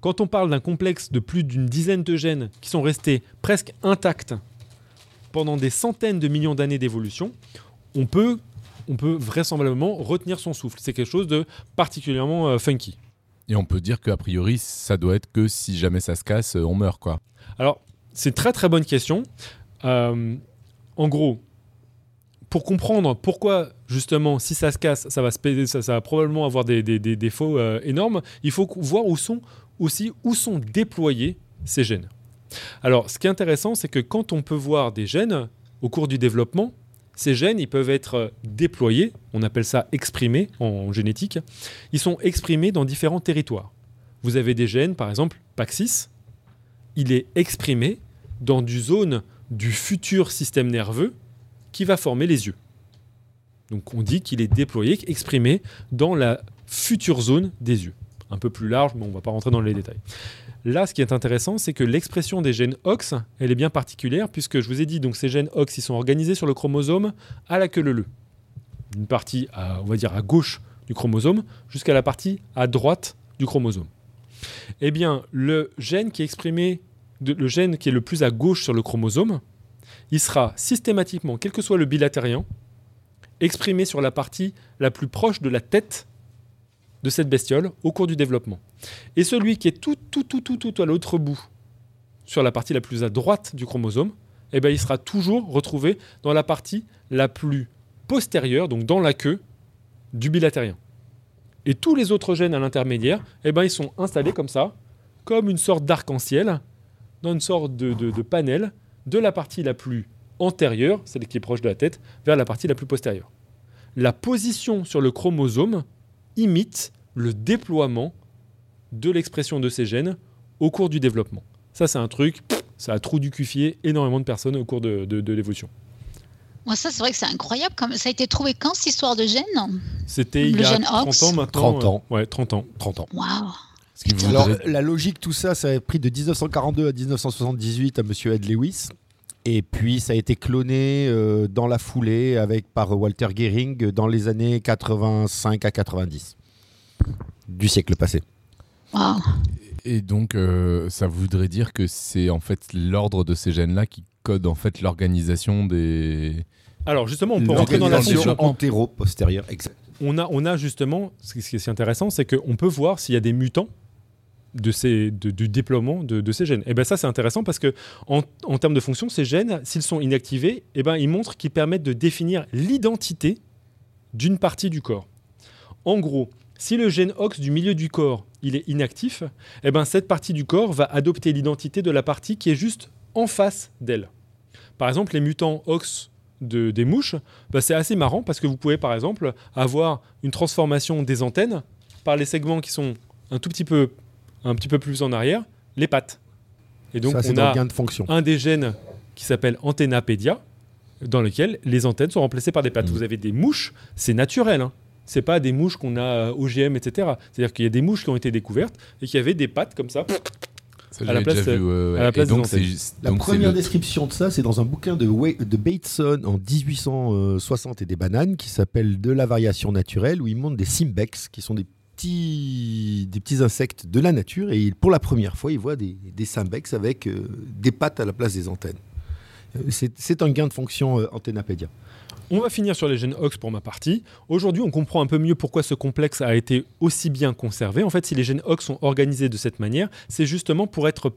Quand on parle d'un complexe de plus d'une dizaine de gènes qui sont restés presque intacts pendant des centaines de millions d'années d'évolution, on peut, on peut vraisemblablement retenir son souffle. C'est quelque chose de particulièrement euh, funky. Et on peut dire qu'a priori, ça doit être que si jamais ça se casse, on meurt, quoi. Alors, c'est une très très bonne question. Euh, en gros, pour comprendre pourquoi, justement, si ça se casse, ça va, probablement avoir des, défauts euh, énormes, il faut voir où sont aussi où sont déployés ces gènes. Alors, ce qui est intéressant, c'est que quand on peut voir des gènes au cours du développement, ces gènes, ils peuvent être déployés, on appelle ça exprimés en génétique, ils sont exprimés dans différents territoires. Vous avez des gènes, par exemple, Paxis, il est exprimé dans une zone du futur système nerveux qui va former les yeux. Donc on dit qu'il est déployé, exprimé dans la future zone des yeux. un peu plus large, mais on ne va pas rentrer dans les détails. Là, ce qui est intéressant, c'est que l'expression des gènes OX, elle est bien particulière, puisque je vous ai dit, donc ces gènes OX, ils sont organisés sur le chromosome à la queue leu Une partie, on va dire, à gauche du chromosome, jusqu'à la partie à droite du chromosome. Eh bien, le gène qui est exprimé, le gène qui est le plus à gauche sur le chromosome, il sera systématiquement, quel que soit le bilatérien, exprimé sur la partie la plus proche de la tête de cette bestiole au cours du développement. Et celui qui est tout, tout, tout, tout, tout à l'autre bout, sur la partie la plus à droite du chromosome, eh ben, il sera toujours retrouvé dans la partie la plus postérieure, donc dans la queue du bilatérien. Et tous les autres gènes à l'intermédiaire, eh ben, ils sont installés comme ça, comme une sorte d'arc-en-ciel, dans une sorte de, de panel, de la partie la plus antérieure, celle qui est proche de la tête, vers la partie la plus postérieure. La position sur le chromosome imite le déploiement de l'expression de ces gènes au cours du développement. Ça, c'est un truc, ça a trou du cufier énormément de personnes au cours de, l'évolution. Moi, ça, c'est vrai que c'est incroyable. Comme... Ça a été trouvé quand, cette histoire de gènes? C'était il y a 30 ans maintenant. 30 ans. ouais, 30 ans. 30 ans. Waouh. Alors, la logique, tout ça, ça a pris de 1942 à 1978 à Monsieur Ed Lewis. Et puis ça a été cloné euh, dans la foulée avec, par Walter Gehring dans les années 85 à 90 du siècle passé. Et donc euh, ça voudrait dire que c'est en fait l'ordre de ces gènes-là qui code en fait l'organisation des... Alors justement, on peut rentrer dans la fonction antéro-postérieure. On a, on a justement, ce qui est intéressant, c'est qu'on peut voir s'il y a des mutants de ces, du déploiement de, ces gènes. Et bien ça c'est intéressant parce que en, termes de fonction, ces gènes, s'ils sont inactivés, et ben ils montrent qu'ils permettent de définir l'identité d'une partie du corps. En gros, si le gène OX du milieu du corps il est inactif, et ben cette partie du corps va adopter l'identité de la partie qui est juste en face d'elle. Par exemple, les mutants OX de, des mouches, ben, c'est assez marrant parce que vous pouvez par exemple avoir une transformation des antennes par les segments qui sont un tout petit peu un petit peu plus en arrière, les pattes. Et donc, on a de fonction. un des gènes qui s'appelle antennapédia, dans lequel les antennes sont remplacées par des pattes. Mm. Vous avez des mouches, c'est naturel. Hein. C'est pas des mouches qu'on a OGM, etc. C'est-à-dire qu'il y a des mouches qui ont été découvertes et qui avaient des pattes comme ça. à, la place, La première description de ça, c'est dans un bouquin de, de Bateson en 1860 et des bananes qui s'appelle De la variation naturelle, où il montre des simbex, qui sont des des petits insectes de la nature et pour la première fois, il voit des, des symbex avec euh, des pattes à la place des antennes. Euh, c'est un gain de fonction euh, antennapédia. On va finir sur les gènes OX pour ma partie. Aujourd'hui, on comprend un peu mieux pourquoi ce complexe a été aussi bien conservé. En fait, si les gènes OX sont organisés de cette manière, c'est justement pour être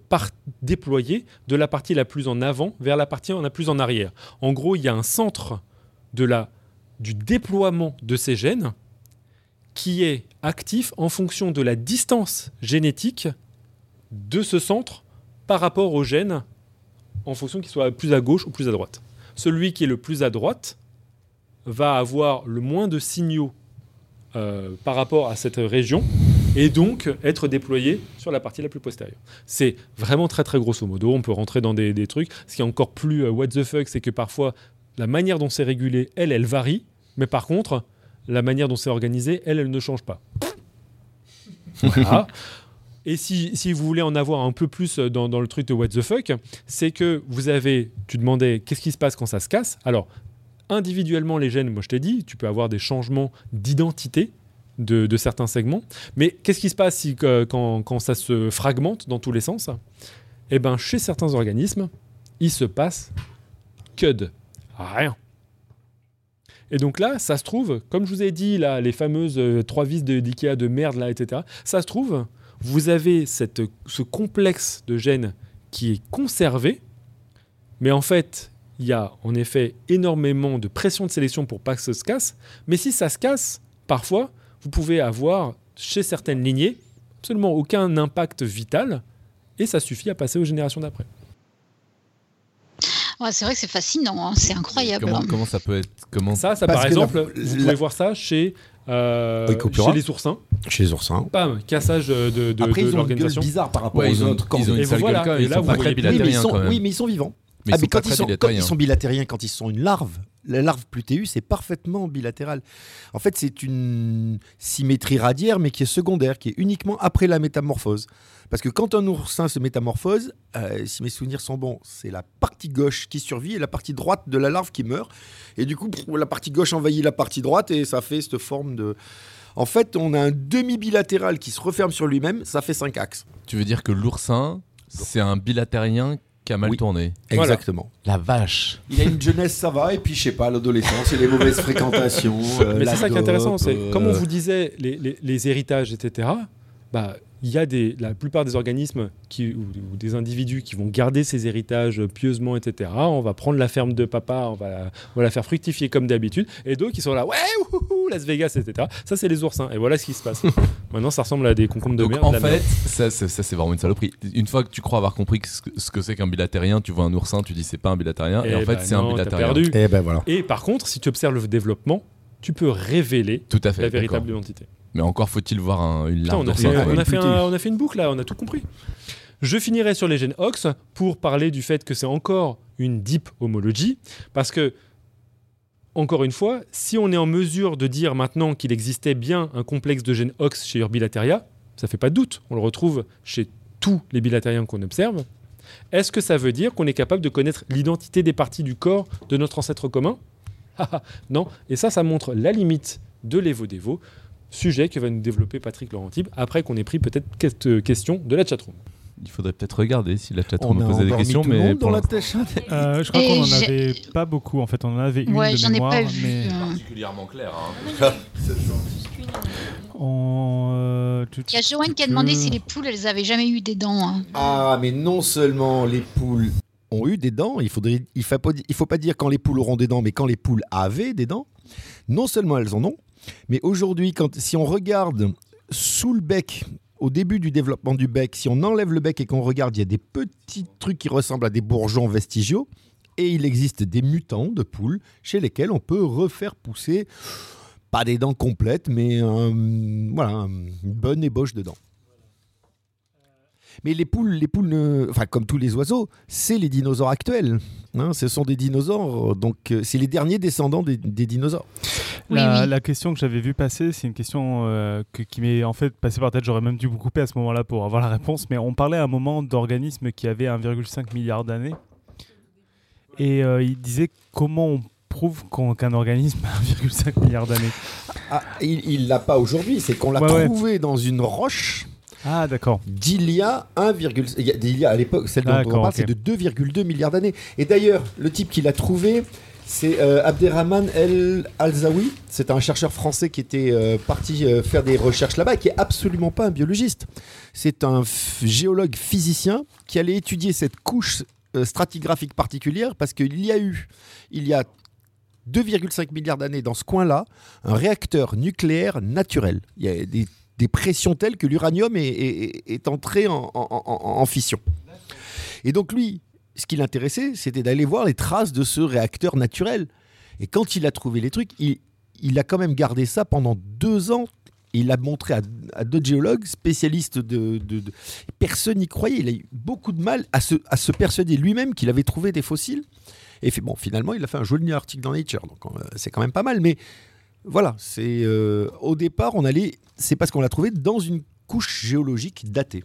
déployés de la partie la plus en avant vers la partie la plus en arrière. En gros, il y a un centre de la, du déploiement de ces gènes qui est actif en fonction de la distance génétique de ce centre par rapport au gène, en fonction qu'il soit plus à gauche ou plus à droite. Celui qui est le plus à droite va avoir le moins de signaux euh, par rapport à cette région et donc être déployé sur la partie la plus postérieure. C'est vraiment très très grosso modo, on peut rentrer dans des, trucs. Ce qui est encore plus euh, what the fuck, c'est que parfois la manière dont c'est régulé, elle, elle varie, mais par contre, la manière dont c'est organisé, elle, elle ne change pas. Et si, vous voulez en avoir un peu plus dans, le truc de what the fuck, c'est que vous avez, tu demandais qu'est-ce qui se passe quand ça se casse. Alors, individuellement, les gènes, moi je t'ai dit, tu peux avoir des changements d'identité de, certains segments. Mais qu'est-ce qui se passe si, quand, quand, ça se fragmente dans tous les sens? Eh bien, chez certains organismes, il se passe que de rien. Et donc là, ça se trouve, comme je vous ai dit, là, les fameuses euh, trois vis d'IKEA de, merde, là, etc., ça se trouve, vous avez ce complexe de gènes qui est conservé, mais en fait, il y a en effet énormément de pression de sélection pour pas que ça se casse. Mais si ça se casse, parfois, vous pouvez avoir chez certaines lignées absolument aucun impact vital et ça suffit à passer aux générations d'après c'est vrai que c'est fascinant, hein, c'est incroyable. Comment, ça peut être comment... Ça, ça par exemple, vous pouvez voir ça chez, euh, chez les oursins. Chez les oursins. Bam, cassage de, de, Après, ils ont une gueule bizarre par rapport aux autres. Ils ont une sale gueule, ils sont pas très oui, mais ils sont vivants. Mais, Ah, ils sont mais quand, ils sont, quand bilatériens. ils sont bilatériens, quand ils sont une larve, la larve plutéus, c'est parfaitement bilatéral. En fait, c'est une symétrie radiaire, mais qui est secondaire, qui est uniquement après la métamorphose. Parce que quand un oursin se métamorphose, euh, si mes souvenirs sont bons, c'est la partie gauche qui survit et la partie droite de la larve qui meurt. Et du coup, pff, la partie gauche envahit la partie droite et ça fait cette forme de... En fait, on a un demi-bilatéral qui se referme sur lui-même, ça fait cinq axes. Tu veux dire que l'oursin, c'est un bilatérien qui a mal Oui. tourné Voilà. Exactement. La vache Il a une jeunesse, ça va, et puis je sais pas, l'adolescence et les mauvaises fréquentations. euh, Mais la c'est ça qui est intéressant, dope, c'est euh, comme on vous disait, les, les- les héritages, etc. Bah, il y a des, la plupart des organismes qui, ou, ou des individus qui vont garder ces héritages pieusement, etc. On va prendre la ferme de papa, on va, on va la faire fructifier comme d'habitude. Et d'autres qui sont là, ouais, wouhou, Las Vegas, etc. Ça, c'est les oursins. Et voilà ce qui se passe. Maintenant, ça ressemble à des concombres de Donc merde. en de la fait, merde. ça, c'est- ça, c'est vraiment une saloperie. Une fois que tu crois avoir compris ce que- ce que c'est qu'un bilatérien, tu vois un oursin, tu dis c'est pas un bilatérien, et, Eh en fait bah c'est un bilatérien. perdu. Eh ben voilà. Et par contre, si tu observes le développement, tu peux révéler Tout à fait. la véritable identité. Mais encore faut-il voir un- une Putain, larve on, a fait, on a fait Une un- on a fait une boucle là, on a tout compris. Je finirai sur les gènes OX pour parler du fait que c'est encore une deep homology, parce que, encore une fois, si on est en mesure de dire maintenant qu'il existait bien un complexe de gènes OX chez Urbilateria, ça fait pas de doute, on le retrouve chez tous les bilatériens qu'on observe. Est-ce que ça veut dire qu'on est capable de connaître l'identité des parties du corps de notre ancêtre commun? Non, et ça, ça montre la limite de l'Evo-Devo, sujet que va nous développer Patrick Laurentib après qu'on ait pris peut-être quelques questions de la chatroom. Il faudrait peut-être regarder si la chatroom a posait des questions, mais monde dans pour la hein. Euh, je crois qu'on en j'ai- avait pas beaucoup en fait, on en avait une Ouais, de j'en ai mémoire, pas vu. mais particulièrement clair. on. euh, Il y a Joanne qui a demandé si les poules, elles avaient jamais eu des dents. hein. Ah, mais non seulement les poules ont eu des dents, il faudrait, il faut pas, il faut pas dire quand les poules auront des dents, mais quand les poules avaient des dents. Non seulement elles en ont, mais aujourd'hui, si on regarde sous le bec, au début du développement du bec, si on enlève le bec et qu'on regarde, il y a des petits trucs qui ressemblent à des bourgeons vestigiaux, et il existe des mutants de poules chez lesquels on peut refaire pousser pas des dents complètes, mais voilà, une bonne ébauche de dents. Mais les poules, les poules ne- enfin, comme tous les oiseaux, c'est les dinosaures actuels. hein, ce sont des dinosaures, donc euh, c'est les derniers descendants des, des dinosaures. Oui, la, oui. la question que j'avais vue passer, c'est une question euh, que- qui m'est en fait passée par tête. J'aurais même dû vous couper à ce moment-là pour avoir la réponse. Mais on parlait à un moment d'organismes qui avaient 1,5 milliard d'années. Et euh, il disait comment on prouve qu'un organisme a 1,5 milliard d'années. Ah, il ne l'a pas aujourd'hui, c'est qu'on l'a Ouais, ouais. trouvé dans une roche Ah, d'accord. d'il y a 1, il y a- à l'époque, celle dont on parle, c'est de 2,2 milliards d'années. Et d'ailleurs, le type qui l'a trouvé, c'est euh, Abderrahman El Alzaoui. C'est un chercheur français qui était euh, parti euh, faire des recherches là-bas, et qui est absolument pas un biologiste. C'est un géologue physicien qui allait étudier cette couche stratigraphique particulière parce qu'il y a eu, il y a 2,5 milliards d'années dans ce coin-là, un réacteur nucléaire naturel. Il y a des, des pressions telles que l'uranium est, entré en, fission. Et donc lui, ce qui l'intéressait, c'était d'aller voir les traces de ce réacteur naturel. Et quand il a trouvé les trucs, il, a quand même gardé ça pendant deux ans. Il l'a montré à, à d'autres géologues spécialistes de, Personne n'y croyait. Il a eu beaucoup de mal à se, à se persuader lui-même qu'il avait trouvé des fossiles. Et bon, finalement, il a fait un joli article dans Nature. Donc euh, c'est quand même pas mal. Mais voilà, c'est euh, au départ, on allait. C'est parce qu'on l'a trouvé dans une couche géologique datée.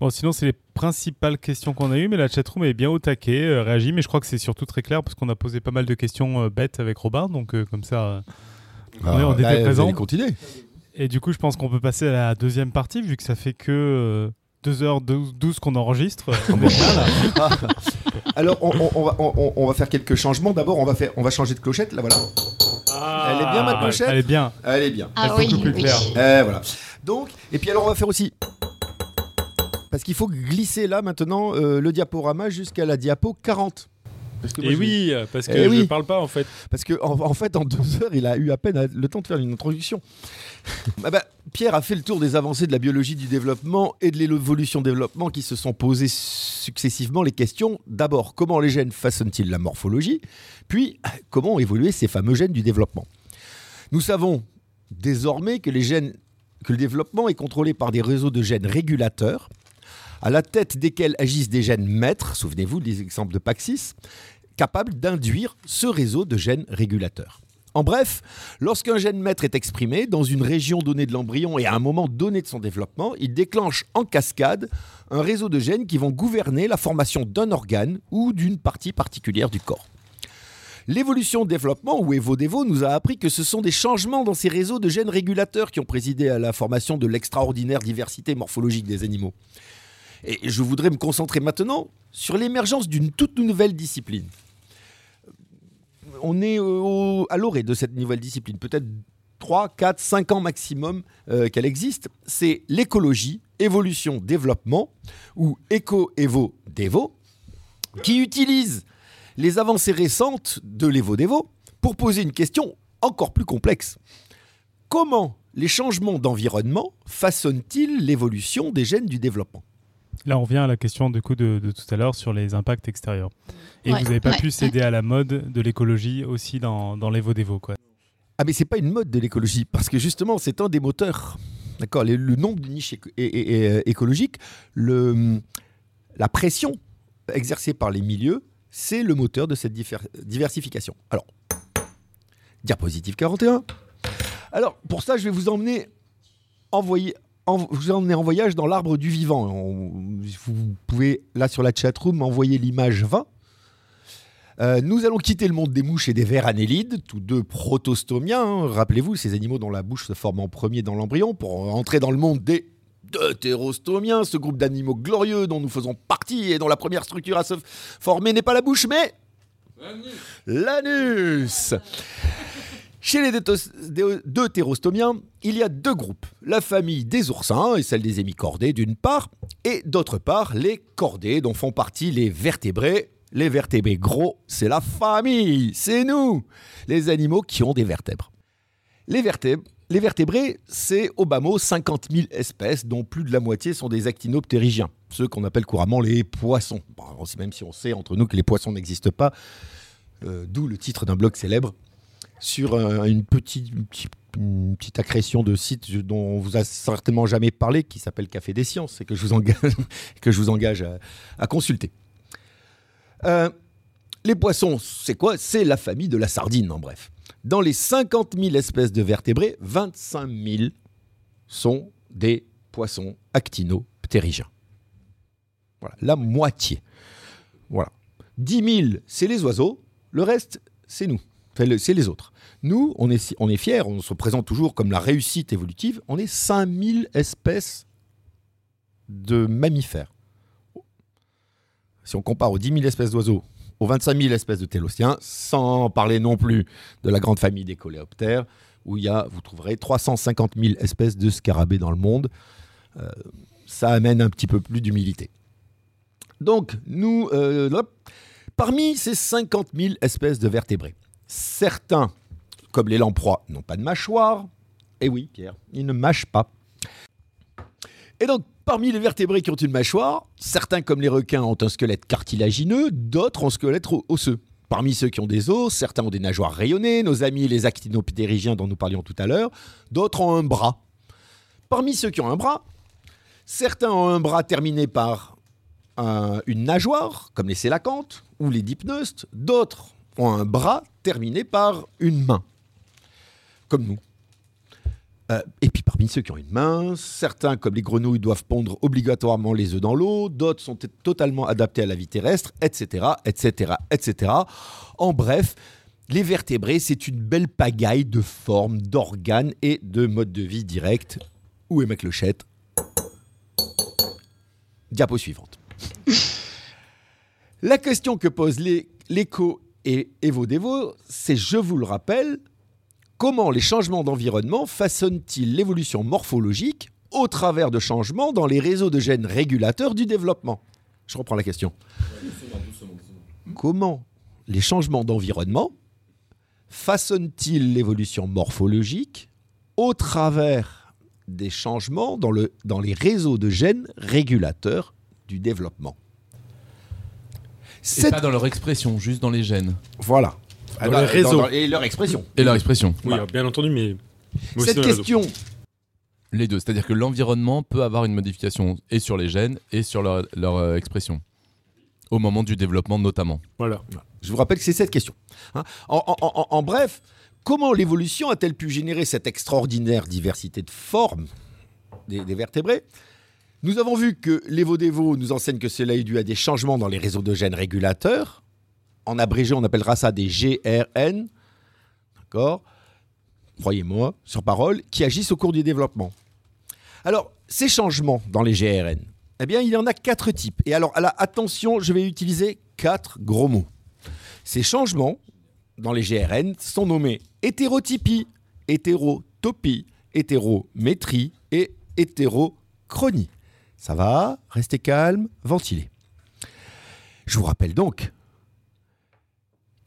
Bon, sinon, c'est les principales questions qu'on a eues, mais la chatroom est bien au taquet, euh, réagit, mais je crois que c'est surtout très clair parce qu'on a posé pas mal de questions euh, bêtes avec Robin, donc comme ça. on, était là, présents. allez continuer. Et du coup, je pense qu'on peut passer à la deuxième partie, vu que ça fait que 2h12 qu'on enregistre. On est bien, là. Alors, on, va, on va faire quelques changements. D'abord, on va faire, on va changer de clochette. Là, voilà. Elle est bien, ma Ah, clochette Elle est bien. Elle est bien. Ah Elle est oui, beaucoup plus oui. claire. Eh, voilà. Donc, et puis alors, on va faire aussi. Parce qu'il faut glisser là maintenant euh, le diaporama jusqu'à la diapo 40. Parce que moi, Et je- oui, parce que Eh je oui. parle pas en fait. Parce que en, en fait, en deux heures, il a eu à peine le temps de faire une introduction. Ah bah, Pierre a fait le tour des avancées de la biologie du développement et de l'évolution développement qui se sont posées successivement les questions. D'abord, comment les gènes façonnent-ils la morphologie? Puis, comment ont évolué ces fameux gènes du développement? Nous savons désormais que le développement est contrôlé par des réseaux de gènes régulateurs. à la tête desquels agissent des gènes maîtres, souvenez-vous des exemples de Paxis, capables d'induire ce réseau de gènes régulateurs. En bref, lorsqu'un gène maître est exprimé dans une région donnée de l'embryon et à un moment donné de son développement, il déclenche en cascade un réseau de gènes qui vont gouverner la formation d'un organe ou d'une partie particulière du corps. L'évolution-développement, ou EVO-DEVO, nous a appris que ce sont des changements dans ces réseaux de gènes régulateurs qui ont présidé à la formation de l'extraordinaire diversité morphologique des animaux. Et je voudrais me concentrer maintenant sur l'émergence d'une toute nouvelle discipline. On est au- à l'orée de cette nouvelle discipline, peut-être 3, 4, 5 ans maximum euh, qu'elle existe. C'est l'écologie, évolution, développement, ou éco-évo-dévo, qui utilise les avancées récentes de l'Evo-Devo pour poser une question encore plus complexe. Comment les changements d'environnement façonnent-ils l'évolution des gènes du développement? Là, on revient à la question du coup de, de tout à l'heure sur les impacts extérieurs. Et Ouais, vous n'avez pas ouais, pu céder à la mode de l'écologie aussi dans, dans l'Evo Devo, quoi. Ah mais c'est pas une mode de l'écologie, parce que justement c'est un des moteurs. D'accord, le, le nombre de niches éco- écologiques, le, la pression exercée par les milieux, c'est le moteur de cette diversification. Alors, diapositive 41. Alors, pour ça, je vais vous emmener en, vous emmener en voyage dans l'arbre du vivant. Vous pouvez, là sur la chatroom, envoyer l'image 20. Euh, nous allons quitter le monde des mouches et des vers annélides, tous deux protostomiens. hein. Rappelez-vous, ces animaux dont la bouche se forme en premier dans l'embryon pour entrer dans le monde des deutérostomiens, ce groupe d'animaux glorieux dont nous faisons partie et dont la première structure à se former n'est pas la bouche, mais l'anus. Chez les deutérostomiens, il y a deux groupes. La famille des oursins et celle des hémicordés d'une part, et d'autre part les cordés dont font partie les vertébrés. Les vertébrés gros, c'est la famille, c'est nous, les animaux qui ont des vertèbres. Les, vertèbres, les vertébrés, c'est au bas mot 50 000 espèces, dont plus de la moitié sont des actinoptérygiens, ceux qu'on appelle couramment les poissons. Même si on sait entre nous que les poissons n'existent pas, euh, d'où le titre d'un blog célèbre sur euh, une, petite, accrétion de sites dont on vous a certainement jamais parlé, qui s'appelle Café des Sciences, et que je vous engage, à consulter. Euh, les poissons, c'est quoi? C'est la famille de la sardine, en bref. Dans les 50 000 espèces de vertébrés, 25 000 sont des poissons actinoptérygiens. Voilà, la moitié. Voilà. 10 000, c'est les oiseaux, le reste, c'est nous. C'est les autres. Nous, on est, on est fiers, on se présente toujours comme la réussite évolutive. On est 5000 espèces de mammifères. Si on compare aux 10 000 espèces d'oiseaux, aux 25 000 espèces de télostiens, sans parler non plus de la grande famille des coléoptères, où il y a, vous trouverez 350 000 espèces de scarabées dans le monde. Euh, ça amène un petit peu plus d'humilité. Donc, nous, euh, parmi ces 50 000 espèces de vertébrés, certains, comme les lamproies, n'ont pas de mâchoire. Et oui, Pierre, ils ne mâchent pas. Et donc, parmi les vertébrés qui ont une mâchoire, certains, comme les requins, ont un squelette cartilagineux, d'autres ont un squelette osseux. Parmi ceux qui ont des os, certains ont des nageoires rayonnées, nos amis les actinoptérygiens dont nous parlions tout à l'heure, d'autres ont un bras. Parmi ceux qui ont un bras, certains ont un bras terminé par un- une nageoire, comme les sélacantes ou les dipneustes, d'autres ont un bras terminé par une main, comme nous. Euh, et puis parmi ceux qui ont une main, certains, comme les grenouilles, doivent pondre obligatoirement les œufs dans l'eau, d'autres sont totalement adaptés à la vie terrestre, etc., etc., etc. En bref, les vertébrés, c'est une belle pagaille de formes, d'organes et de modes de vie directs. Où est ma clochette Diapo suivante. La question que pose les- l'écho et Evo-Devo, c'est, je vous le rappelle, comment les changements d'environnement façonnent-ils l'évolution morphologique au travers de changements dans les réseaux de gènes régulateurs du développement? Je reprends la question. Comment les changements d'environnement façonnent-ils l'évolution morphologique au travers des changements dans, le, dans les réseaux de gènes régulateurs du développement? Cette- pas dans leur expression, juste dans les gènes. Voilà. Dans les réseaux. et leur expression. Et leur expression. Oui, bien entendu, mais. Cette les réseaux. question Les deux, c'est-à-dire que l'environnement peut avoir une modification et sur les gènes et sur leur, leur, euh, expression, au moment du développement notamment. Voilà. Je vous rappelle que c'est cette question. hein. En, en- en- en bref, comment l'évolution a-t-elle pu générer cette extraordinaire diversité de formes des, des vertébrés? Nous avons vu que l'Evo-Devo nous enseigne que cela est dû à des changements dans les réseaux de gènes régulateurs. En abrégé, on appellera ça des GRN. D'accord Croyez-moi, sur parole, qui agissent au cours du développement. Alors, ces changements dans les GRN, eh bien, il y en a quatre types. Et alors, attention, je vais utiliser quatre gros mots. Ces changements dans les GRN sont nommés hétérotypie, hétérotopie, hétérométrie et hétérochronie. Ça va Restez calme, ventilez. Je vous rappelle donc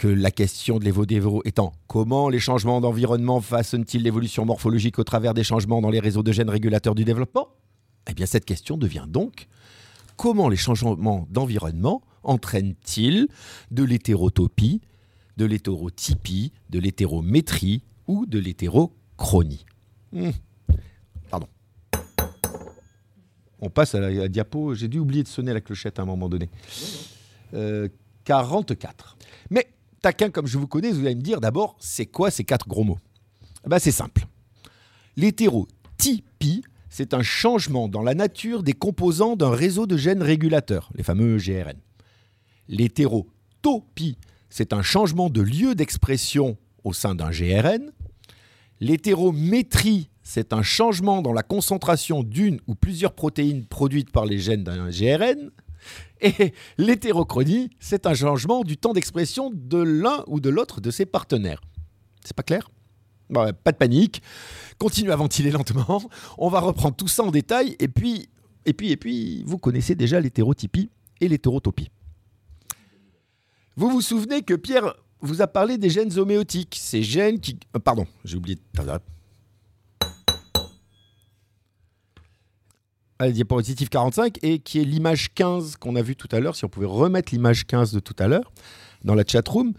que la question de l'évo-dévo étant comment les changements d'environnement façonnent-ils l'évolution morphologique au travers des changements dans les réseaux de gènes régulateurs du développement? Eh bien, cette question devient donc comment les changements d'environnement entraînent-ils de l'hétérotopie, de l'hétérotypie, de l'hétérométrie ou de l'hétérochronie Hmm. Pardon. On passe à la, diapo. J'ai dû oublier de sonner la clochette à un moment donné. Euh, 44. Mais, taquin comme je vous connais, vous allez me dire d'abord, c'est quoi ces quatre gros mots? Eh ben, C'est simple. L'hétérotypie, c'est un changement dans la nature des composants d'un réseau de gènes régulateurs, les fameux GRN. L'hétérotopie, c'est un changement de lieu d'expression au sein d'un GRN. L'hétérométrie, c'est un changement dans la concentration d'une ou plusieurs protéines produites par les gènes d'un GRN. Et l'hétérochronie, c'est un changement du temps d'expression de l'un ou de l'autre de ses partenaires. C'est pas clair? Bon, Pas de panique. Continue à ventiler lentement. On va reprendre tout ça en détail. Et puis, et puis, et puis, vous connaissez déjà l'hétérotypie et l'hétérotopie. Vous vous souvenez que Pierre vous a parlé des gènes homéotiques. Ces gènes qui... euh, pardon, j'ai oublié... à la diapositive 45 et qui est l'image 15 qu'on a vue tout à l'heure. Si on pouvait remettre l'image 15 de tout à l'heure dans la chatroom.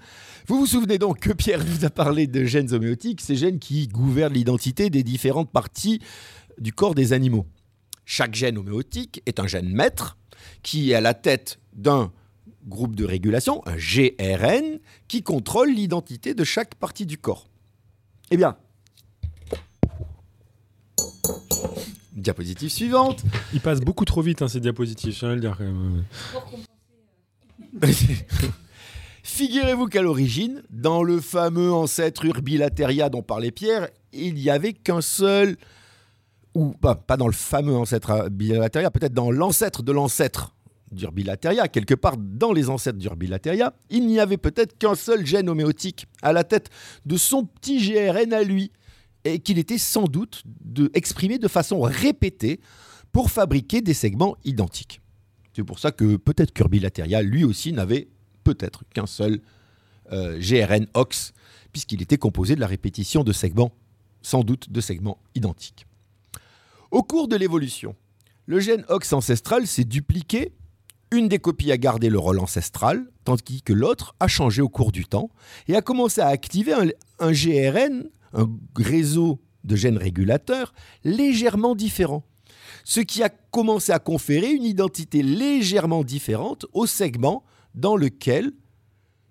Vous vous souvenez donc que Pierre vous a parlé de gènes homéotiques, ces gènes qui gouvernent l'identité des différentes parties du corps des animaux. Chaque gène homéotique est un gène maître qui est à la tête d'un groupe de régulation, un GRN, qui contrôle l'identité de chaque partie du corps. Eh bien, diapositive suivante. Il passe beaucoup trop vite hein, ces diapositives, je tiens à le dire quand même. Figurez-vous qu'à l'origine, dans le fameux ancêtre Urbilateria dont parlait Pierre, il n'y avait qu'un seul, ou pas, pas dans le fameux ancêtre Urbilateria, peut-être dans l'ancêtre de l'ancêtre d'Urbilateria, quelque part dans les ancêtres d'Urbilateria, il n'y avait peut-être qu'un seul gène homéotique à la tête de son petit GRN à lui, et qu'il était sans doute exprimé de façon répétée pour fabriquer des segments identiques. C'est pour ça que peut-être qu'Urbilateria, lui aussi, n'avait peut-être qu'un seul euh, GRN OX, puisqu'il était composé de la répétition de segments, sans doute de segments identiques. Au cours de l'évolution, le gène OX ancestral s'est dupliqué, une des copies a gardé le rôle ancestral, tandis que l'autre a changé au cours du temps et a commencé à activer un GRN, un réseau de gènes régulateurs, légèrement différent ce qui a commencé à conférer une identité légèrement différente au segment dans lequel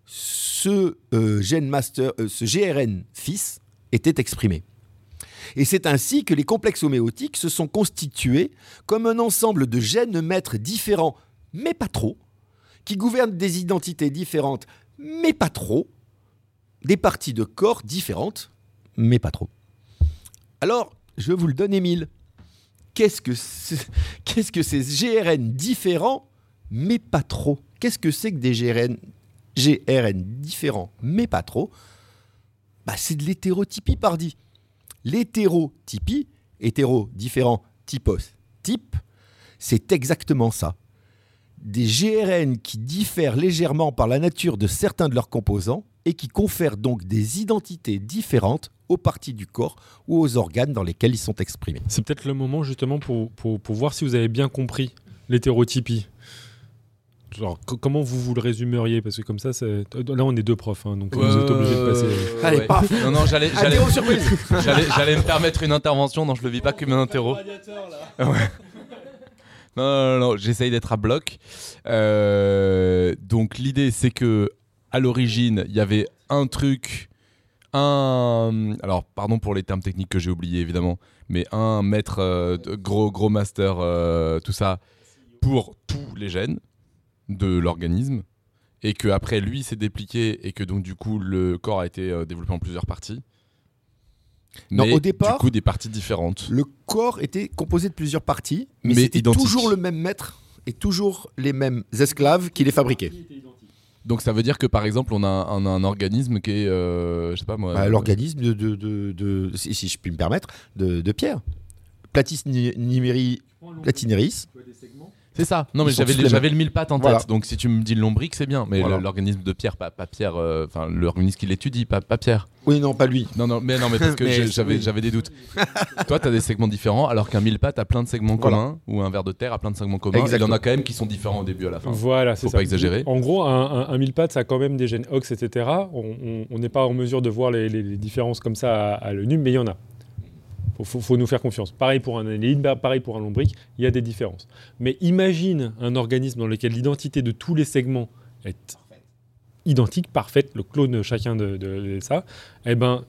ce euh, master, euh, ce GRN fils était exprimé. Et c'est ainsi que les complexes homéotiques se sont constitués comme un ensemble de gènes maîtres différents, mais pas trop, qui gouvernent des identités différentes, mais pas trop, des parties de corps différentes, mais pas trop. Alors, je vous le donne, Émile. Qu'est-ce que c'est- qu'est-ce que ces GRN différents, mais pas trop? Qu'est-ce que c'est que des GRN, différents, mais pas trop? Bah, C'est de l'hétérotypie, pardi. L'hétérotypie, hétéro, différent, typos, type, c'est exactement ça. Des GRN qui diffèrent légèrement par la nature de certains de leurs composants et qui confèrent donc des identités différentes aux parties du corps ou aux organes dans lesquels ils sont exprimés. C'est peut-être le moment justement pour, pour, pour voir si vous avez bien compris l'hétérotypie. genre, co- comment vous vous le résumeriez? Parce que comme ça, c'est- là, on est deux profs, hein, donc Ouais, vous êtes obligés de passer. ouais. Allez, paf. Non, non, j'allais, j'allais, Interro surprise j'allais, j'allais me permettre une intervention, non, je le vis pas comme un interro. Ouais. Non, non, non, non, j'essaye d'être à bloc. Euh, donc l'idée, c'est que à l'origine, il y avait un truc, un, alors pardon pour les termes techniques que j'ai oubliés évidemment, mais un maître, euh, gros gros master, euh, tout ça pour tous les gènes de l'organisme, et que après lui s'est dépliqué et que donc du coup le corps a été euh, développé en plusieurs parties. Non, Mais au départ- du coup des parties différentes. Le corps était composé de plusieurs parties, mais, Mais c'était toujours le même maître et toujours les mêmes esclaves qui les fabriquaient. Donc ça veut dire que par exemple on a un, organisme qui est, euh, je sais pas moi. Bah, euh, L'organisme de, de, de- de- si, si je puis me permettre, de, pierre. Platis nimeri- platineris. C'est ça. Non mais j'avais le mille pattes en Voilà. tête. Donc si tu me dis lombric c'est bien, mais Voilà. l'organisme de pierre, pas, pas pierre, euh, enfin l'organisme qui l'étudie, pas, pas pierre. Oui, non, pas lui. Non non mais non mais parce que j'avais oui. des doutes. Toi t'as des segments différents alors qu'un mille pattes a plein de segments Voilà. communs ou un ver de terre a plein de segments communs. Il y en Exactement. a quand même qui sont différents au début à la fin. Voilà, c'est Faut ça. pas exagérer. En gros, un, un, un mille pattes, ça a quand même des gènes OX, etc. On- n'est pas en mesure de voir les, les- les différences comme ça à, à l'œil nu, mais il y en a. Faut, faut, nous faire confiance. Pareil pour un annélide, bah, pareil pour un lombric, il y a des différences. Mais imagine un organisme dans lequel l'identité de tous les segments est identique, parfaite, le clone chacun de, de- de ça. Eh ben,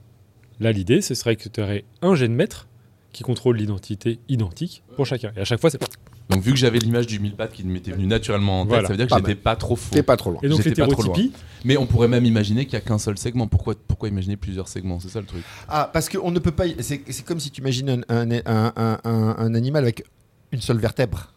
là, l'idée, ce serait que tu aurais un gène maître qui contrôle l'identité identique pour chacun. Et à chaque fois, c'est Donc vu que j'avais l'image du mille pattes qui m'était venu naturellement en tête, Voilà. ça veut dire que j'étais pas trop faux. T'es pas trop loin. Et donc pas trop l'hétérotypie, Mais on pourrait même imaginer qu'il y a qu'un seul segment. Pourquoi, pourquoi imaginer plusieurs segments? C'est ça le truc. Ah, parce qu'on ne peut pas. C'est comme si tu imagines un, un, un- un- un- un animal avec une seule vertèbre.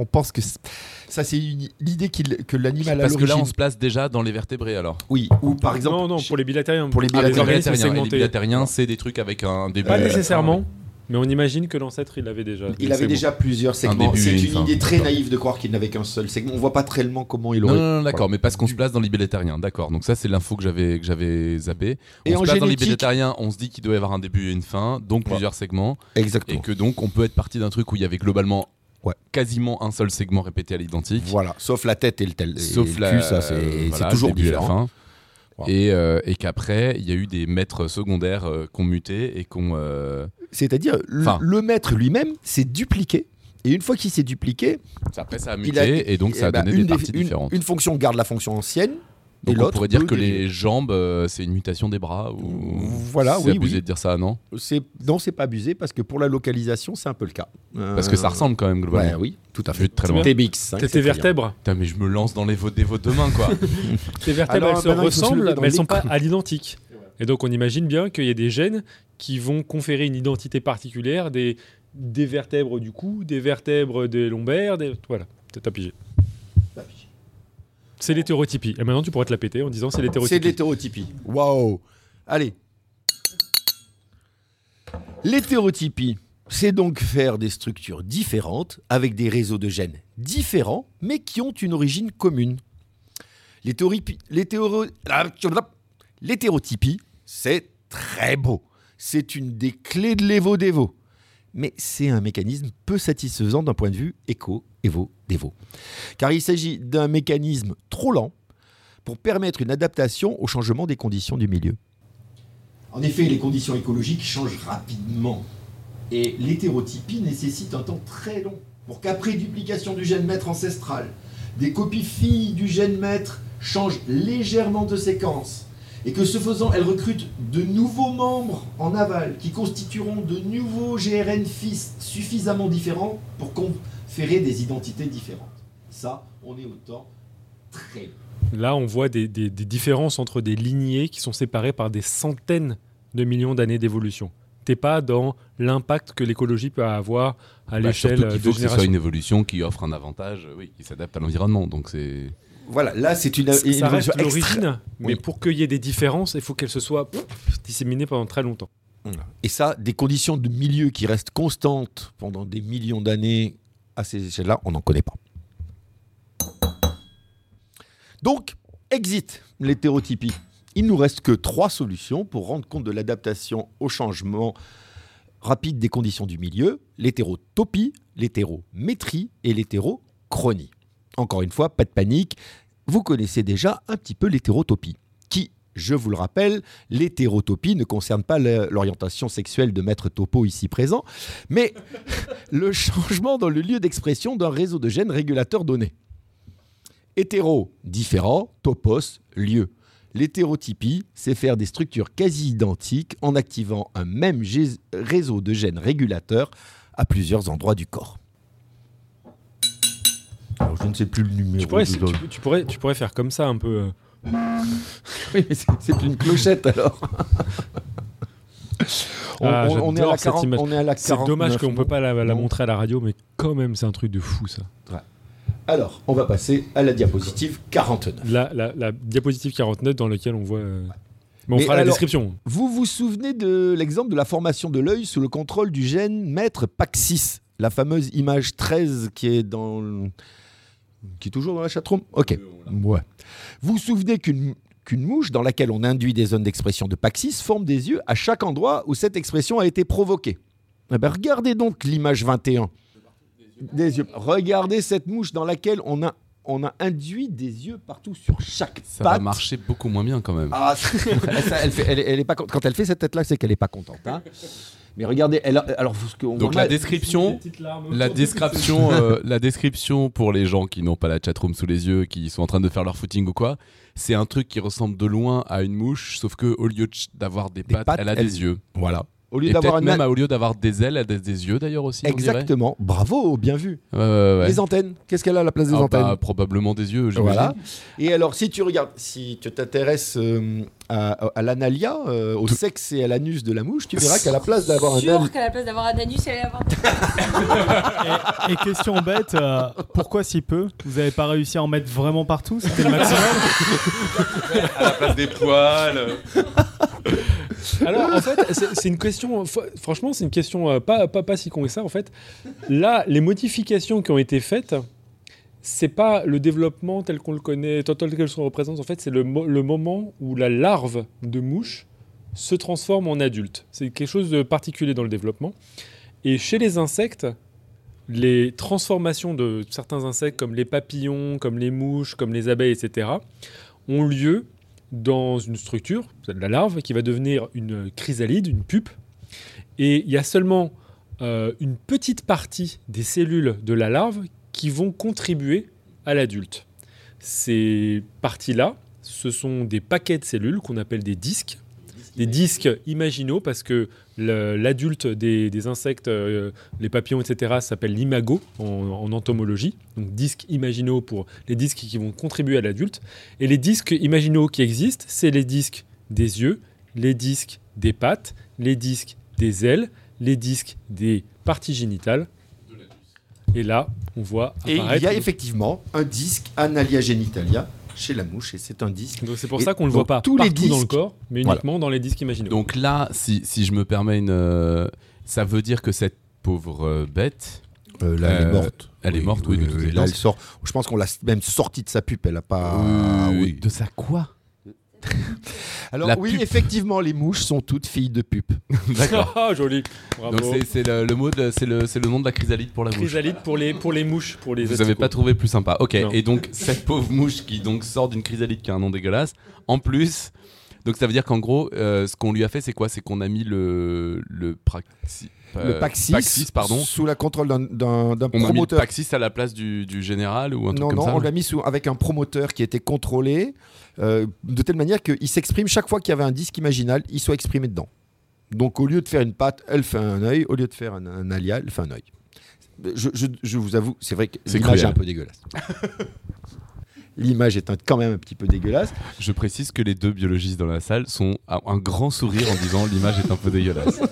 On pense que ça, c'est l'idée que l'animal a Parce que là, on se place déjà dans les vertébrés alors. Oui, ou par exemple. non, non, pour les bilatériens. pour les Ah, les bilatériens. organismes bilatériens. C'est des trucs avec un début. Pas nécessairement, mais on imagine que l'ancêtre, il l'avait déjà. Il avait déjà plusieurs segments. début C'est et une fin. idée très naïve de croire qu'il n'avait qu'un seul segment. On voit pas réellement comment il Non, aurait. non, non, d'accord, Voilà. mais parce qu'on se place dans les bilatériens, d'accord. Donc ça, c'est l'info que j'avais que j'avais zappé. On Et se en place dans bilatériens, on se dit qu'il doit y avoir un début et une fin, donc plusieurs segments, et Exactement. que donc on peut être parti d'un truc où il y avait globalement Ouais. quasiment un seul segment répété à l'identique. Voilà, sauf la tête et le tel. et Sauf la, cul, ça c'est euh, c'est toujours et la différent. fin. Et, euh, et qu'après, il y a eu des maîtres secondaires euh, qui ont muté et qui ont. euh, C'est-à-dire, le- Enfin. le maître lui-même s'est dupliqué. Et une fois qu'il s'est dupliqué, Après, ça a muté il a et donc ça eh a ben, donné une des parties une- différentes. Une fonction garde la fonction ancienne. et donc on l'autre pourrait dire que les jambes, euh, c'est une mutation des bras ou. Voilà, c'est oui, abusé oui. de dire ça, non? C'est non, c'est pas abusé parce que pour la localisation, c'est un peu le cas. Parce que ça Euh, ressemble quand même globalement. Ouais, oui, tout à fait. très loin. TBX. hein, Tes vertèbres, Putain, mais je me lance dans les votes des votes de main, quoi. tes vertèbres, Alors, elles se ressemblent, mais elles les sont pas à l'identique. Et donc on imagine bien qu'il y a des gènes qui vont conférer une identité particulière des, des vertèbres du cou, des vertèbres des lombaires, des... voilà, t'as pigé. C'est l'hétérotypie. Et maintenant tu pourrais te la péter en disant c'est C'est de l'hétérotypie. l'hétérotypie. Waouh. Allez. L'hétérotypie, c'est donc faire des structures différentes avec des réseaux de gènes différents, mais qui ont une origine commune. L'hétérotypie, l'hétéro- l'hétérotypie, c'est très beau. C'est une des clés de l'évo-dévo. Mais c'est un mécanisme peu satisfaisant d'un point de vue éco-évo-dévo. Car il s'agit d'un mécanisme trop lent pour permettre une adaptation au changement des conditions du milieu. En effet, les conditions écologiques changent rapidement. Et l'hétérotypie nécessite un temps très long pour qu'après duplication du gène maître ancestral, des copies filles du gène maître changent légèrement de séquence. Et que ce faisant, elles recrutent de nouveaux membres en aval qui constitueront de nouveaux GRN fils suffisamment différents pour conférer des identités différentes. Ça, on est au temps très. Là on voit des, des- des différences entre des lignées qui sont séparées par des centaines de millions d'années d'évolution. T'es pas dans l'impact que l'écologie peut avoir à Bah, l'échelle surtout qu'il de faut que ce soit génération. une évolution qui offre un avantage, euh, oui, qui s'adapte à l'environnement. Donc c'est. Voilà, là c'est une, une ça reste l'origine, mais Oui. pour qu'il y ait des différences, il faut qu'elles se soient disséminées pendant très longtemps. Et ça, des conditions de milieu qui restent constantes pendant des millions d'années à ces échelles-là, on n'en connaît pas. Donc, exit l'hétérotypie. Il nous reste que trois solutions pour rendre compte de l'adaptation au changement rapide des conditions du milieu l'hétérotopie, l'hétérométrie et l'hétérochronie. Encore une fois, pas de panique. Vous connaissez déjà un petit peu l'hétérotopie, qui, je vous le rappelle, l'hétérotopie ne concerne pas l'orientation sexuelle de maître topo ici présent, mais le changement dans le lieu d'expression d'un réseau de gènes régulateurs donné. Hétéro, différent, topos, lieu. L'hétérotypie, c'est faire des structures quasi identiques en activant un même réseau de gènes régulateurs à plusieurs endroits du corps. Alors, je ne sais plus le numéro. Tu pourrais, tu, pourrais, tu pourrais faire comme ça un peu. Euh. oui, mais c'est une clochette alors. Ah, on, est à la 40, on, est à la C'est dommage qu'on ne peut pas la, la montrer à la radio, mais quand même, c'est un truc de fou ça. Ouais. Alors, on va passer à la diapositive 49. La, la, diapositive 49 dans laquelle on voit. Euh, mais on fera la description. Vous vous souvenez de l'exemple de la formation de l'œil sous le contrôle du gène maître PAX6, la fameuse image 13 qui est dans. Qui est toujours dans la chatroom Ok. Ouais. Vous vous souvenez qu'une qu'une mouche dans laquelle on induit des zones d'expression de PAX6 forme des yeux à chaque endroit où cette expression a été provoquée. Eh ben, regardez donc l'image 21 des yeux. Regardez cette mouche dans laquelle on a on a induit des yeux partout sur chaque ça va marcher beaucoup moins bien quand même. Ah, elle, elle, est pas quand elle fait cette tête là, c'est qu'elle est pas contente. Hein. Mais regardez, elle, alors donc la description, la description, euh, la description pour les gens qui n'ont pas la chatroom sous les yeux, qui sont en train de faire leur footing ou quoi, c'est un truc qui ressemble de loin à une mouche, sauf que au lieu d'avoir des, pattes, elle a des yeux. Voilà. Au lieu d'avoir même au lieu d'avoir des ailes, elle a des yeux d'ailleurs aussi. Exactement. Bravo, bien vu. Les antennes, qu'est-ce qu'elle a à la place des ah, antennes bah, Probablement des yeux. Voilà. Et alors, si tu regardes, si tu t'intéresses euh, à, l'analia, euh, au sexe et à l'anus de la mouche, tu verras qu'à la place d'avoir un anus, qu'à la place d'avoir un anus, elle avoir. et, et, question bête, euh, pourquoi si peu Vous n'avez pas réussi à en mettre vraiment partout C'était le maximum. à la place des poils. Alors, en fait, c'est une question. Franchement, c'est une question euh, pas, pas, pas si con que ça. En fait, là, les modifications qui ont été faites, c'est pas le développement tel qu'on le connaît, tel qu'elles sont représentées. En fait, c'est le, le, moment où la larve de mouche se transforme en adulte. C'est quelque chose de particulier dans le développement. Et chez les insectes, les transformations de certains insectes, comme les papillons, comme les mouches, comme les abeilles, etc., ont lieu dans une structure, la larve, qui va devenir une chrysalide, une pupe. Et il y a seulement euh, une petite partie des cellules de la larve qui vont contribuer à l'adulte. Ces parties-là, ce sont des paquets de cellules qu'on appelle des disques des disques imaginaux parce que l'adulte des, insectes, euh, les papillons, etc., s'appelle l'imago en, entomologie. Donc disques imaginaux pour les disques qui vont contribuer à l'adulte. Et les disques imaginaux qui existent, c'est les disques des yeux, les disques des pattes, les disques des ailes, les disques des parties génitales. Et là, on voit apparaître... Et il y a effectivement un disque analia genitalia chez la mouche et c'est un disque. Donc c'est pour ça qu'on ne le voit pas tous partout les disques, dans le corps, mais uniquement dans les disques imaginaux. Donc là, si, si je me permets une, euh, ça veut dire que cette pauvre euh, bête. Euh, là, elle est morte. Elle est morte, oui. de là, elle sort. Je pense qu'on l'a même sortie de sa pupe. Elle a pas. oui. De sa quoi? Alors oui, effectivement, les mouches sont toutes filles de pupe. D'accord. Ah, joli. Donc c'est le, mot, c'est le, le, nom de la chrysalide pour la mouche. Chrysalide pour les pour les mouches, pour les. Vous n'avez pas trouvé plus sympa. Ok. Et donc cette pauvre mouche qui donc sort d'une chrysalide qui a un nom dégueulasse. En plus, donc ça veut dire qu'en gros, euh, ce qu'on lui a fait, c'est quoi? C'est qu'on a mis le le praxi, le euh, Paxis, pardon. sous la contrôle d'un promoteur. On a Paxis à la place du, du général ou un truc comme non, ça Non, on l'a mis sous, avec un promoteur qui était contrôlé euh, de telle manière qu'il s'exprime chaque fois qu'il y avait un disque imaginal, il soit exprimé dedans. Donc au lieu de faire une patte, elle fait un œil. Au lieu de faire un, un alia, elle fait un œil. Je, je, vous avoue, c'est vrai que l'image est un peu dégueulasse. L'image est quand même un petit peu dégueulasse. Je précise que les deux biologistes dans la salle sont un grand sourire en disant l'image est un peu dégueulasse.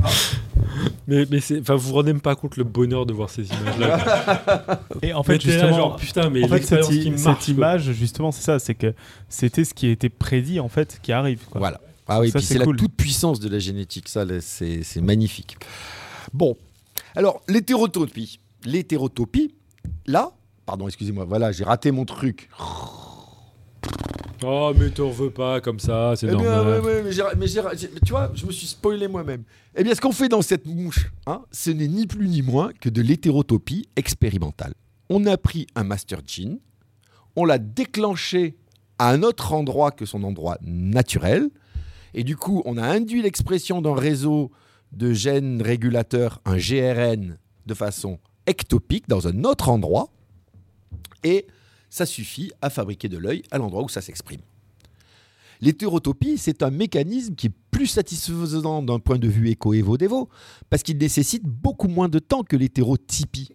mais, mais vous vous rendez même pas compte le bonheur de voir ces images-là. Et en fait, justement, putain, mais en fait, cette, image, justement, c'est ça, c'est que c'était ce qui a été prédit, en fait, qui arrive. Voilà. Ah oui, c'est la toute puissance de la génétique, ça, c'est magnifique. Bon, alors, l'hétérotopie. L'hétérotopie, là, pardon, excusez-moi, voilà, j'ai raté mon truc. Oh, mais t'en veux pas comme ça, c'est eh normal. mais, tu vois, je me suis spoilé moi-même. Eh bien, ce qu'on fait dans cette mouche, hein, ce n'est ni plus ni moins que de l'hétérotopie expérimentale. on a pris un master gene, on l'a déclenché à un autre endroit que son endroit naturel, et du coup, on a induit l'expression d'un réseau de gènes régulateurs, un GRN, de façon ectopique dans un autre endroit, et ça suffit à fabriquer de l'œil à l'endroit où ça s'exprime. L'hétérotopie, c'est un mécanisme qui est plus satisfaisant d'un point de vue éco-évo-dévo, parce qu'il nécessite beaucoup moins de temps que l'hétérotypie.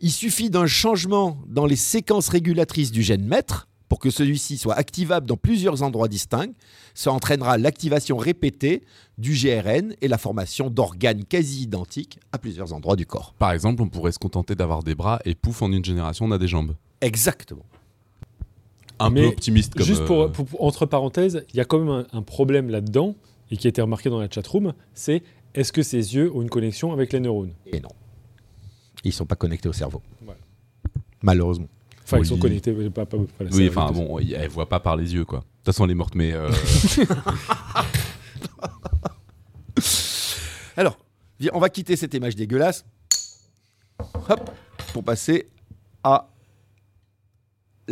Il suffit d'un changement dans les séquences régulatrices du gène maître pour que celui-ci soit activable dans plusieurs endroits distincts. Ça entraînera l'activation répétée du GRN et la formation d'organes quasi identiques à plusieurs endroits du corps. Par exemple, on pourrait se contenter d'avoir des bras et pouf, en une génération, on a des jambes. Exactement. Un Mais peu optimiste comme. Juste euh, pour, pour- pour- entre parenthèses, il y a quand même un, un problème là-dedans, et qui a été remarqué dans la chatroom, c'est est-ce que ces yeux ont une connexion avec les neurones? Et non. Ils ne sont pas connectés au cerveau. Voilà. Malheureusement. Enfin, Oui. ils sont connectés, pas, pas, Oui, enfin bon, elle voit pas par les yeux, quoi. De toute façon, elle est morte, mais. euh, Alors, viens, on va quitter cette image dégueulasse. Hop, pour passer à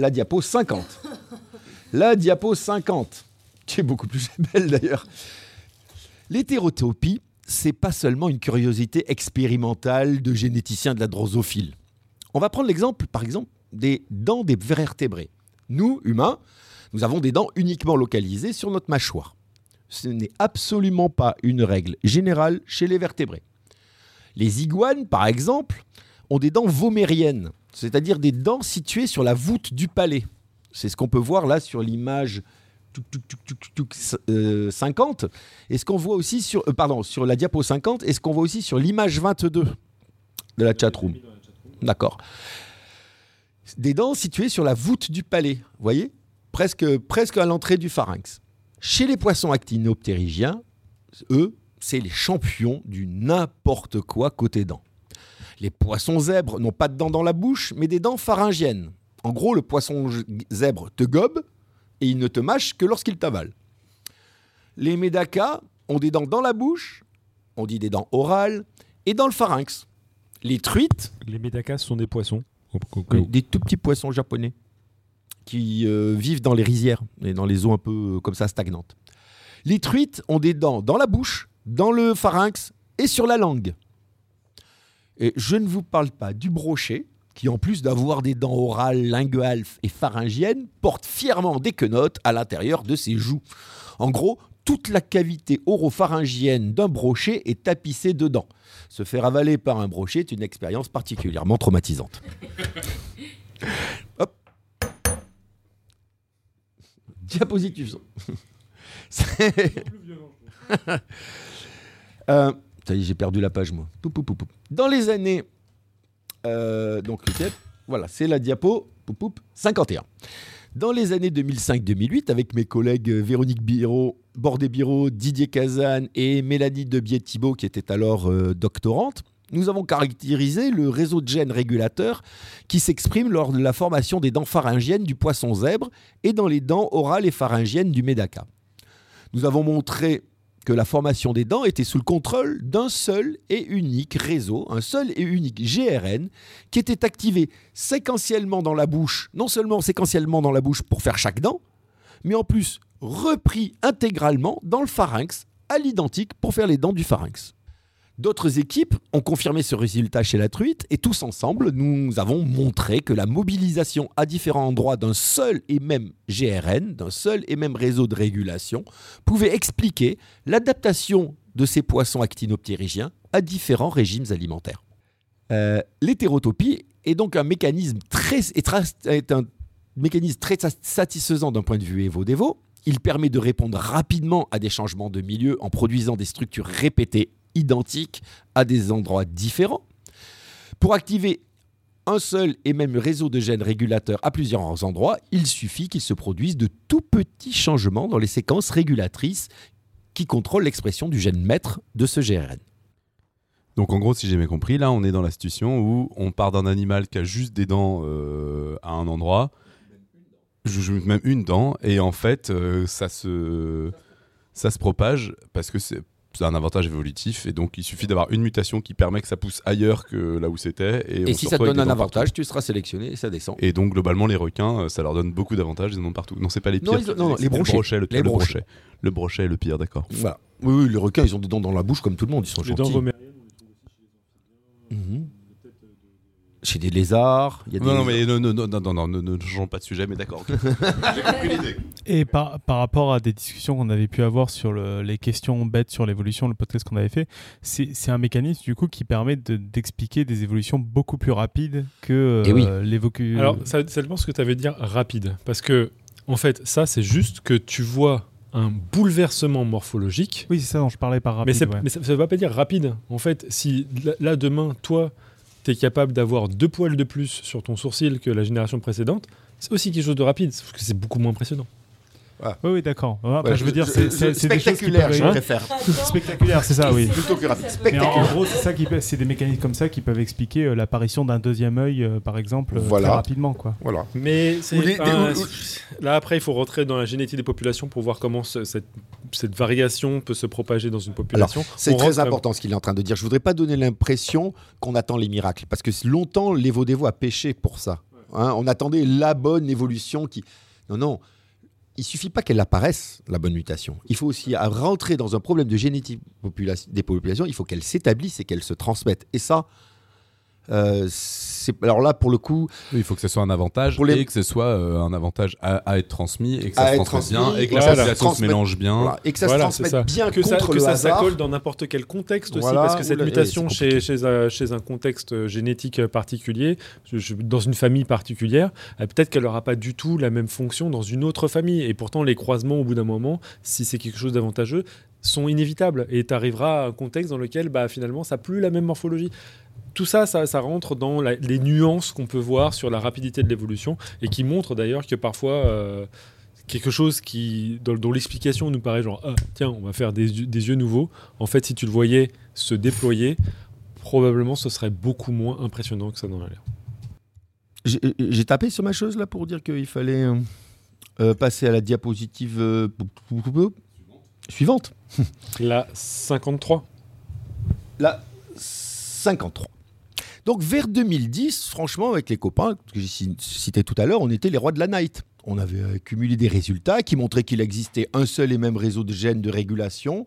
la diapo 50. La diapo 50, qui est beaucoup plus belle d'ailleurs. L'hétérotopie, c'est pas seulement une curiosité expérimentale de généticiens de la drosophile. On va prendre l'exemple, par exemple, des dents des vertébrés. Nous, humains, nous avons des dents uniquement localisées sur notre mâchoire. Ce n'est absolument pas une règle générale chez les vertébrés. Les iguanes, par exemple, ont des dents vomériennes, c'est-à-dire des dents situées sur la voûte du palais. C'est ce qu'on peut voir là sur l'image touc, touc, touc, touc, touc, euh, 50, et ce qu'on voit aussi sur, euh, pardon, sur la diapo 50, et ce qu'on voit aussi sur l'image 22 de la chatroom. D'accord. Des dents situées sur la voûte du palais, voyez? Presque, presque à l'entrée du pharynx. Chez les poissons actinoptérygiens, eux, c'est les champions du n'importe quoi côté dents. Les poissons zèbres n'ont pas de dents dans la bouche, mais des dents pharyngiennes. En gros, le poisson zèbre te gobe et il ne te mâche que lorsqu'il t'avale. Les médacas ont des dents dans la bouche, on dit des dents orales, et dans le pharynx. Les truites, Les médacas sont des poissons. oui, des tout petits poissons japonais qui euh, vivent dans les rizières et dans les eaux un peu euh, comme ça stagnantes. Les truites ont des dents dans la bouche, dans le pharynx et sur la langue. Et je ne vous parle pas du brochet, qui en plus d'avoir des dents orales, linguales et pharyngiennes, porte fièrement des quenottes à l'intérieur de ses joues. En gros, toute la cavité oropharyngienne d'un brochet est tapissée de dents. Se faire avaler par un brochet est une expérience particulièrement traumatisante. Hop. Diapositive. C'est- Euh, ça y est, j'ai perdu la page, moi. Dans les années. euh, donc, voilà, c'est la diapo poup, poup, 51. Dans les années 2005-2008, avec mes collègues euh, Véronique Biro, Bordet-Biro, Didier Kazan et Mélanie Debiet-Thibault, qui était alors euh, doctorante, nous avons caractérisé le réseau de gènes régulateurs qui s'exprime lors de la formation des dents pharyngiennes du poisson zèbre et dans les dents orales et pharyngiennes du médaca. Nous avons montré la formation des dents était sous le contrôle d'un seul et unique réseau, un seul et unique GRN, qui était activé séquentiellement dans la bouche, non seulement séquentiellement dans la bouche pour faire chaque dent, mais en plus repris intégralement dans le pharynx, à l'identique pour faire les dents du pharynx. D'autres équipes ont confirmé ce résultat chez la truite et tous ensemble, nous avons montré que la mobilisation à différents endroits d'un seul et même GRN, d'un seul et même réseau de régulation, pouvait expliquer l'adaptation de ces poissons actinoptérygiens à différents régimes alimentaires. Euh, L'hétérotopie est donc un mécanisme très, un mécanisme très sa- satisfaisant d'un point de vue évo-dévo. Il permet de répondre rapidement à des changements de milieu en produisant des structures répétées identiques à des endroits différents. Pour activer un seul et même réseau de gènes régulateurs à plusieurs endroits, il suffit qu'il se produise de tout petits changements dans les séquences régulatrices qui contrôlent l'expression du gène maître de ce GRN. Donc en gros, si j'ai bien compris, là on est dans la situation où on part d'un animal qui a juste des dents euh, à un endroit, je- même une dent, et en fait euh, ça se ça se propage parce que c'est c'est un avantage évolutif et donc il suffit d'avoir une mutation qui permet que ça pousse ailleurs que là où c'était. Et, on si ça te donne un dents avantage, partout. tu seras sélectionné et ça descend. Et donc globalement les requins, euh, ça leur donne beaucoup d'avantages, ils en ont partout. Non, c'est pas les Non, pires. ont- non, non, les le brochets. brochet, le, Les le brochets. brochet. Le brochet est le pire, d'accord. Voilà. Oui, oui, les requins, ils ont des dents dans la bouche comme tout le monde, ils sont Les dents gentils. Mhm. Chez des lézards, il y a des Non, non, mais non, non, non, non, non, non, ne, ne changeons pas de sujet, mais d'accord. J'ai compris l'idée. Et par, par rapport à des discussions qu'on avait pu avoir sur le- les questions bêtes sur l'évolution, le podcast qu'on avait fait, c'est c'est un mécanisme du coup qui permet de- d'expliquer des évolutions beaucoup plus rapides que Eh oui. euh, l'évocu- Alors, ça, ça dépend ce que tu veux dire rapide. Parce que, en fait, ça, c'est juste que tu vois un bouleversement morphologique. Oui, c'est ça dont je parlais par rapide. mais, c'est- ouais. mais ça ne veut pas dire rapide. En fait, si là, demain, toi, tu es capable d'avoir deux poils de plus sur ton sourcil que la génération précédente, c'est aussi quelque chose de rapide, sauf que c'est beaucoup moins impressionnant. Oui, oui, d'accord. Ouais, après, Ouais, je veux dire, c'est des choses qui spectaculaire, peuvent- je préfère. Spectaculaire, c'est ça, oui. Plutôt que rapide. Mais en, gros, c'est ça qui peut- c'est des mécanismes comme ça qui peuvent expliquer euh, l'apparition d'un deuxième œil, euh, par exemple, euh, Voilà. très rapidement, quoi. Voilà. Mais des- là, après, il faut rentrer dans la génétique des populations pour voir comment ce- cette, cette variation peut se propager dans une population. C'est très important ce qu'il est en train de dire. Je voudrais pas donner l'impression qu'on attend les miracles, parce que longtemps les Vaudévois a péché pour ça. Hein, on attendait la bonne évolution qui. Non, non. Il suffit pas qu'elle apparaisse, la bonne mutation. Il faut aussi à rentrer dans un problème de génétique popula- des populations. Il faut qu'elle s'établisse et qu'elle se transmette. Et ça, euh, alors là pour le coup, Oui, il faut que ce soit un avantage Pour les- et que ce soit euh, un avantage à, à être transmis et que ça se transmette transmis, bien et que voilà. la population se mélange bien. voilà, et que ça Voilà, se transmette ça. bien que ça, contre que le ça s'accole dans n'importe quel contexte aussi, parce que cette mutation chez, chez, un, chez un contexte génétique particulier, je- je- dans une famille particulière, euh, peut-être qu'elle n'aura pas du tout la même fonction dans une autre famille. Et pourtant, les croisements, au bout d'un moment, si c'est quelque chose d'avantageux, sont inévitables. Et tu arriveras à un contexte dans lequel, bah, finalement, ça n'a plus la même morphologie. Tout ça, ça, rentre dans les nuances qu'on peut voir sur la rapidité de l'évolution et qui montre d'ailleurs que parfois... euh, quelque chose qui, dont, l'explication nous paraît genre, ah, tiens, on va faire des, yeux- nouveaux. En fait, si tu le voyais se déployer, probablement ce serait beaucoup moins impressionnant que ça dans a l'air. J'ai tapé sur ma chose là pour dire qu'il fallait euh, euh, passer à la diapositive euh, suivante. La 53. La 53. Donc vers 2010, franchement, avec les copains que j'ai ci- cité tout à l'heure, on était les rois de la night. On avait accumulé des résultats qui montraient qu'il existait un seul et même réseau de gènes de régulation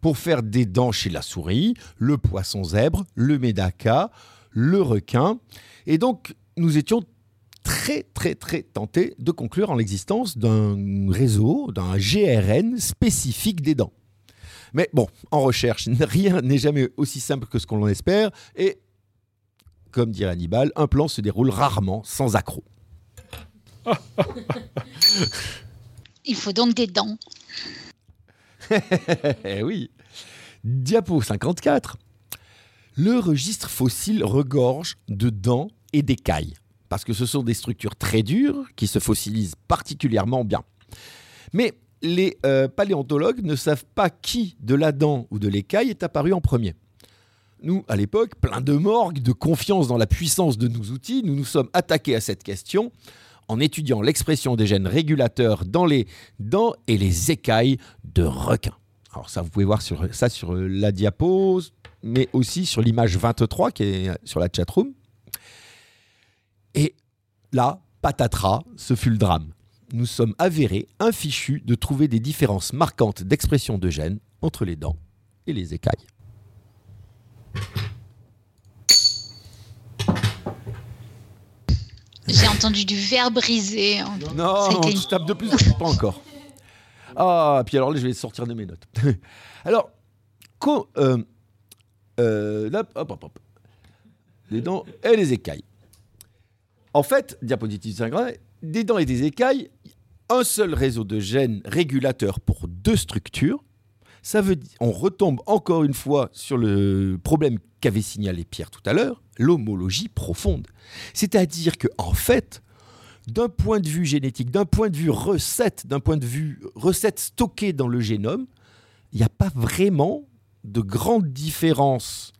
pour faire des dents chez la souris, le poisson zèbre, le médaca, le requin. Et donc, nous étions très, très, très tentés de conclure en l'existence d'un réseau, d'un GRN spécifique des dents. Mais bon, en recherche, rien n'est jamais aussi simple que ce qu'on en espère. Et, comme dirait Hannibal, un plan se déroule rarement sans accroc. Il faut donc des dents. Eh oui. Diapo 54. Le registre fossile regorge de dents et d'écailles, parce que ce sont des structures très dures qui se fossilisent particulièrement bien. Mais les euh, paléontologues ne savent pas qui de la dent ou de l'écaille est apparu en premier. Nous, à l'époque, plein de morgue, de confiance dans la puissance de nos outils, nous nous sommes attaqués à cette question en étudiant l'expression des gènes régulateurs dans les dents et les écailles de requins. Alors ça, vous pouvez voir ça sur la diapo, mais aussi sur l'image 23 qui est sur la chatroom. Et là, patatras, ce fut le drame. Nous sommes avérés, infichus, de trouver des différences marquantes d'expression de gènes entre les dents et les écailles. J'ai entendu du verre brisé. Non, Ça a été une- je tape de plus, pas encore. Ah, puis alors là, je vais sortir de mes notes. alors, euh, euh, là, hop, hop, hop. Les dents et les écailles. En fait, diapositive 5, des dents et des écailles, un seul réseau de gènes régulateurs pour deux structures. Ça veut dire, on retombe encore une fois sur le problème qu'avait signalé Pierre tout à l'heure, l'homologie profonde. C'est-à-dire que, en fait, d'un point de vue génétique, d'un point de vue recette, d'un point de vue recette stockée dans le génome, il n'y a pas vraiment de grande différence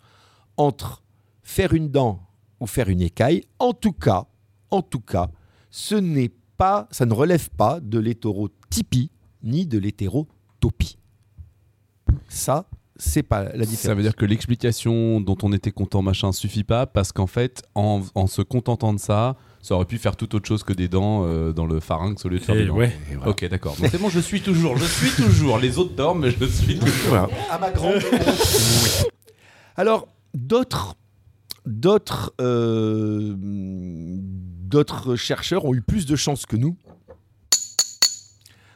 entre faire une dent ou faire une écaille. En tout cas, en tout cas, ce n'est pas, ça ne relève pas de l'hétérotypie ni de l'hétérotopie. Ça, c'est pas la différence. Ça veut dire que l'explication dont on était content machin suffit pas parce qu'en fait, en, en se contentant de ça, ça aurait pu faire tout autre chose que des dents euh, dans le pharynx au lieu de faire Et des dents. ouais. Ok, d'accord. C'est bon, je suis toujours, je suis toujours. Les autres dorment, mais je suis toujours. Voilà. À ma grande honte. Alors, d'autres, d'autres, euh, d'autres chercheurs ont eu plus de chance que nous.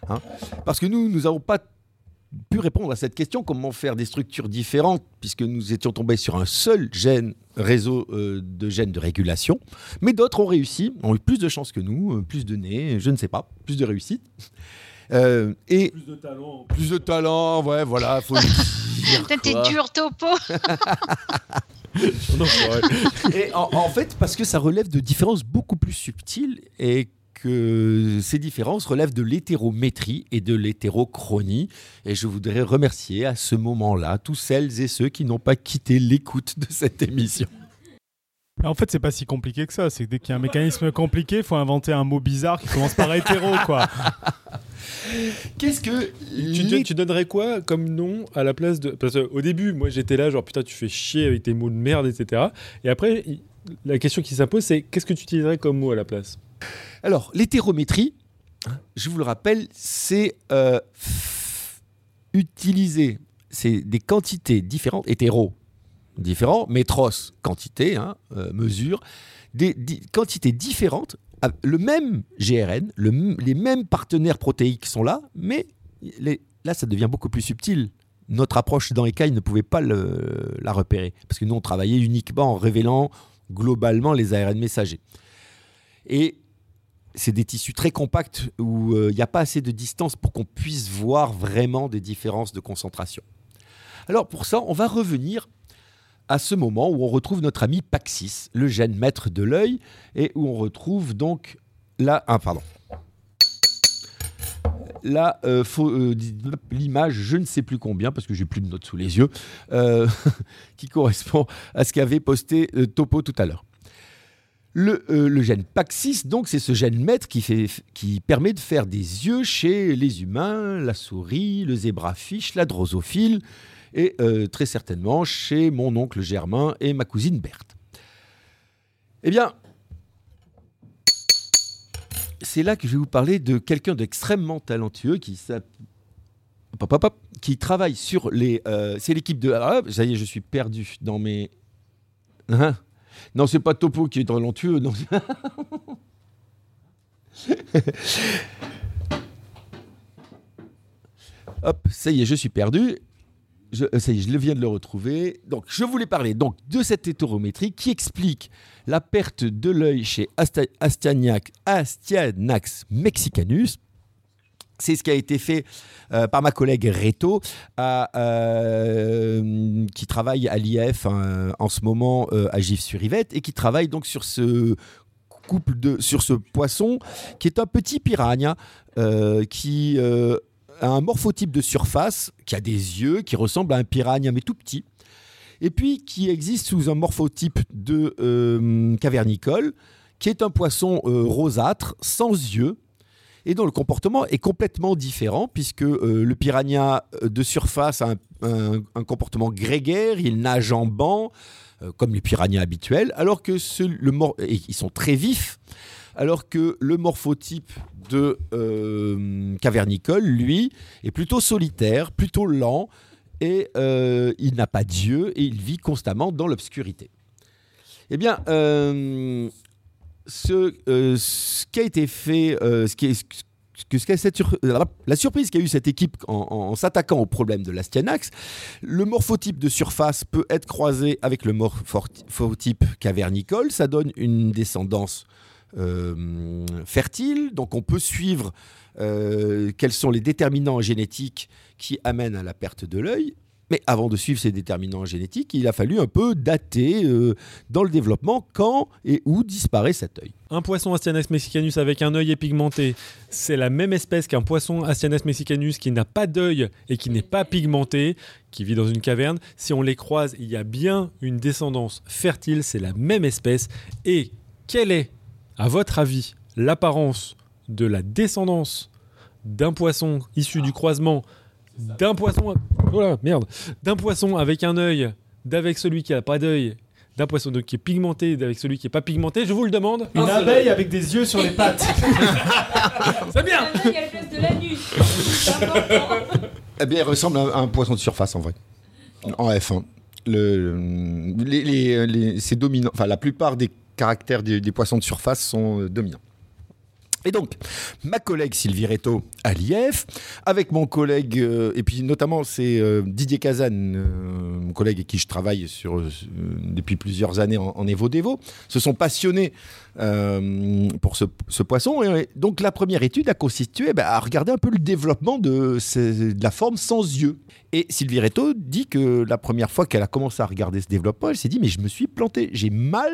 Hein Parce que nous, nous n'avons pas pu répondre à cette question comment faire des structures différentes, puisque nous étions tombés sur un seul gène, réseau euh, de gènes de régulation. Mais d'autres ont réussi, ont eu plus de chance que nous, euh, plus de nez, je ne sais pas, plus de réussite. Euh, et Plus de talent. plus de talent, ouais, voilà, faut T'es dur, Topo. Et en, en fait, parce que ça relève de différences beaucoup plus subtiles et que ces différences relèvent de l'hétérométrie et de l'hétérochronie. Et je voudrais remercier à ce moment-là tous celles et ceux qui n'ont pas quitté l'écoute de cette émission. En fait, c'est pas si compliqué que ça. C'est que dès qu'il y a un mécanisme compliqué, il faut inventer un mot bizarre qui commence par hétéro, quoi. Qu'est-ce que Tu, donnerais quoi comme nom à la place de. Parce qu'au début, moi j'étais là, genre putain, tu fais chier avec tes mots de merde, etc. Et après, la question qui s'impose, c'est qu'est-ce que tu utiliserais comme mot à la place? Alors, l'hétérométrie, je vous le rappelle, c'est euh, utiliser c'est des quantités différentes, hétéro, différents, métros, quantité, hein, euh, mesure, des, quantités différentes, le même GRN, les mêmes partenaires protéiques sont là, mais là, ça devient beaucoup plus subtil. Notre approche dans ECAI ne pouvait pas la repérer, parce que nous, on travaillait uniquement en révélant globalement les ARN messagers. Et c'est des tissus très compacts où euh, il n'y a pas assez de distance pour qu'on puisse voir vraiment des différences de concentration. Alors pour ça, on va revenir à ce moment où on retrouve notre ami Paxis, le gène maître de l'œil, et où on retrouve donc là, ah, pardon, là, euh, euh, l'image, je ne sais plus combien, parce que j'ai plus de notes sous les yeux, euh, qui correspond à ce qu'avait posté Topo tout à l'heure. Le, le gène Paxis, donc, c'est ce gène maître qui, fait, qui permet de faire des yeux chez les humains, la souris, le zébrafiche, la drosophile, et euh, très certainement chez mon oncle Germain et ma cousine Berthe. Eh bien, c'est là que je vais vous parler de quelqu'un d'extrêmement talentueux qui travaille sur les. euh, c'est l'équipe de. Ah, ça y est, je suis perdu dans mes. Hein? Non, c'est pas Topo qui est talentueux. Hop, ça y est, je suis perdu. Je, euh, ça y est, je viens de le retrouver. Donc, je voulais parler donc de cette hétérométrie qui explique la perte de l'œil chez Astyanax, mexicanus. C'est ce qui a été fait euh, par ma collègue Reto, euh, qui travaille à l'IF hein, en ce moment à Gif-sur-Yvette et qui travaille donc sur ce couple de sur ce poisson qui est un petit piranha qui un morphotype de surface, qui a des yeux, qui ressemble à un piranha mais tout petit, et puis qui existe sous un morphotype de euh, cavernicole, qui est un poisson euh, rosâtre, sans yeux, et dont le comportement est complètement différent, puisque euh, le piranha de surface a un, comportement grégaire, il nage en banc, comme les piranhas habituels, alors que le ils sont très vifs, alors que le morphotype de euh, cavernicole, lui, est plutôt solitaire, plutôt lent, et euh, il n'a pas d'yeux, et il vit constamment dans l'obscurité. Eh bien, euh, ce, qui a été fait, la surprise qu'a eu cette équipe en, s'attaquant au problème de l'astyanax, le morphotype de surface peut être croisé avec le morphotype cavernicole, ça donne une descendance fertile, donc on peut suivre euh, quels sont les déterminants génétiques qui amènent à la perte de l'œil. Mais avant de suivre ces déterminants génétiques, il a fallu un peu dater euh, dans le développement quand et où disparaît cet œil. Un poisson Astyanax mexicanus avec un œil épigmenté, c'est la même espèce qu'un poisson Astyanax mexicanus qui n'a pas d'œil et qui n'est pas pigmenté, qui vit dans une caverne. Si on les croise, il y a bien une descendance fertile, c'est la même espèce. Et quelle est, à votre avis, l'apparence de la descendance d'un poisson issu du croisement d'un poisson. Oh là, merde. D'un poisson avec un œil, d'avec celui qui a pas d'œil, d'un poisson donc, qui est pigmenté, d'avec celui qui est pas pigmenté. Je vous le demande. Une abeille avec des yeux sur les pattes. C'est bien. Un œil à la place de l'anus. C'est important. Eh bien, il ressemble à un poisson de surface en vrai. En F1. Le, les, les- les- c'est dominant. Enfin, la plupart des caractères des, des poissons de surface sont euh, dominants. Et donc, ma collègue Sylvie Reto à l'IF, avec mon collègue, euh, et puis notamment c'est euh, Didier Kazan, euh, mon collègue avec qui je travaille sur, depuis plusieurs années en, en Evo-Devo, se sont passionnés pour ce, poisson. Et donc la première étude a consisté bah, à regarder un peu le développement de, la forme sans yeux. Et Sylvie Reto dit que la première fois qu'elle a commencé à regarder ce développement, elle s'est dit mais je me suis planté, j'ai mal,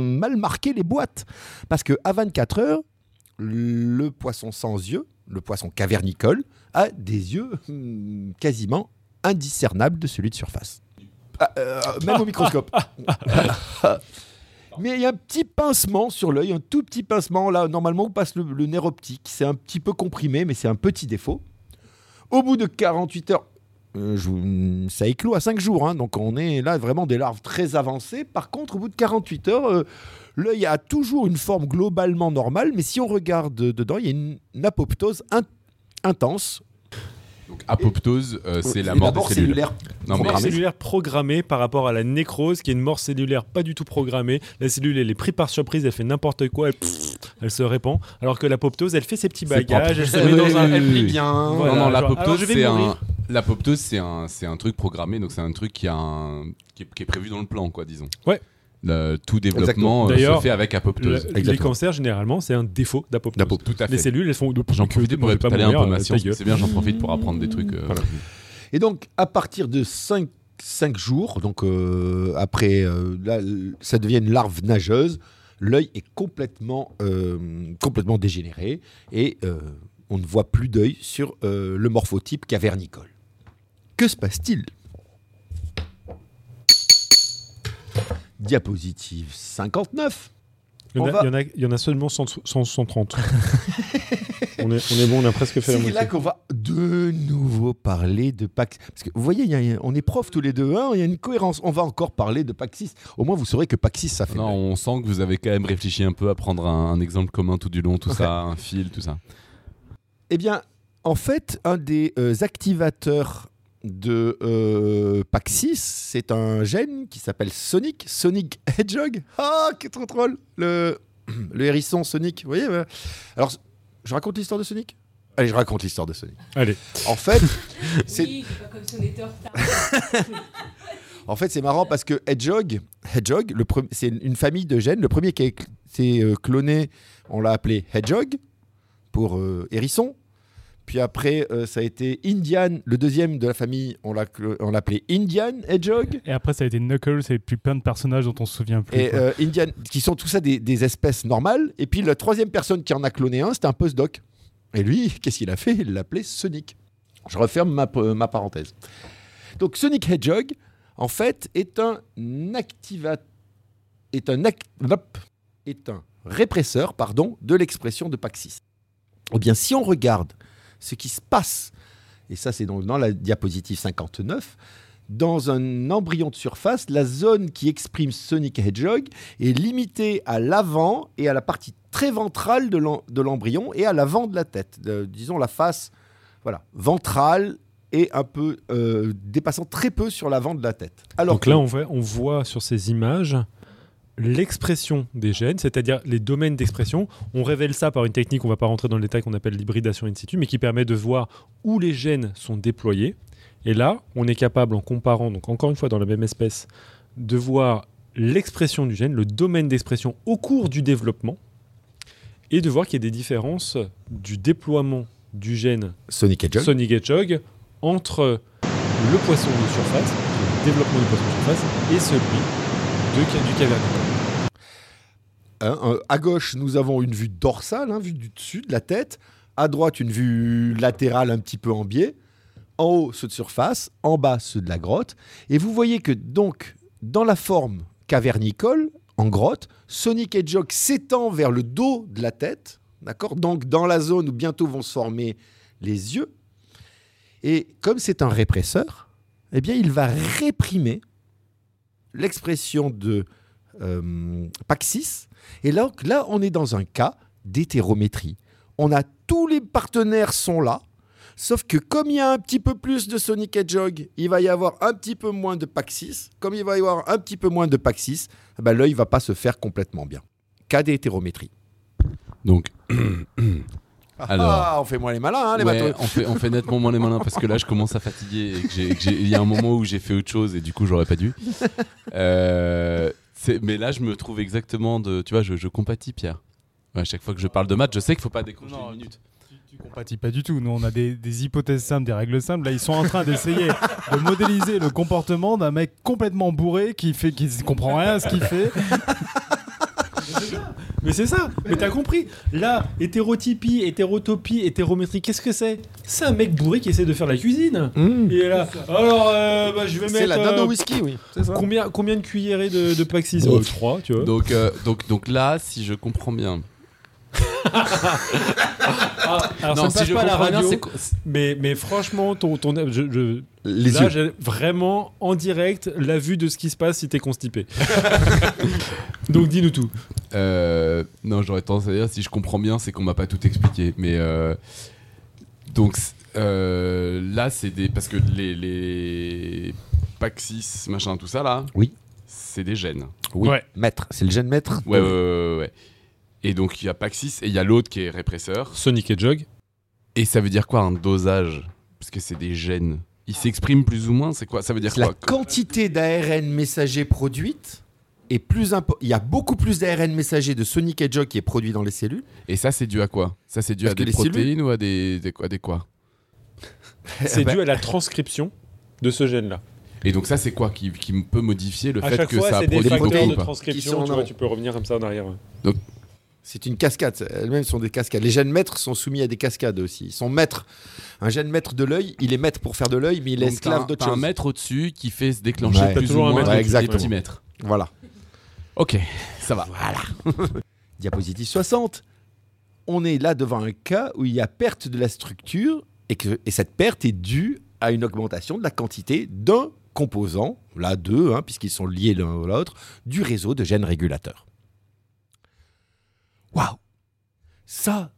mal marqué les boîtes. Parce que à 24 heures, le poisson sans yeux, le poisson cavernicole, a des yeux hum, quasiment indiscernables de celui de surface. Ah, euh, même au microscope. Mais il y a un petit pincement sur l'œil, un tout petit pincement. Là, normalement, on passe le, le nerf optique. C'est un petit peu comprimé, mais c'est un petit défaut. Au bout de 48 heures, euh, je ça éclot à 5 jours. hein, donc on est là vraiment des larves très avancées. Par contre, au bout de 48 heures, euh, l'œil a toujours une forme globalement normale. Mais si on regarde dedans, il y a une, une apoptose in- intense. Donc, apoptose, euh, c'est la mort des cellulaire Non, Mort programmée. cellulaire programmée par rapport à la nécrose, qui est une mort cellulaire pas du tout programmée. La cellule, elle est prise par surprise, elle fait n'importe quoi, elle, pff, elle se répand. Alors que l'apoptose, elle fait ses petits bagages, elle se met dans un. Elle plie bien. Voilà, non, non, l'apoptose, c'est un, l'apoptose, c'est un, truc programmé, donc c'est un truc qui, a un, qui, est, qui est prévu dans le plan, quoi, disons. Ouais. Le- tout développement euh, se D'ailleurs, fait avec apoptose. Le- les cancers, généralement, c'est un défaut d'apoptose. Tout à Les fait. cellules, elles font. J'en profite pour étaler un peu mourir, ma euh, science. C'est bien, j'en profite pour apprendre des trucs. euh, Et donc, à partir de 5, jours, donc euh, après, euh, là, ça devient une larve nageuse, l'œil est complètement, euh, complètement dégénéré et euh, on ne voit plus d'œil sur euh, le morphotype cavernicole. Que se passe-t-il? Diapositive 59. Il y, en On a, va- il y en a- il y en a seulement 100 100 130. on, est, on est bon, on a presque fait la C'est moitié. là qu'on va de nouveau parler de Paxis. Parce que vous voyez, il y a- on est profs tous les deux, hein, il y a une cohérence. On va encore parler de Paxis. Au moins, vous saurez que Paxis, ça fait. Non, mal. on sent que vous avez quand même réfléchi un peu à prendre un, un exemple commun tout du long, tout ça, un fil, tout ça. Eh bien, en fait, un des euh, activateurs de euh, Paxis, c'est un gène qui s'appelle Sonic, Sonic Hedgehog. Ah, qui est trop drôle Le, le hérisson Sonic, vous voyez. Alors, je raconte l'histoire de Sonic? Allez, je raconte l'histoire de Sonic. Allez. En fait, c'est Oui, c'est pas comme si on était en retard. En fait, c'est marrant parce que Hedgehog, Hedgehog c'est une famille de gènes. Le premier qui a cl- s'est euh, cloné, on l'a appelé Hedgehog pour euh, hérisson. Puis après, euh, ça a été Indian, le deuxième de la famille, on l'a clo- on l'a appelé Indian Hedgehog. Et après, ça a été Knuckles et puis plein de personnages dont on se souvient plus. Et euh, Indian, qui sont tout ça des, des espèces normales. Et puis la troisième personne qui en a cloné un, c'était un postdoc. Et lui, qu'est-ce qu'il a fait? Il l'appelait Sonic. Je referme ma, p- ma parenthèse. Donc Sonic Hedgehog, en fait, est un activa... est un, ac- hop, est un répresseur pardon, de l'expression de Paxis. Eh bien, si on regarde ce qui se passe, et ça c'est donc dans la diapositive 59, dans un embryon de surface, la zone qui exprime Sonic Hedgehog est limitée à l'avant et à la partie très ventrale de l'em- de l'embryon et à l'avant de la tête. De- disons la face voilà, ventrale et un peu euh, dépassant très peu sur l'avant de la tête. Alors Donc là, on voit, on voit sur ces images l'expression des gènes, c'est-à-dire les domaines d'expression. On révèle ça par une technique, on ne va pas rentrer dans le détail, qu'on appelle l'hybridation in situ, mais qui permet de voir où les gènes sont déployés. Et là, on est capable, en comparant, donc encore une fois dans la même espèce, de voir l'expression du gène, le domaine d'expression au cours du développement, et de voir qu'il y a des différences du déploiement du gène Sonic Hedgehog. Sonic Hedgehog entre le poisson de surface, le développement du poisson de surface, et celui de, du cavernicole. Hein, euh, à gauche, nous avons une vue dorsale, hein, vue du dessus de la tête. À droite, une vue latérale un petit peu en biais. En haut, ceux de surface. En bas, ceux de la grotte. Et vous voyez que donc, dans la forme cavernicole, en grotte, Sonic Hedgehog s'étend vers le dos de la tête. D'accord? Donc, dans la zone où bientôt vont se former les yeux. Et comme c'est un répresseur, eh bien, il va réprimer l'expression de euh, Paxis. Et là, là, on est dans un cas d'hétérométrie. On a tous les partenaires sont là, sauf que comme il y a un petit peu plus de Sonic Hedgehog, il va y avoir un petit peu moins de Paxis. Comme il va y avoir un petit peu moins de Paxis, eh ben, l'œil va pas se faire complètement bien. Cas d'hétérométrie. Donc, Alors, ah, on fait moins les malins, hein, les ouais, on fait, on fait nettement moins les malins parce que là, je commence à fatiguer et que j'ai- que j'ai- il y a un moment où j'ai fait autre chose et du coup, j'aurais pas dû. Euh, mais là, je me trouve exactement de. Tu vois, je, je compatis, Pierre. À chaque fois que je parle de maths, je sais qu'il faut pas décrocher Non, une minute. Tu compatis pas du tout. Nous, on a des, des hypothèses simples, des règles simples. Là, ils sont en train d'essayer de modéliser le comportement d'un mec complètement bourré qui fait, qui comprend rien à ce qu'il fait. Mais c'est ça, mais t'as compris. Là, hétérotypie, hétérotopie, hétérométrie, qu'est-ce que c'est? C'est un mec bourré qui essaie de faire la cuisine. Il est là. Alors, euh, bah, je vais mettre. C'est la dinde euh, au whisky, oui. C'est ça. Combien, combien de cuillerées de, de Paxis? Oh. Euh, Trois, tu vois. Donc, euh, donc, donc là, si je comprends bien. Ah, alors Non, ça si passe je pas à la comprends bien, radio, c'est quoi- mais, mais franchement, ton, ton, je, je- Les là, j'ai vraiment en direct la vue de ce qui se passe si t'es constipé. Donc dis-nous tout. Euh, non, j'aurais tendance à dire, si je comprends bien, c'est qu'on m'a pas tout expliqué. Mais euh, donc euh, là, c'est des parce que les, les Paxis, machin, tout ça là. Oui. C'est des gènes. Oui. Ouais. Maître, c'est le gène maître. Ouais, ouais, ouais, ouais, ouais. Et donc il y a Paxis et il y a l'autre qui est répresseur. Sonic Hedgehog. Et ça veut dire quoi un dosage? Parce que c'est des gènes. Ils s'expriment plus ou moins. C'est quoi? Ça veut dire La quoi? quantité d'ARN messager produite est plus impo- Il y a beaucoup plus d'ARN messager de Sonic Hedgehog qui est produit dans les cellules. Et ça, c'est dû à quoi? Ça, c'est dû Parce à des cellules- protéines ou à des, des quoi, des quoi? C'est Eh ben- dû à la transcription de ce gène-là. Et donc ça, c'est quoi qui, qui peut modifier le À fait que fois, ça des produit beaucoup facteurs ou de transcription. Tu, vois, tu peux revenir comme ça en arrière. C'est une cascade. Elles-mêmes sont des cascades. Les gènes maîtres sont soumis à des cascades aussi. Ils sont maîtres. Un gène maître de l'œil, il est maître pour faire de l'œil, mais il est Donc, esclave un- d'autre un maître au-dessus qui fait se déclencher Ouais. plus toujours ou un moins maître des au-dessus. petits mètres. Voilà. Ok, ça va. Diapositive 60. On est là devant un cas où il y a perte de la structure et, que, et cette perte est due à une augmentation de la quantité d'un composant, là deux, hein, puisqu'ils sont liés l'un à l'autre, du réseau de gènes régulateurs. Waouh Ça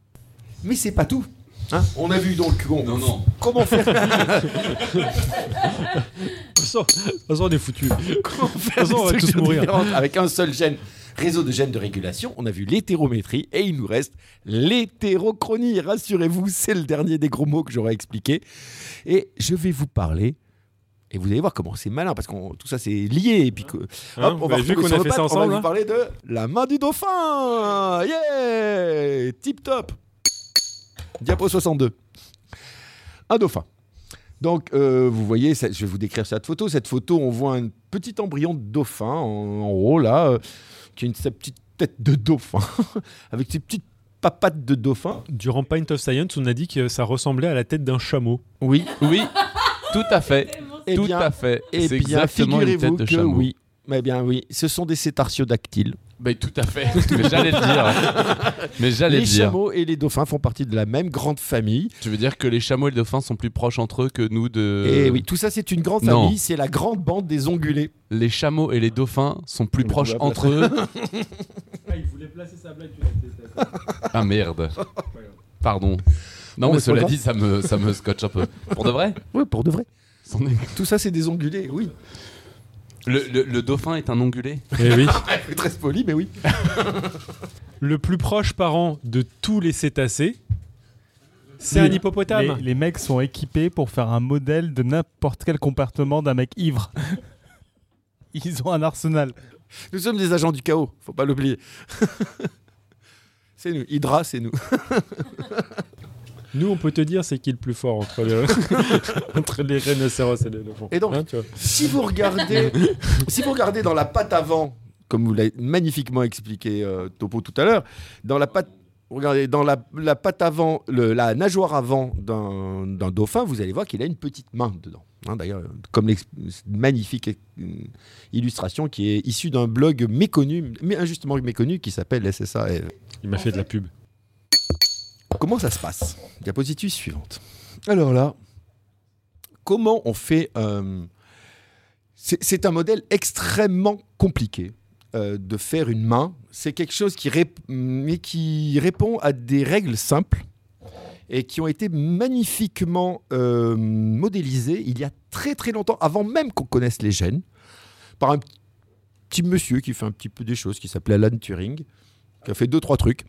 Mais c'est pas tout hein. On a vu donc bon, Non, non. comment faire De toute façon, de toute façon, on est foutu. Comment faire façon, on va tous mourir. avec un seul gène? Réseau de gènes de régulation. On a vu l'hétérométrie et il nous reste l'hétérochronie. Rassurez-vous, c'est le dernier des gros mots que j'aurais expliqué. Et je vais vous parler. Et vous allez voir comment c'est malin parce que tout ça c'est lié et puis que, Hein, hop, on va vu qu'on a fait patte, ça on va ensemble, vous hein parler de la main du dauphin. Yeah, tip top. Diapo 62. Un dauphin. Donc, euh, vous voyez, ça- je vais vous décrire cette photo. Cette photo, on voit un petit embryon de dauphin en, en haut, là, euh, qui a une, sa petite tête de dauphin, avec ses petites papates de dauphin. Durant Pint of Science, on a dit que ça ressemblait à la tête d'un chameau. Oui, Oui, tout à fait. Eh tout bien- à fait. et C'est bien, exactement une tête de que chameau. oui. Eh bien, oui, ce sont des cétartiodactyles. Ben, tout à fait. Mais j'allais le dire. Mais j'allais Les le dire. chameaux et les dauphins font partie de la même grande famille. Tu veux dire que les chameaux et les dauphins sont plus proches entre eux que nous de. Et oui, tout ça, c'est une grande non. famille. C'est la grande bande des ongulés. Les chameaux et les dauphins sont plus Mais proches entre eux. il voulait placer sa blague, Ah merde. Pardon. Non, mais cela dit, ça me, ça me scotche un peu. Pour de vrai? Oui, pour de vrai. Tout ça, c'est des ongulés, oui. le, le- le dauphin est un ongulé Eh oui. Très poli, mais oui. Le plus proche parent de tous les cétacés, c'est un hippopotame. Les, les mecs sont équipés pour faire un modèle de n'importe quel comportement d'un mec ivre. Ils ont un arsenal. Nous sommes des agents du chaos, faut pas l'oublier. c'est nous. Hydra, c'est nous. Nous, on peut te dire c'est qui le plus fort entre les, entre les rhinocéros et les éléphants. Et donc- Hein. Si vous regardez, si vous regardez dans la patte avant, comme vous l'avez magnifiquement expliqué euh, Topo tout à l'heure, dans la patte, regardez dans la, la patte avant, le- la nageoire avant d'un d'un dauphin, vous allez voir qu'il a une petite main dedans. Hein, D'ailleurs, comme l'ex- magnifique euh, illustration qui est issue d'un blog méconnu, mais injustement méconnu, qui s'appelle SSA. Il m'a fait de la pub. Comment ça se passe? Diapositive suivante. Alors là, comment on fait un... C'est un modèle extrêmement compliqué euh, de faire une main. C'est quelque chose qui, mais qui répond à des règles simples et qui ont été magnifiquement euh, modélisées il y a très très longtemps, avant même qu'on connaisse les gènes, par un petit monsieur qui fait un petit peu des choses, qui s'appelait Alan Turing, qui a fait deux trois trucs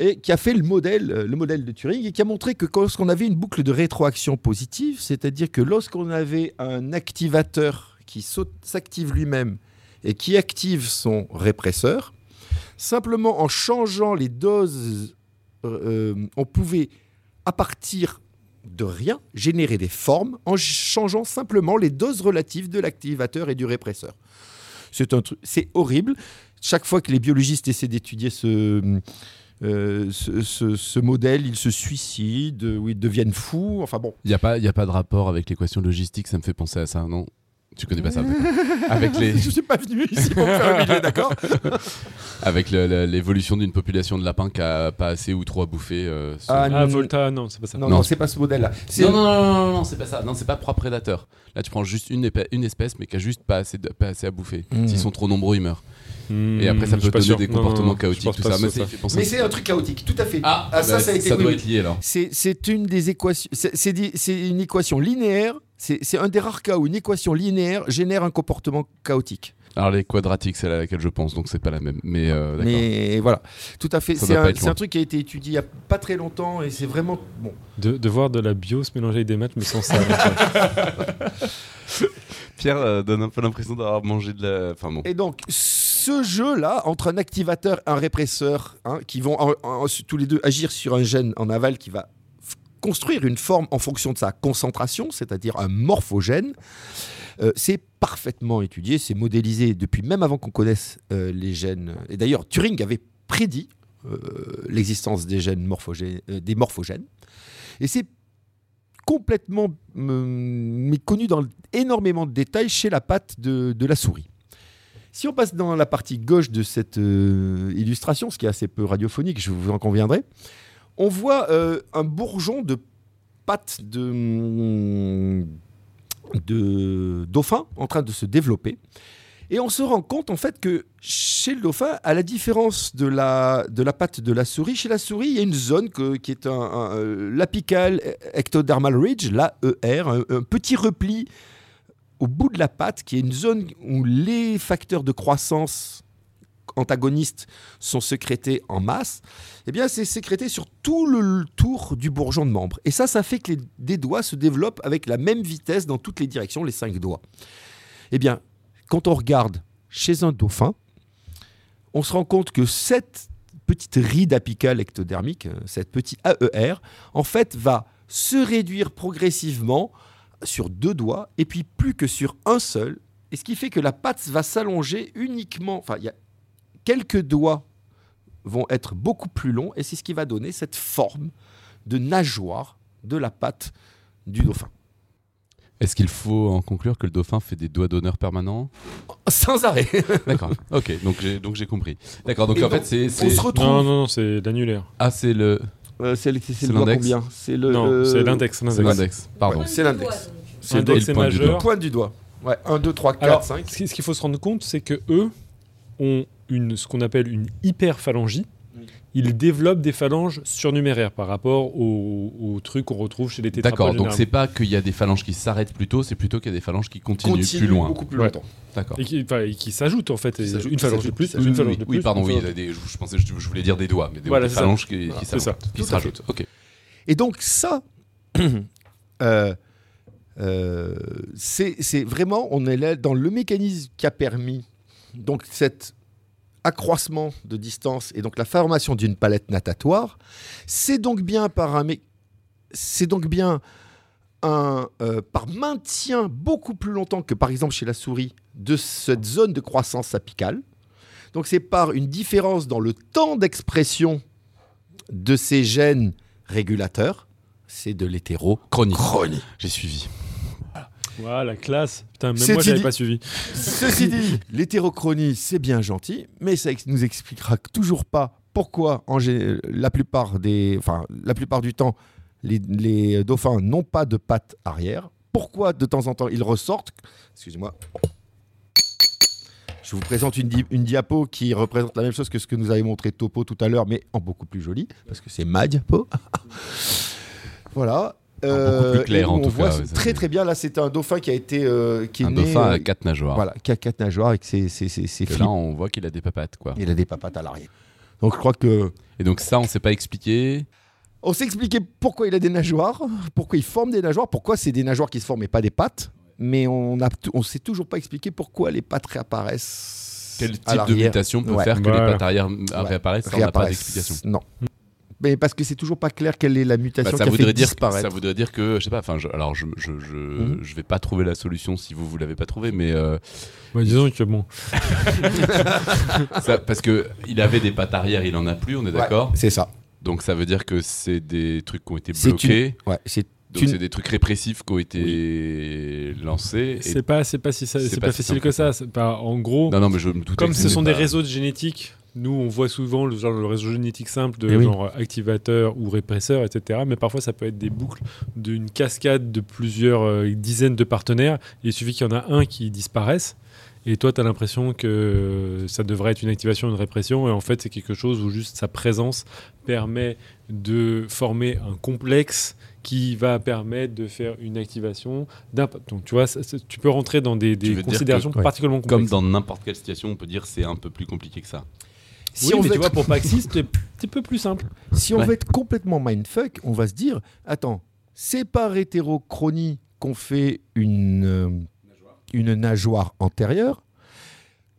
et qui a fait le modèle, euh, le modèle de Turing et qui a montré que lorsqu'on avait une boucle de rétroaction positive, c'est-à-dire que lorsqu'on avait un activateur qui s'active lui-même et qui active son répresseur, simplement en changeant les doses, euh, on pouvait, à partir de rien, générer des formes en changeant simplement les doses relatives de l'activateur et du répresseur. C'est horrible. Chaque fois que les biologistes essaient d'étudier ce, euh, ce, modèle, ils se suicident ou ils deviennent fous. Enfin bon. Il n'y a, pas, a pas de rapport avec l'équation logistique, ça me fait penser à ça, non? Tu connais pas ça Avec les... Je suis pas venu ici pour faire un milieu, d'accord Avec l'évolution d'une population de lapins qui a pas assez ou trop à bouffer. Euh, ah, ah, Volta, non, c'est pas ça. Non, non, c'est pas ce modèle-là. Non, non, non, non, non c'est pas ça. Non, c'est pas propre prédateur. Là, tu prends juste une, une espèce, mais qui a juste pas assez, pas assez à bouffer. Hmm. S'ils sont trop nombreux, ils meurent. Et après, ça peut donner des comportements chaotiques, tout ça. Mais, c'est un truc chaotique, tout à fait. Ah, ah ça, bah, ça, a été ça doit être lié alors. C'est une des équations. C'est une équation linéaire. C'est un des rares cas où une équation linéaire génère un comportement chaotique. Alors les quadratiques, c'est à laquelle je pense, donc c'est pas la même. Mais, euh, mais voilà, tout à fait. C'est un, un, truc qui a été étudié il y a pas très longtemps et c'est vraiment bon. De, de, voir de la bio se mélanger avec des maths, mais sans ça. Pierre euh, donne un peu l'impression d'avoir mangé de la. Enfin bon. Et donc ce jeu-là, entre un activateur et un répresseur, hein, qui vont tous les deux agir sur un gène en aval qui va construire une forme en fonction de sa concentration, c'est-à-dire un morphogène, euh, c'est parfaitement étudié, c'est modélisé depuis même avant qu'on connaisse euh, les gènes. Et d'ailleurs, Turing avait prédit euh, l'existence des gènes morphogènes, morphogènes. Et c'est complètement méconnu dans énormément de détails chez la patte de la souris. Si on passe dans la partie gauche de cette illustration, ce qui est assez peu radiophonique, je vous en conviendrai, on voit euh, un bourgeon de pattes de, de dauphin en train de se développer. Et on se rend compte en fait que chez le dauphin, à la différence de la, de la patte de la souris, chez la souris, il y a une zone qui est un, l'apical ectodermal ridge, l'AER, un, un petit repli au bout de la patte, qui est une zone où les facteurs de croissance antagonistes sont sécrétés en masse, eh bien c'est sécrété sur tout le tour du bourgeon de membre. Et ça, ça fait que les, des doigts se développent avec la même vitesse dans toutes les directions, les cinq doigts. Eh bien, quand on regarde chez un dauphin, on se rend compte que cette petite ride apicale ectodermique, cette petite AER, en fait, va se réduire progressivement sur deux doigts et puis plus que sur un seul. Et ce qui fait que la patte va s'allonger uniquement. Enfin, il y a quelques doigts vont être beaucoup plus longs et c'est ce qui va donner cette forme de nageoire de la patte du dauphin. Est-ce qu'il faut en conclure que le dauphin fait des doigts d'honneur permanents Sans arrêt. D'accord. Ok, donc j'ai donc j'ai compris. D'accord. Donc en fait c'est on se retrouve. Non non non, c'est l'annulaire. Ah c'est le euh, c'est le l'index. combien? C'est le. Non, c'est l'index. C'est l'index. Pardon. c'est l'index. C'est l'index majeur. Le point du doigt. Ouais, 1, 2, 3, 4, 5. Ce qu'il faut se rendre compte, c'est que eux ont une, ce qu'on appelle une hyperphalangie. Ils développent des phalanges surnuméraires par rapport aux, trucs qu'on retrouve chez les tétrapodes. D'accord, donc c'est pas qu'il y a des phalanges qui s'arrêtent plus tôt, c'est plutôt qu'il y a des phalanges qui continuent plus loin. beaucoup plus longtemps. D'accord. Et qui, s'ajoutent en fait. une phalange de plus, une phalange de plus. Oui, pardon, oui, je, pensais, je, voulais dire des doigts, mais des, phalanges qui, qui se rajoutent. Ok. Et donc ça, euh, euh, c'est vraiment, on est là dans le mécanisme qui a permis donc cet accroissement de distance et donc la formation d'une palette natatoire. C'est donc bien par un, c'est donc bien un euh, par maintien beaucoup plus longtemps que par exemple chez la souris de cette zone de croissance apicale. Donc c'est par une différence dans le temps d'expression de ces gènes régulateurs. C'est de l'hétérochronie. J'ai suivi. Voilà. la classe. Putain, même moi, j'avais pas suivi. Ceci dit, l'hétérochronie, c'est bien gentil, mais ça nous expliquera toujours pas pourquoi, en la plupart des, enfin, la plupart du temps, les, dauphins n'ont pas de pattes arrière. pourquoi de temps en temps ils ressortent? Excusez-moi. Je vous présente une, di- une diapo qui représente la même chose que ce que nous avait montré Topo tout à l'heure, mais en beaucoup plus joli, parce que c'est ma diapo. voilà. Beaucoup plus clair, et en on tout voit cas, ouais, ça, très c'est- très bien. Là, c'est un dauphin qui a été euh, qui est Un né, dauphin euh, à quatre nageoires. Voilà, qui a quatre nageoires avec ses, ses, ses, ses Que flips. là, on voit qu'il a des papates, quoi. Il a des papates à l'arrière. Donc je crois que Et donc ça, on s'est pas expliqué. on s'est expliqué pourquoi il a des nageoires, pourquoi il forme des nageoires, pourquoi c'est des nageoires qui se forment et pas des pattes. Mais on a on s'est toujours pas expliqué pourquoi les pattes réapparaissent. Quel type de mutation peut Ouais. faire que les pattes arrière Ouais. réapparaissent Ça, On n'a pas Réapparaissent. d'explication. Non. Mais parce que c'est toujours pas clair quelle est la Bah, mutation ça qui a voudrait fait dire disparaître. ça voudrait dire que je sais pas enfin alors je je, je, Mhm. je vais pas trouver la solution si vous vous l'avez pas trouvé mais euh, Bah, disons que bon. ça- parce que il avait des pattes arrière il en a plus on est Ouais, d'accord C'est ça. donc ça veut dire que c'est des trucs qui ont été bloqués Ouais, c'est donc une- c'est des trucs répressifs qui ont été lancés C'est pas, c'est pas si c'est pas pas, si facile que ça. Pas, en gros, non non mais je me comme ce sont des réseaux génétiques, nous on voit souvent le, genre, le réseau génétique simple de Eh oui. genre activateur ou répresseur, etc. Mais parfois ça peut être des boucles d'une cascade de plusieurs euh, dizaines de partenaires. Il suffit qu'il y en a un qui disparaisse. Et toi, tu as l'impression que ça devrait être une activation, une répression, et en fait, c'est quelque chose où juste sa présence permet de former un complexe qui va permettre de faire une activation. Donc, tu vois, ça- tu peux rentrer dans des, des considérations que- ouais. particulièrement comme complexes. dans n'importe quelle situation on peut dire c'est un peu plus compliqué que ça Si oui, on mais veut tu vois, être- pour Paxis, c'est un petit peu plus simple. Si on Ouais. veut être complètement mindfuck, on va se dire attends, c'est par hétérochronie qu'on fait une, euh, une nageoire antérieure.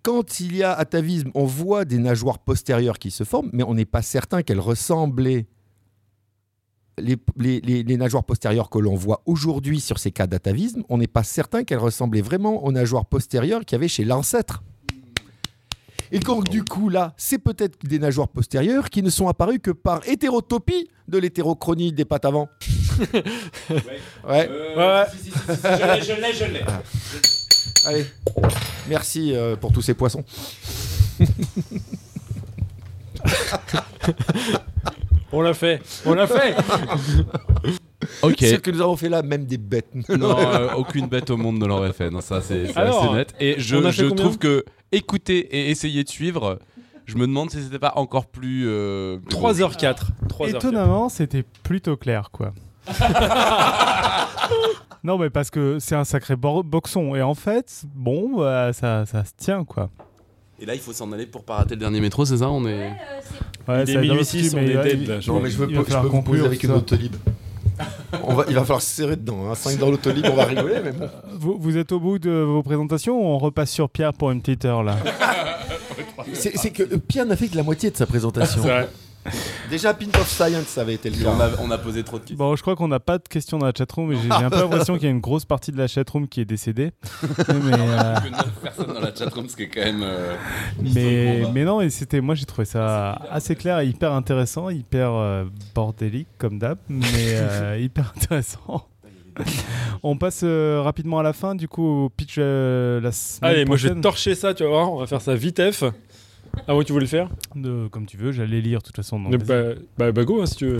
Quand il y a atavisme, on voit des nageoires postérieures qui se forment, mais on n'est pas certain qu'elles ressemblaient. Les, les- les- les nageoires postérieures que l'on voit aujourd'hui sur ces cas d'atavisme, on n'est pas certain qu'elles ressemblaient vraiment aux nageoires postérieures qu'il y avait chez l'ancêtre. Et donc, du coup, là, c'est peut-être des nageoires postérieures qui ne sont apparues que par hétérotopie de l'hétérochronie des pattes avant. ouais. Ouais. Je l'ai, je l'ai. Allez. Merci euh, pour tous ces poissons. On l'a fait. On l'a fait. ok Ce que nous avons fait là, même des bêtes. non euh, aucune bête au monde ne l'aurait fait non ça c'est c'est Alors, assez net et je, je trouve que écouter et essayer de suivre je me demande si c'était pas encore plus euh, 3h04. 3h04. Étonnamment, c'était plutôt clair, quoi. non, mais parce que c'est un sacré bo- boxon. Et en fait, bon, bah, ça, ça se tient, quoi. Et là, il faut s'en aller pour pas rater le dernier métro, c'est ça? On est. Ouais, euh, Ouais, est six, mais on il est dead, là, Non, mais je, veux, je peux conclure poser avec une ça. autolib. On va, il va falloir se serrer dedans. Hein. 5 dans l'autolib, on va rigoler, mais bon. Vous, vous êtes au bout de vos présentations ou on repasse sur Pierre pour une petite heure là? C'est c'est que Pierre n'a fait que la moitié de sa présentation. Déjà, Pint of Science, ça avait été le cas. on, a, on a posé trop de questions. Bon, je crois qu'on n'a pas de questions dans la chatroom et j'ai un peu l'impression qu'il y a une grosse partie de la chatroom qui est décédée. mais, euh, personnes dans la chatroom, ce qui est quand même. euh, mais, mais non, et c'était, moi j'ai trouvé ça assez clair et hyper intéressant, hyper euh, bordélique comme d'hab, mais euh, hyper intéressant. On passe euh, rapidement à la fin, du coup, au pitch euh, la semaine Allez, moi je vais torcher ça, tu vas voir. On va faire ça vitef. Ah ouais, tu voulais le faire? De- comme tu veux, j'allais lire de toute façon. bah, bah, bah, go hein, si tu veux.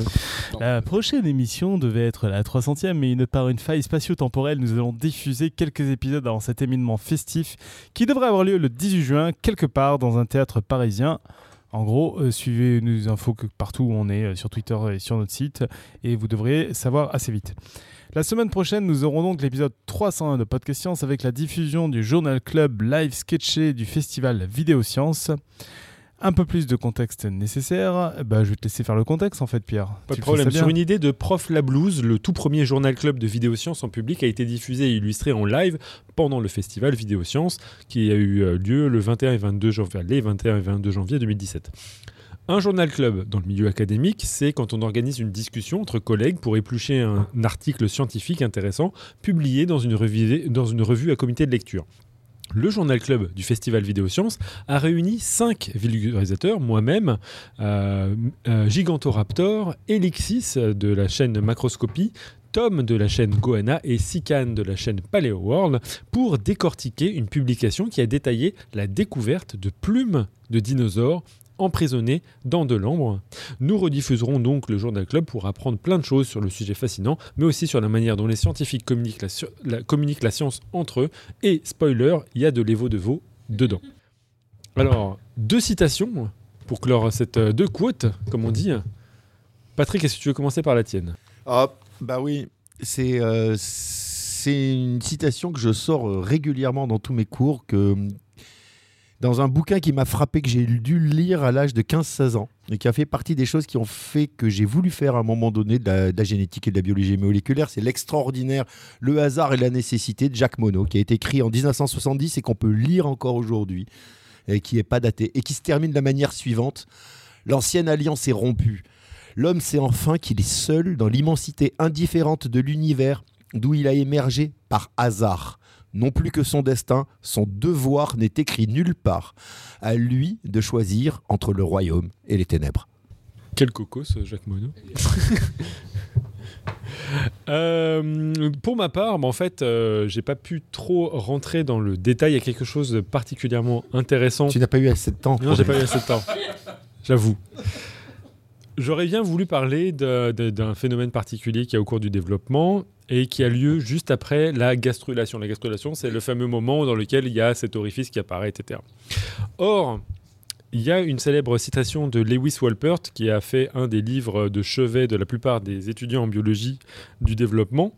La prochaine émission devait être la 300e, mais une- par une faille spatio-temporelle, nous allons diffuser quelques épisodes avant cet événement festif qui devrait avoir lieu le 18 juin, quelque part dans un théâtre parisien. En gros, euh, suivez nos infos que partout où on est, euh, sur Twitter et sur notre site, et vous devriez savoir assez vite. La semaine prochaine, nous aurons donc l'épisode 301 de Podcast Science avec la diffusion du Journal Club live sketché du festival Vidéo Science. Un peu plus de contexte nécessaire. Bah, je vais te laisser faire le contexte en fait, Pierre. Pas Tu de problème. Sur une idée de Prof La Blues, le tout premier journal club de vidéosciences en public a été diffusé et illustré en live pendant le festival Vidéosciences qui a eu euh, lieu le 21 et 22 janvier, les 21 et 22 janvier 2017. Un journal club dans le milieu académique, c'est quand on organise une discussion entre collègues pour éplucher un article scientifique intéressant publié dans une revue, à comité de lecture. Le journal club du festival Vidéosciences a réuni cinq vulgarisateurs, moi-même, euh, euh, Gigantoraptor, Elixis de la chaîne Macroscopie, Tom de la chaîne Goana et Sikan de la chaîne Paleo World pour décortiquer une publication qui a détaillé la découverte de plumes de dinosaures emprisonnés dans de l'ambre. Nous rediffuserons donc le Journal Club pour apprendre plein de choses sur le sujet fascinant, mais aussi sur la manière dont les scientifiques communiquent la, communiquent la science entre eux. Et spoiler, il y a de l'évo de veau dedans. Alors, deux citations pour clore cette euh, deux quotes, comme on dit. Patrick, est-ce que tu veux commencer par la tienne? Ah, bah oui, c'est euh, c'est une citation que je sors euh, régulièrement dans tous mes cours, que dans un bouquin qui m'a frappé, que j'ai dû lire à l'âge de 15-16 ans, et qui a fait partie des choses qui ont fait que j'ai voulu faire à un moment donné de la, génétique et de la biologie moléculaire. C'est L'extraordinaire, le hasard et la nécessité de Jacques Monod, qui a été écrit en 1970 et qu'on peut lire encore aujourd'hui et qui n'est pas daté, et qui se termine de la manière suivante. L'ancienne alliance est rompue. L'homme sait enfin qu'il est seul dans l'immensité indifférente de l'univers d'où il a émergé par hasard. Non plus que son destin, son devoir n'est écrit nulle part. À lui de choisir entre le royaume et les ténèbres. Quel coco ce Jacques Monod Euh, pour ma part, en fait, euh, j'ai pas pu trop rentrer dans le détail. Il y a quelque chose de particulièrement intéressant. Tu n'as pas eu assez de temps. Non, j'ai pas eu assez de temps. J'avoue. J'aurais bien voulu parler d'un phénomène particulier qui a au cours du développement et qui a lieu juste après la gastrulation. La gastrulation, c'est le fameux moment dans lequel il y a cet orifice qui apparaît, etc. Or, il y a une célèbre citation de Lewis Wolpert, qui a fait un des livres de chevet de la plupart des étudiants en biologie du développement,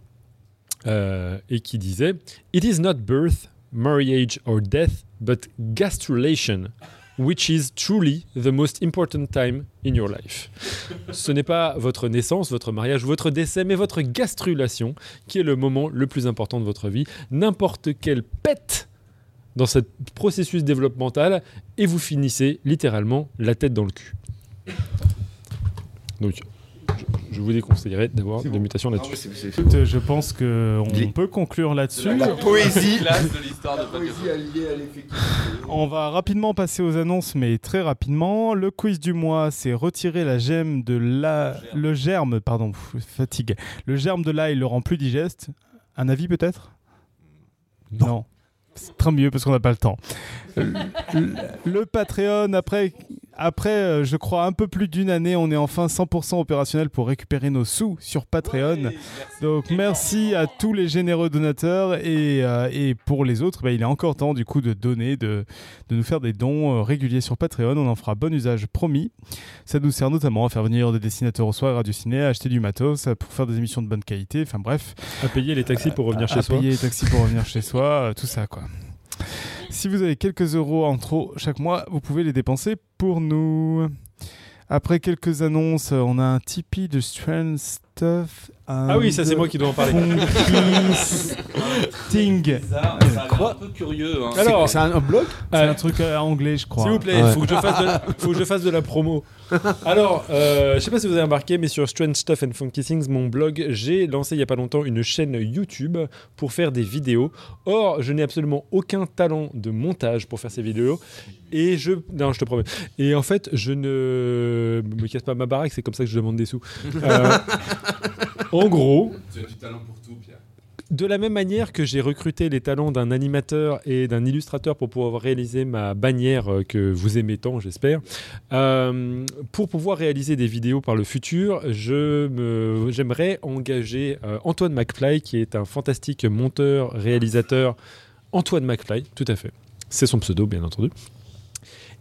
euh, et qui disait It is not birth, marriage or death, but gastrulation, which is truly the most important time in your life. Ce n'est pas votre naissance, votre mariage, votre décès, mais votre gastrulation qui est le moment le plus important de votre vie. N'importe quelle pète dans ce processus développemental et vous finissez littéralement la tête dans le cul. Donc, je vous déconseillerais d'avoir des mutations là-dessus. Je pense qu'on peut conclure là-dessus. La, poésie. On va rapidement passer aux annonces, mais très rapidement. Le quiz du mois, c'est retirer la gemme de la... Le germe, pardon, fatigue. Le germe de l'ail le rend plus digeste. Un avis peut-être? Non. C'est très mieux parce qu'on n'a pas le temps. le, Patreon, après, après euh, je crois, un peu plus d'une année, on est enfin 100% opérationnel pour récupérer nos sous sur Patreon. Donc merci à tous les généreux donateurs et, euh, et pour les autres, bah, il est encore temps du coup de donner, de, de nous faire des dons euh, réguliers sur Patreon. On en fera bon usage, promis. Ça nous sert notamment à faire venir des dessinateurs au soir, Radio Ciné, à acheter du matos, pour faire des émissions de bonne qualité. Enfin bref. À payer les taxis pour revenir chez à soi. À payer les taxis pour revenir chez soi, tout ça quoi. Si vous avez quelques euros en trop chaque mois, vous pouvez les dépenser pour nous. Après quelques annonces, on a un Tipeee de Strange Stuff. ah oui, ça c'est moi qui dois en parler. Ting. un peu curieux. Hein. Alors, c'est un, blog C'est un truc euh, anglais, je crois. S'il vous plaît, il faut, que je fasse de la, faut que je fasse de la promo. Alors, euh, je sais pas si vous avez remarqué, mais sur Strange Stuff and Funky Things, mon blog, j'ai lancé il y a pas longtemps une chaîne YouTube pour faire des vidéos. Or, je n'ai absolument aucun talent de montage pour faire ces vidéos. Et je. Non, je te promets. Et en fait, je ne me casse pas ma baraque, c'est comme ça que je demande des sous. En gros. Tu as du talent pour tout, Pierre. De la même manière que j'ai recruté les talents d'un animateur et d'un illustrateur pour pouvoir réaliser ma bannière euh, que vous aimez tant, j'espère, euh, pour pouvoir réaliser des vidéos par le futur, j'aimerais engager euh, Antoine McFly, qui est un fantastique monteur, réalisateur. Antoine McFly, tout à fait. C'est son pseudo, bien entendu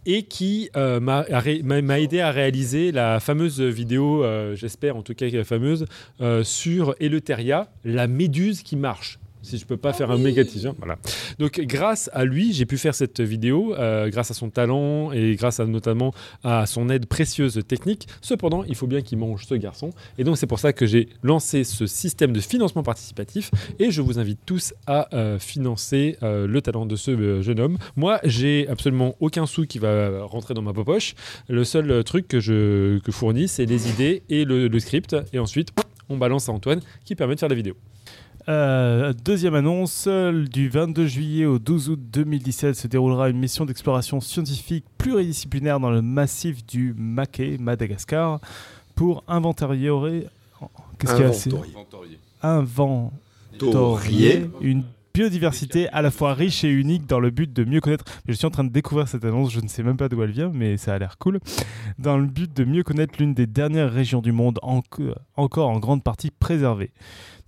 et qui euh, m'a aidé à réaliser la fameuse vidéo, euh, j'espère en tout cas fameuse, euh, sur Eleutheria, la méduse qui marche si je peux pas faire un méga teaser. Voilà. Donc grâce à lui, j'ai pu faire cette vidéo, euh, grâce à son talent et grâce à, notamment à son aide précieuse technique. Cependant, il faut bien qu'il mange ce garçon. Et donc c'est pour ça que j'ai lancé ce système de financement participatif et je vous invite tous à euh, financer euh, le talent de ce jeune homme. Moi, j'ai absolument aucun sou qui va rentrer dans ma poche. Le seul truc que je que fournis, c'est les idées et le, le script. Et ensuite, on balance à Antoine qui permet de faire la vidéo. Euh, deuxième annonce, du 22 juillet au 12 août 2017 se déroulera une mission d'exploration scientifique pluridisciplinaire dans le massif du Maquet, Madagascar, pour inventarier... Qu'est-ce qu'il y a Inventorier. Inventorier une biodiversité à la fois riche et unique dans le but de mieux connaître. Je suis en train de découvrir cette annonce, je ne sais même pas d'où elle vient, mais ça a l'air cool. Dans le but de mieux connaître l'une des dernières régions du monde encore en grande partie préservée.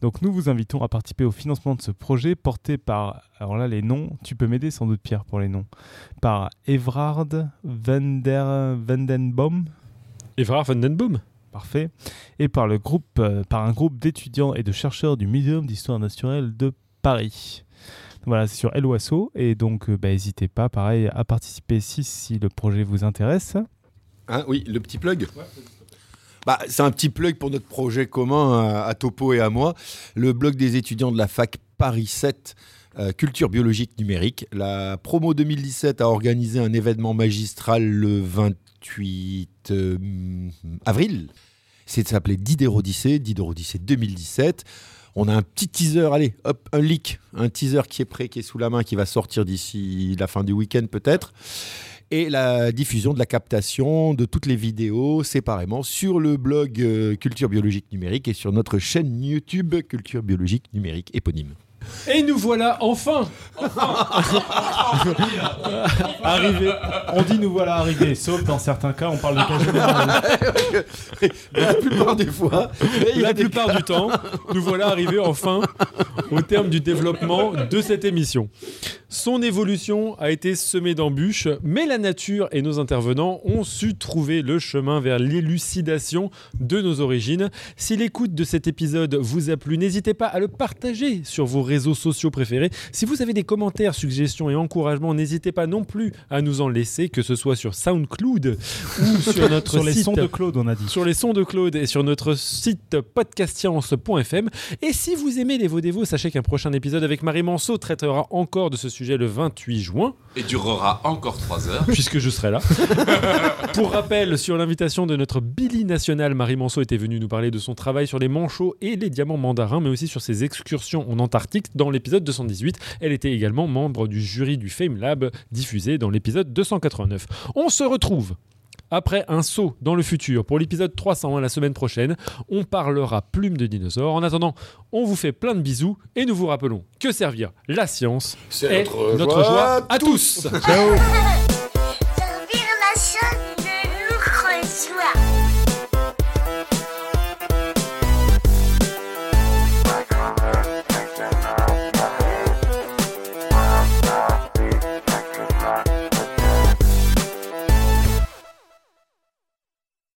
Donc nous vous invitons à participer au financement de ce projet porté par, alors là les noms, tu peux m'aider sans doute Pierre pour les noms, par Evrard Vender, Vandenbaum. Evrard Vandenbaum Parfait. Et par, le groupe, euh, par un groupe d'étudiants et de chercheurs du Muséum d'histoire naturelle de Paris. Voilà, c'est sur LOASO. Et donc, euh, bah, n'hésitez pas, pareil, à participer si, si le projet vous intéresse. Ah oui, le petit plug bah, c'est un petit plug pour notre projet commun à, Topo et à moi, le blog des étudiants de la fac Paris 7. Euh, culture biologique numérique. La promo 2017 a organisé un événement magistral le 28 euh, avril. C'est s'appelait Dider Odyssée, Dider Odyssée 2017. On a un petit teaser, allez, hop, un leak, un teaser qui est prêt, qui est sous la main, qui va sortir d'ici la fin du week-end peut-être et la diffusion de la captation de toutes les vidéos séparément sur le blog euh, Culture Biologique Numérique et sur notre chaîne YouTube Culture Biologique Numérique éponyme. Et nous voilà enfin, arrivés. On dit nous voilà arrivés, sauf dans certains cas, on parle de cas général. la plupart des fois, la plupart du temps, nous voilà arrivés enfin au terme du développement de cette émission. Son évolution a été semée d'embûches, mais la nature et nos intervenants ont su trouver le chemin vers l'élucidation de nos origines. Si l'écoute de cet épisode vous a plu, n'hésitez pas à le partager sur vos réseaux sociaux préférés. Si vous avez des commentaires, suggestions et encouragements, n'hésitez pas non plus à nous en laisser, que ce soit sur SoundCloud ou sur notre sur les site, sons de Claude, on a dit. Sur les sons de Claude et sur notre site podcastiance.fm. Et si vous aimez les Vaudévaux, sachez qu'un prochain épisode avec Marie Manceau traitera encore de ce sujet le 28 juin. Et durera encore 3 heures. Puisque je serai là. Pour rappel, sur l'invitation de notre Billy national, Marie Manceau était venue nous parler de son travail sur les manchots et les diamants mandarins, mais aussi sur ses excursions en Antarctique dans l'épisode 218. Elle était également membre du jury du Fame Lab diffusé dans l'épisode 289. On se retrouve après un saut dans le futur pour l'épisode 301 la semaine prochaine, on parlera plume de dinosaures. En attendant, on vous fait plein de bisous et nous vous rappelons que servir la science, c'est notre, joie, à tous. Ciao